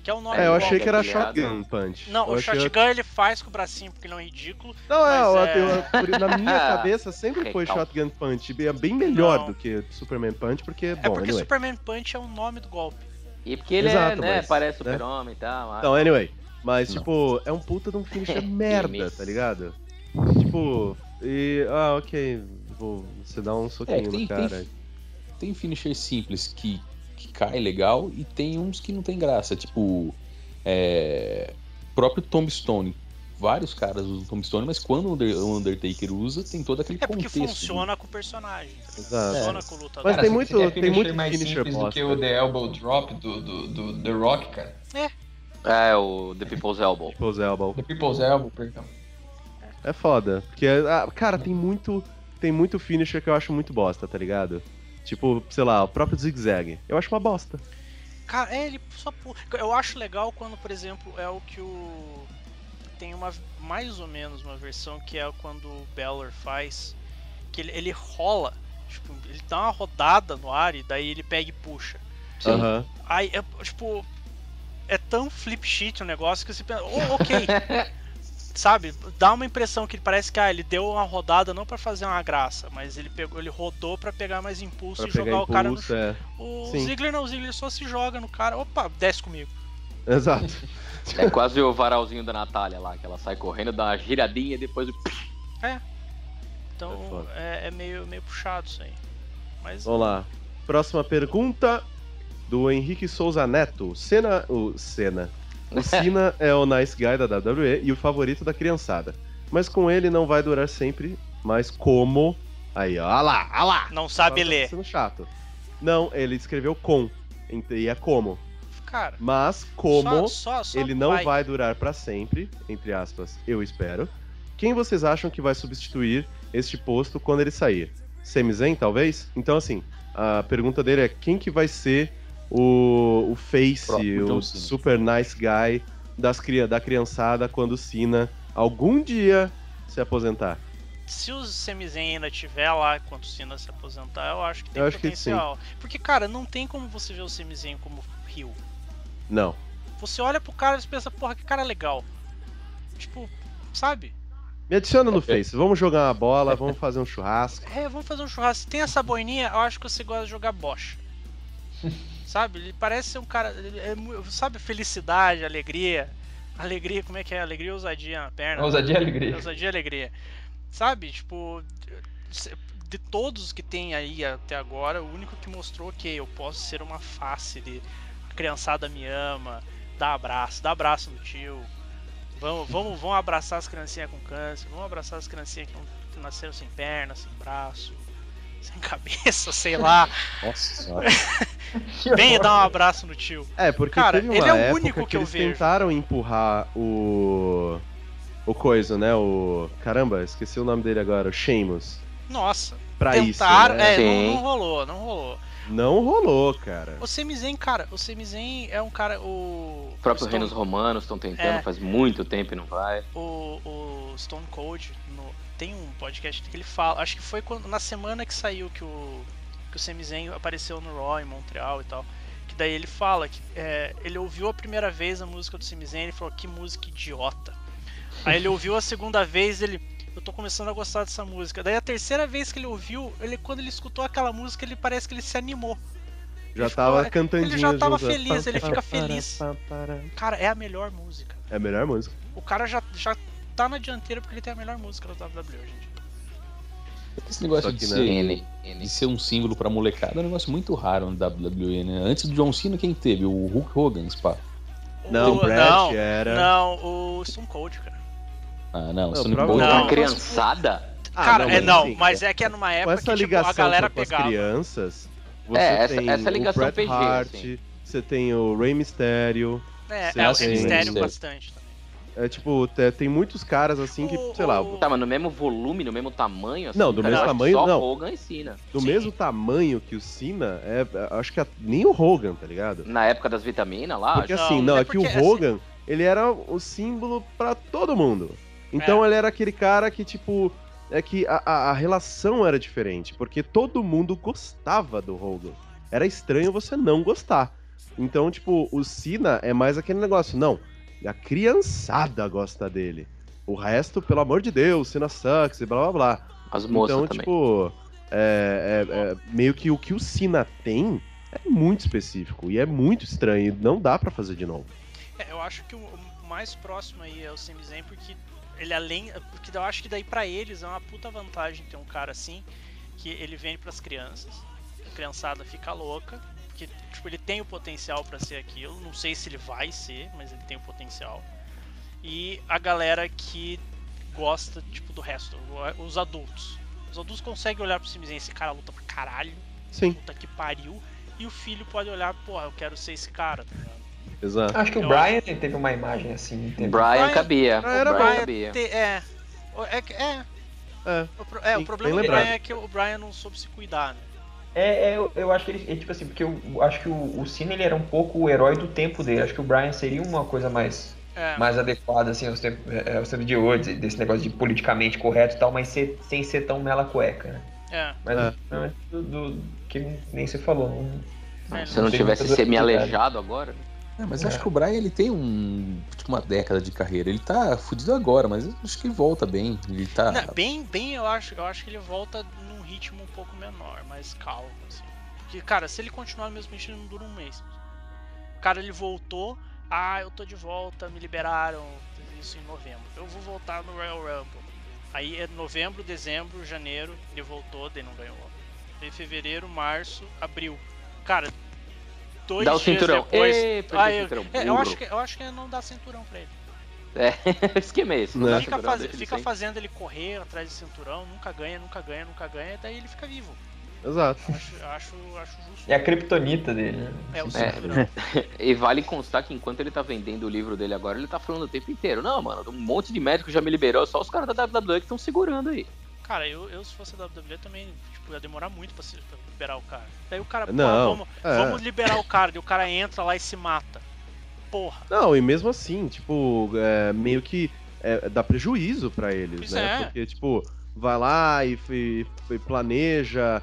Que é o nome É, eu achei que era lado. Shotgun Punch. Não, Eu o Shotgun ele faz com o bracinho porque ele é um ridículo. Não, é, eu- é- eu- na minha cabeça sempre foi. Shotgun Punch. É bem melhor Não. do que Superman Punch, porque, É bom, porque anyway. Superman Punch é o nome do golpe. E porque ele Exato, é, né, mas, parece né? super-homem e tal. Então, anyway. Mas, Não. tipo, é um puta de um finisher merda, tá ligado? Tipo, e. Ah, ok. Vou, você dá um soquinho É, tem- no cara. tem- Tem finisher simples que, que cai legal e tem uns que não tem graça. Tipo, é, próprio Tombstone. Vários caras usam Tombstone, mas quando o Under- o Undertaker usa, tem todo aquele É porque contexto. né? funciona com o personagem. Exato. Funciona com o lutador. Mas Cara, tem você muito- quer tem finisher muito mais finisher simples do que o The Elbow Drop do, do, do The Rock, cara. É, o The People's Elbow. People's Elbow. The People's Elbow, perdão. É foda. Porque, ah, cara, tem muito. Tem muito finisher que eu acho muito bosta, tá ligado? Tipo, sei lá, o próprio Zig Zag. Eu acho uma bosta. Cara, é, ele só. pu- Eu acho legal quando, por exemplo, é o que o. Tem uma. Mais ou menos uma versão que é quando o Beller faz. Que ele, ele rola. Tipo, ele dá uma rodada no ar e daí ele pega e puxa. Aham. Aí, é, tipo. É tão flip sheet o negócio que você pensa. Oh, ok. Sabe? Dá uma impressão que parece que ah, ele deu uma rodada não pra fazer uma graça, mas ele pegou, ele rodou pra pegar mais impulso Pra e jogar o cara no impulso, chão. é. O Sim. Ziggler não, o Ziggler só se joga no cara. Opa, desce comigo. Exato. É quase o varalzinho da Natália lá, que ela sai correndo, dá uma giradinha e depois. É Então foda. é, é meio, meio puxado isso aí. Mas Vamos lá. Próxima pergunta do Henrique Souza Neto. Cena. O Cena. O Cena é o nice guy da WWE e o favorito da criançada. Mas com ele não vai durar sempre. Mas como. Aí, ó. Lá, olha lá! não sabe Tá ler. sendo chato. Não, ele escreveu com. E é como. Cara, Mas como só, só, só ele não vai. durar pra sempre, entre aspas, eu espero. Quem vocês acham que vai substituir este posto quando ele sair? Sami Zayn, talvez? Então, assim, a pergunta dele é quem que vai ser o, o face, John o Cena. super nice guy das, cria- da criançada quando o Cena algum dia se aposentar? Se o Sami Zayn ainda tiver lá quando o Cena se aposentar, eu acho que tem Eu acho que potencial. Porque, cara, não tem como você ver o Sami Zayn como heel. Não. Você olha pro cara e pensa, porra, que cara legal. Tipo, sabe? Me adiciona no É. Face, vamos jogar uma bola, vamos fazer um churrasco. É, vamos fazer um churrasco. Tem essa boininha, eu acho que você gosta de jogar bocha. sabe? Ele parece ser um cara. é sabe, felicidade, alegria. Alegria, como é que é? Alegria ousadia na perna. Ousadia e alegria. Ousadia e alegria. Sabe? Tipo, de todos que tem aí até agora, o único que mostrou que eu posso ser uma face de a criançada me ama, dá abraço, dá abraço no tio. Vamos, vamos, vamos abraçar as criancinhas com câncer, vamos abraçar as criancinhas que nasceram sem perna, sem braço, sem cabeça, sei lá. Nossa senhora. Venha dar um abraço no tio. É, porque Cara, teve uma ele é o época único que, que eu eles vejo. tentaram empurrar o. O coisa, né? O. Caramba, esqueci o nome dele agora, o Sheamus. Nossa, Pra tentaram, isso. Né? é, não, não rolou, não rolou. Não rolou, cara. O Semizen, cara, o Semizen é um cara, o... Os próprios reinos romanos estão tentando É. faz muito tempo e não vai. o, o Stone Cold no- tem um podcast que ele fala, acho que foi quando, na semana que saiu que o que o Sami Zayn apareceu no Raw em Montreal e tal, que daí ele fala que é, ele ouviu a primeira vez a música do Sami Zayn e falou que música idiota. Aí ele ouviu a segunda vez ele eu tô começando a gostar dessa música. Daí a terceira vez que ele ouviu, ele quando ele escutou aquela música, ele parece que ele se animou. Já ele tava ficou- cantandinho. ele já tava junto. feliz, ele fica feliz. Cara, é a melhor música. É a melhor música. O cara já, já tá na dianteira porque ele tem a melhor música da WWE, gente. Esse negócio de ser, né, N, N. de ser um símbolo pra molecada é um negócio muito raro no WWE, né? Antes do John Cena, quem teve? O Hulk Hogan, pá. Não, O- Brad não, era. não, o Stone Cold, cara. Ah, não, Não, Stone Cold. Não, Uma criançada? Ah, cara, é não, assim, mas é que é numa época essa que tipo, ligação a galera com as pegava. crianças, você É, essa- tem essa ligação o Bret PG, Hart, assim. você tem o Rey Mysterio. É, é, o mistério Sim. bastante também. É tipo, te- tem muitos caras assim que, O- sei lá, o- Tá, mas no mesmo volume, no mesmo tamanho? Assim, Não, do cara, mesmo acho tamanho, só não. Hogan e Cena. do Sim. mesmo tamanho que o Cena, é, acho que a- nem o Hogan, tá ligado? Na época das vitaminas lá, Porque Não, assim, não, é é que o assim- Hogan, ele era o símbolo pra todo mundo. Então É. ele era aquele cara que, tipo, é que a, a- a relação era diferente, porque todo mundo gostava do Hogan. Era estranho você não gostar. Então, tipo, o Cena é mais aquele negócio, não, a criançada gosta dele. O resto, pelo amor de Deus, Cena sucks e blá blá blá. As moças então, também. tipo, é, é- é meio que o que o Cena tem é muito específico e é muito estranho e não dá pra fazer de novo. É, eu acho que o mais próximo aí é o Sami Zayn, porque ele além. Porque eu acho que daí pra eles é uma puta vantagem ter um cara assim, que ele vende pras crianças, a criançada fica louca, porque tipo, ele tem o potencial pra ser aquilo, não sei se ele vai ser, mas ele tem o potencial. E a galera que gosta, tipo, do resto, os adultos. Os adultos conseguem olhar pro Sami Zayn, esse cara luta pra caralho, Sim, puta que pariu, e o filho pode olhar, porra, eu quero ser esse cara, tá ligado? exato. Acho que o Eu Brian teve uma imagem assim. Teve... Brian Brian- cabia. Ah, era o Brian cabia. Te- é. É, que- é, É. o, pro- é, Sim, o problema do Brian é que o Brian não soube se cuidar, né? É, é, eu, eu acho que ele, é tipo assim, porque eu, acho que o, o Cena ele era um pouco o herói do tempo dele. Acho que o Brian seria uma coisa mais, É, mais adequada, assim, aos tempos, é, aos tempos de hoje, desse negócio de politicamente correto e tal, mas ser- sem ser tão mela cueca, né? é. Mas É. não, do, do- que nem você falou. Não, É, Se eu não tem tivesse semi-aleijado agora. É, mas É. acho que o Brian ele tem um tipo uma década de carreira. Ele tá fudido agora, mas acho que ele volta bem. Ele tá. Não, bem, bem, eu acho, eu acho que ele volta num ritmo um pouco menor, mais calmo, assim. Porque, cara, se ele continuar no mesmo ritmo, ele não dura um mês. Cara, ele voltou, ah, eu tô de volta, me liberaram, isso em novembro. Eu vou voltar no Royal Rumble. Aí é novembro, dezembro, janeiro, ele voltou, daí não ganhou. Daí fevereiro, março, abril. Cara, dois Dá o dias cinturão. depois. Perdeu Ah, o eu, cinturão. é, eu acho que eu acho que é não dá cinturão pra ele. É, esquema é esse. Não Fica, faz- fica fazendo ele correr atrás de cinturão, nunca ganha, nunca ganha, nunca ganha, daí ele fica vivo. Exato. Acho, acho, acho justo. É a kriptonita dele, né? É o É. cinturão. E vale constar que enquanto ele tá vendendo o livro dele agora, ele tá falando o tempo inteiro. Não, mano, um monte de médico já me liberou, só os caras da WWE que estão segurando aí. Cara, eu, eu se fosse a WWE também, tipo, ia demorar muito pra, se, pra liberar o cara. Daí o cara, pô, Não, vamos, é. vamos liberar o cara, daí o cara entra lá e se mata. Porra. Não, e mesmo assim, tipo, é, meio que é, dá prejuízo pra eles, Pois né? é. Porque, tipo, vai lá e, e- e planeja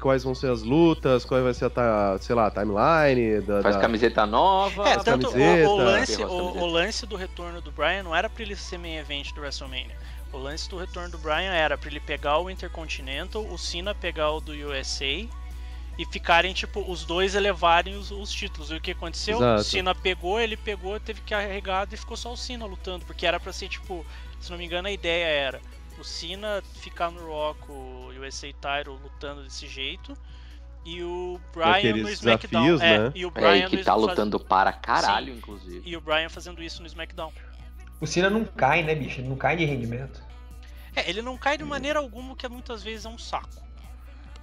quais vão ser as lutas, qual vai ser a, ta- sei lá, a timeline da... Faz da- camiseta nova. É, tanto o, camisetas. o lance, o, o lance do retorno do Brian não era pra ele ser main event do WrestleMania. O lance do retorno do Brian era pra ele pegar o Intercontinental, o Cena pegar o do USA e ficarem, tipo, os dois elevarem os, os títulos. E o que aconteceu? Exato. O Cena pegou, ele pegou, teve que carregar e ficou só o Cena lutando, porque era pra ser, tipo, se não me engano, a ideia era o Cena ficar no com o USA Title lutando desse jeito. E o Brian aqueles no SmackDown. desafios, é, né? e o É, Brian e que tá faz- lutando para caralho, inclusive. e o Brian fazendo isso no SmackDown. O Cena não cai, né, bicho? Ele não cai de rendimento. É, ele não cai de maneira alguma, que muitas vezes é um saco.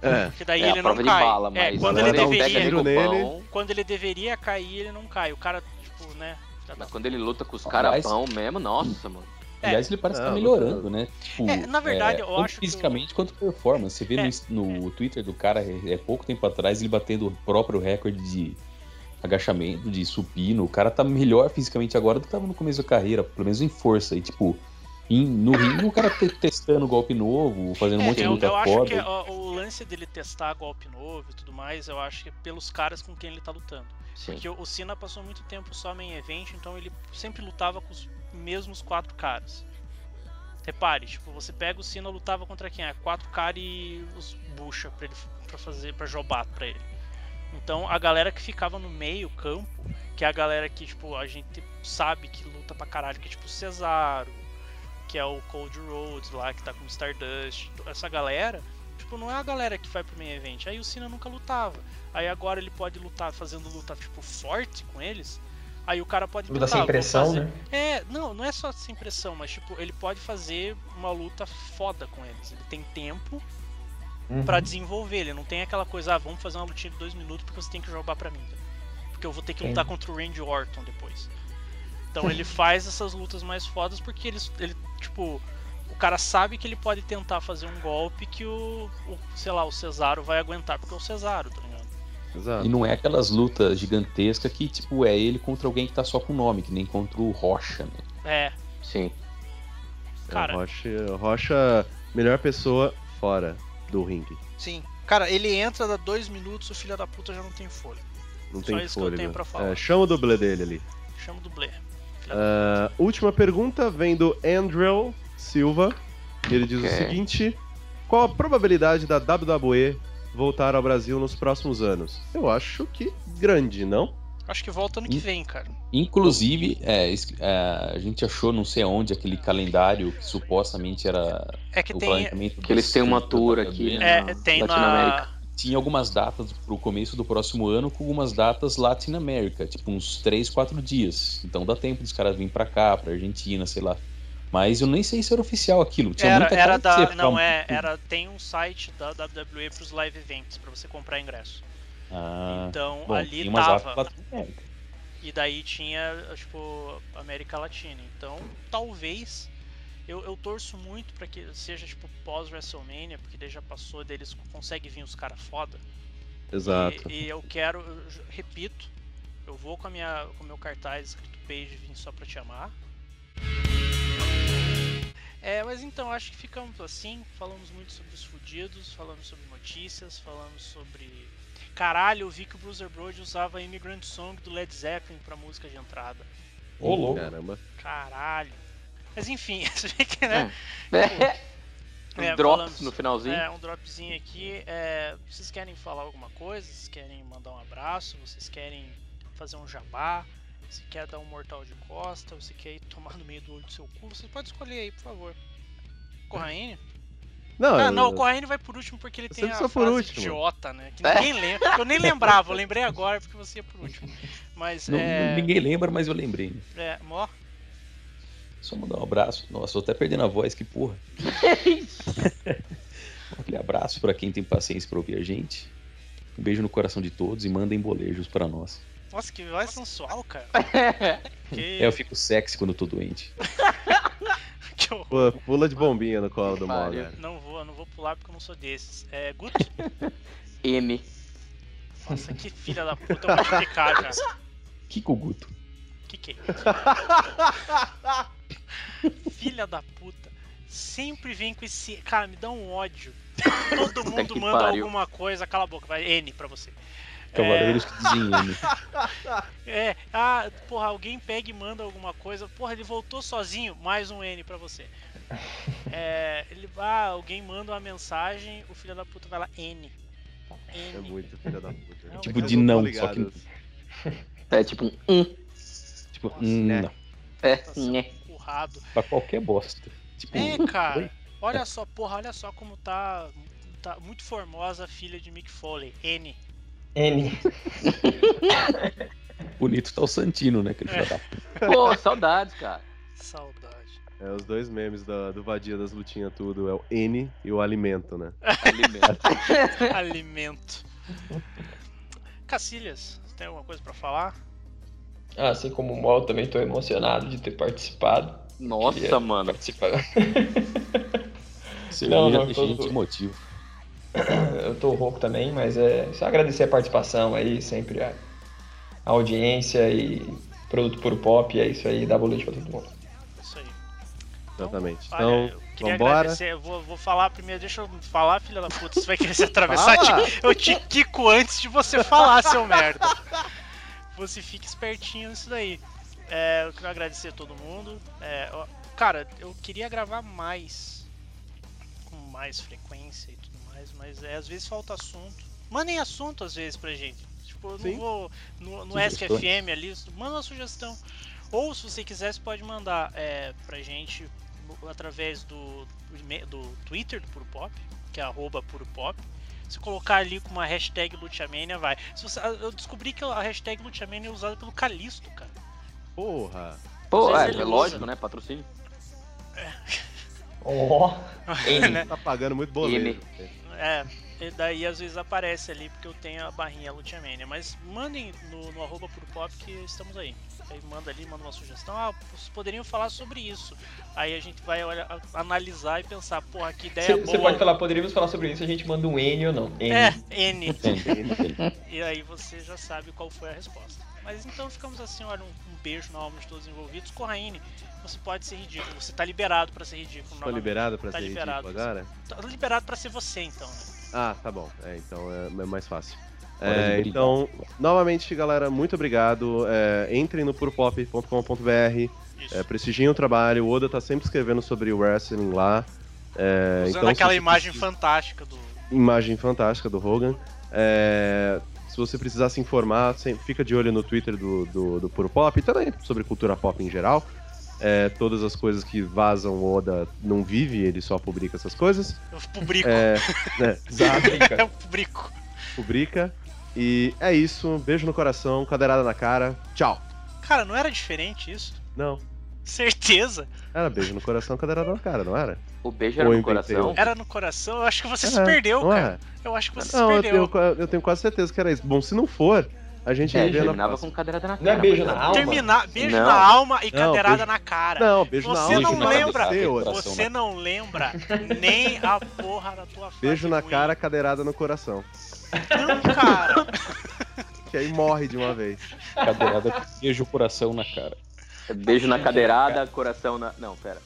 É, Porque daí É, ele a não prova cai. de bala, é, mas quando ele um deveria, tiro nele. quando ele deveria cair, ele não cai. O cara, tipo, né? mas dá- quando ele luta com os Aliás- caras pão mesmo, nossa, mano. É. Aliás, ele parece estar Não, melhorando, né? Tipo, É, na verdade, eu tanto acho que fisicamente quanto performance. Você vê É, no, no Twitter do cara, é, é pouco tempo atrás, ele batendo o próprio recorde de agachamento, de supino. O cara tá melhor fisicamente agora do que tava no começo da carreira, pelo menos em força. E, tipo, em- no ringue, o cara te- testando golpe novo, fazendo um É, monte de eu, luta eu acho foda. que ó, o lance dele testar golpe novo e tudo mais, eu acho que é pelos caras com quem ele tá lutando. Sim. Porque o o Cena passou muito tempo só main event, então ele sempre lutava com os mesmos quatro caras. Repare, tipo, você pega o Cena lutava contra quem? É quatro caras e os bucha pra ele para fazer para jobar pra ele. Então a galera que ficava no meio campo, que é a galera que tipo a gente sabe que luta pra caralho, que é tipo o Cesaro, que é o Cold Rhodes lá que tá com o Stardust, essa galera, tipo, não é a galera que vai pro main event. Aí o Cena nunca lutava. Aí agora ele pode lutar fazendo luta tipo forte com eles. Aí o cara pode Luta sem pressão, fazer- né? É, não, não é só sem pressão, mas tipo, ele pode fazer uma luta foda com eles. Ele tem tempo Uhum. pra desenvolver. Ele não tem aquela coisa, ah, vamos fazer uma lutinha de dois minutos porque você tem que jogar pra mim. Porque eu vou ter que lutar Entendi. contra o Randy Orton depois. Então ele faz essas lutas mais fodas porque ele, ele, tipo, o cara sabe que ele pode tentar fazer um golpe que o, o sei lá, o Cesaro vai aguentar, porque é o Cesaro, tá ligado? exato. E não é aquelas lutas gigantescas que, tipo, é ele contra alguém que tá só com nome, que nem contra o Rocha, né? É, Sim. cara. É, Rocha, Rocha melhor pessoa fora do ringue. Sim. Cara, ele entra, dá dois minutos, o filho da puta já não tem folha. Não Só tem isso que eu tenho pra falar. É, chama o dublê dele ali. Chama o dublê. Ah, última pergunta vem do Andrew Silva. Ele diz o Ok. seguinte: Qual a probabilidade da WWE voltar ao Brasil nos próximos anos? Eu acho que grande, não? Acho que volta ano que vem, cara. Inclusive, é, é, a gente achou não sei onde aquele calendário que supostamente era É que o tem. planejamento Que eles têm uma tour aqui, né? É, tem Latinoamérica. na. Tinha algumas datas pro começo do próximo ano com algumas datas Latin América, tipo uns 3, 4 dias. Então dá tempo dos caras virem pra cá, pra Argentina, sei lá. Mas eu nem sei se era oficial aquilo. Tinha Era, muita era da. Não, é. Era, tem um site da WWE pros live events, pra você comprar ingresso. Ah, Então bom, ali tava. E daí tinha, tipo, América Latina. Então, talvez. Eu, eu torço muito pra que seja, tipo, pós-WrestleMania, porque daí já passou, daí eles conseguem vir os caras foda. Exato. E, e eu quero, eu repito, eu vou com a minha, com o meu cartaz escrito Page vim só pra te amar. É, mas então acho que ficamos assim, falamos muito sobre os fudidos, falamos sobre notícias, falamos sobre. Caralho, eu vi que o Bruiser Brody usava Immigrant Song do Led Zeppelin pra música de entrada. Ô, louco. Caramba. Caralho. Mas enfim, você vê que, né? Um É, drops falamos- no finalzinho. É, um dropzinho aqui. É, vocês querem falar alguma coisa? Vocês querem mandar um abraço? Vocês querem fazer um jabá? Você quer dar um mortal de costa? Você quer ir tomar no meio do olho do seu cu? Você pode escolher aí, por favor. Corraine? Não, Ah, eu- não, o Corraine vai por último porque ele Eu tem a por último. idiota, né? Que ninguém lembra. que Eu nem lembrava, eu lembrei agora porque você ia por último. Mas Não- é. Ninguém lembra, mas eu lembrei. É, mó. Só mandar um abraço. Nossa, tô até perdendo a voz, que porra. Aquele abraço pra quem tem paciência pra ouvir a gente. Um beijo no coração de todos e mandem bolejos pra nós. Nossa, que voz sensual, cara. Que, É, eu fico sexy quando eu tô doente. que horror. Pô, pula de bombinha no colo do. Moga. Não vou, não vou pular porque eu não sou desses. É, Guto? N. Nossa, que filha da puta, eu vou te picar já. Que Guto. Que que é isso? Filha da puta. Sempre vem com esse. Cara, me dá um ódio. Todo mundo manda pariu. alguma coisa, cala a boca, vai. N pra você. Cavaleiros que dizem N. É, ah, porra, alguém pega e manda alguma coisa. Porra, ele voltou sozinho, mais um N pra você. É, ele, ah, alguém manda uma mensagem, o filho da puta vai lá, N. N. É muito filha da puta. Não, Tipo mas de não, só que. É tipo um um. Tipo, Nossa, hum, né? não. É, Tá né. empurrado. Pra qualquer bosta. Tipo, É, cara. Olha só, porra, olha só como tá, tá muito formosa a filha de Mick Foley. N. N. bonito tá o Santino, né? Aquele filho da. Pô, saudades, cara. Saudade. É os dois memes da- do Vadia das lutinhas tudo. É o N e o alimento, né? Alimento. Alimento. Cacilhas, tem alguma coisa pra falar? Ah, assim como o Mol, também tô emocionado de ter participado. Nossa, Queria mano. Participar. Você Não, já não, deixa a tô- gente emotivo. Eu tô rouco também, mas é só agradecer a participação aí, sempre a, a audiência e produto puro pop, é isso aí, dá boleto pra todo mundo. Isso aí. Exatamente. Então, eu queria vambora. agradecer. Eu vou, vou falar primeiro, deixa eu falar, filha da puta. Você vai querer se atravessar? Eu te quico antes de você falar, seu merda. Você fica espertinho nisso daí. É, eu quero agradecer a todo mundo. É, ó, cara, eu queria gravar mais. Com mais frequência e tudo mais, mas é, às vezes falta assunto. Mandem assunto às vezes pra gente. Tipo, eu não Sim. vou no, no. SQFM ali, manda uma sugestão. Ou se você quiser, você pode mandar é, pra gente no- através do, do, Twitter do Puro Pop, que é arroba Puro Pop. Se colocar ali com uma hashtag Luciamania, vai. Se você- eu descobri que a hashtag Luciamania é usada pelo Calisto, cara. Porra. Pô, é, é ele lógico, né? Patrocínio. Ó, N. Né? Tá pagando muito boleto. É, e daí às vezes aparece ali porque eu tenho a barrinha Luciamania. Mas mandem no, no arroba Puro Pop que estamos aí. Aí manda ali, manda uma sugestão. Ah, vocês poderiam falar sobre isso. Aí a gente vai olhar, analisar e pensar, porra, que ideia Você boa. pode falar, poderíamos falar sobre isso, a gente manda um N ou não. N. É, N. E aí você já sabe qual foi a resposta. Mas então ficamos assim, olha, um, um beijo na alma de todos os envolvidos. Corraine, você pode ser ridículo, você tá liberado pra ser ridículo. Tô novamente. liberado pra Tá ser liberado. ridículo agora? Tá liberado pra ser você então, né? Ah, tá bom. É, então é, é mais fácil. É, então, novamente, galera, muito obrigado. É, entrem no puropop.com.br, Isso. é, prestigiem o trabalho. O Oda tá sempre escrevendo sobre o wrestling lá. É, Usando então, aquela imagem precisa- fantástica do. imagem fantástica do Hogan. É, se você precisar se informar, sempre fica de olho no Twitter do, do, do Puro Pop e também sobre cultura pop em geral. É, todas as coisas que vazam o Oda não vive, ele só publica essas coisas. Eu publico. É, né, Eu publico. publica. E é isso, beijo no coração, cadeirada na cara, tchau. Cara, não era diferente isso? Não, Certeza. era beijo no coração, cadeirada na cara, não era? O beijo era Ou no coração. Era no coração. Eu acho que você se É, perdeu, não cara. é? Eu acho que você Não, se eu perdeu. tenho, eu tenho quase certeza que era isso. Bom, se não for, a gente É, terminava com cadeirada na cara. Não é beijo na tá. alma? Terminar, beijo Não. na alma e Não, cadeirada beijo- na cara. Não, beijo na Você alma. não lembra? cabeça, Você na- não lembra nem a porra da tua frase Beijo na ruim. cara, cadeirada no coração. Não, cara. Que aí morre de uma vez. Cadeirada, beijo o coração na cara. Beijo na cadeirada, coração na. Não, pera.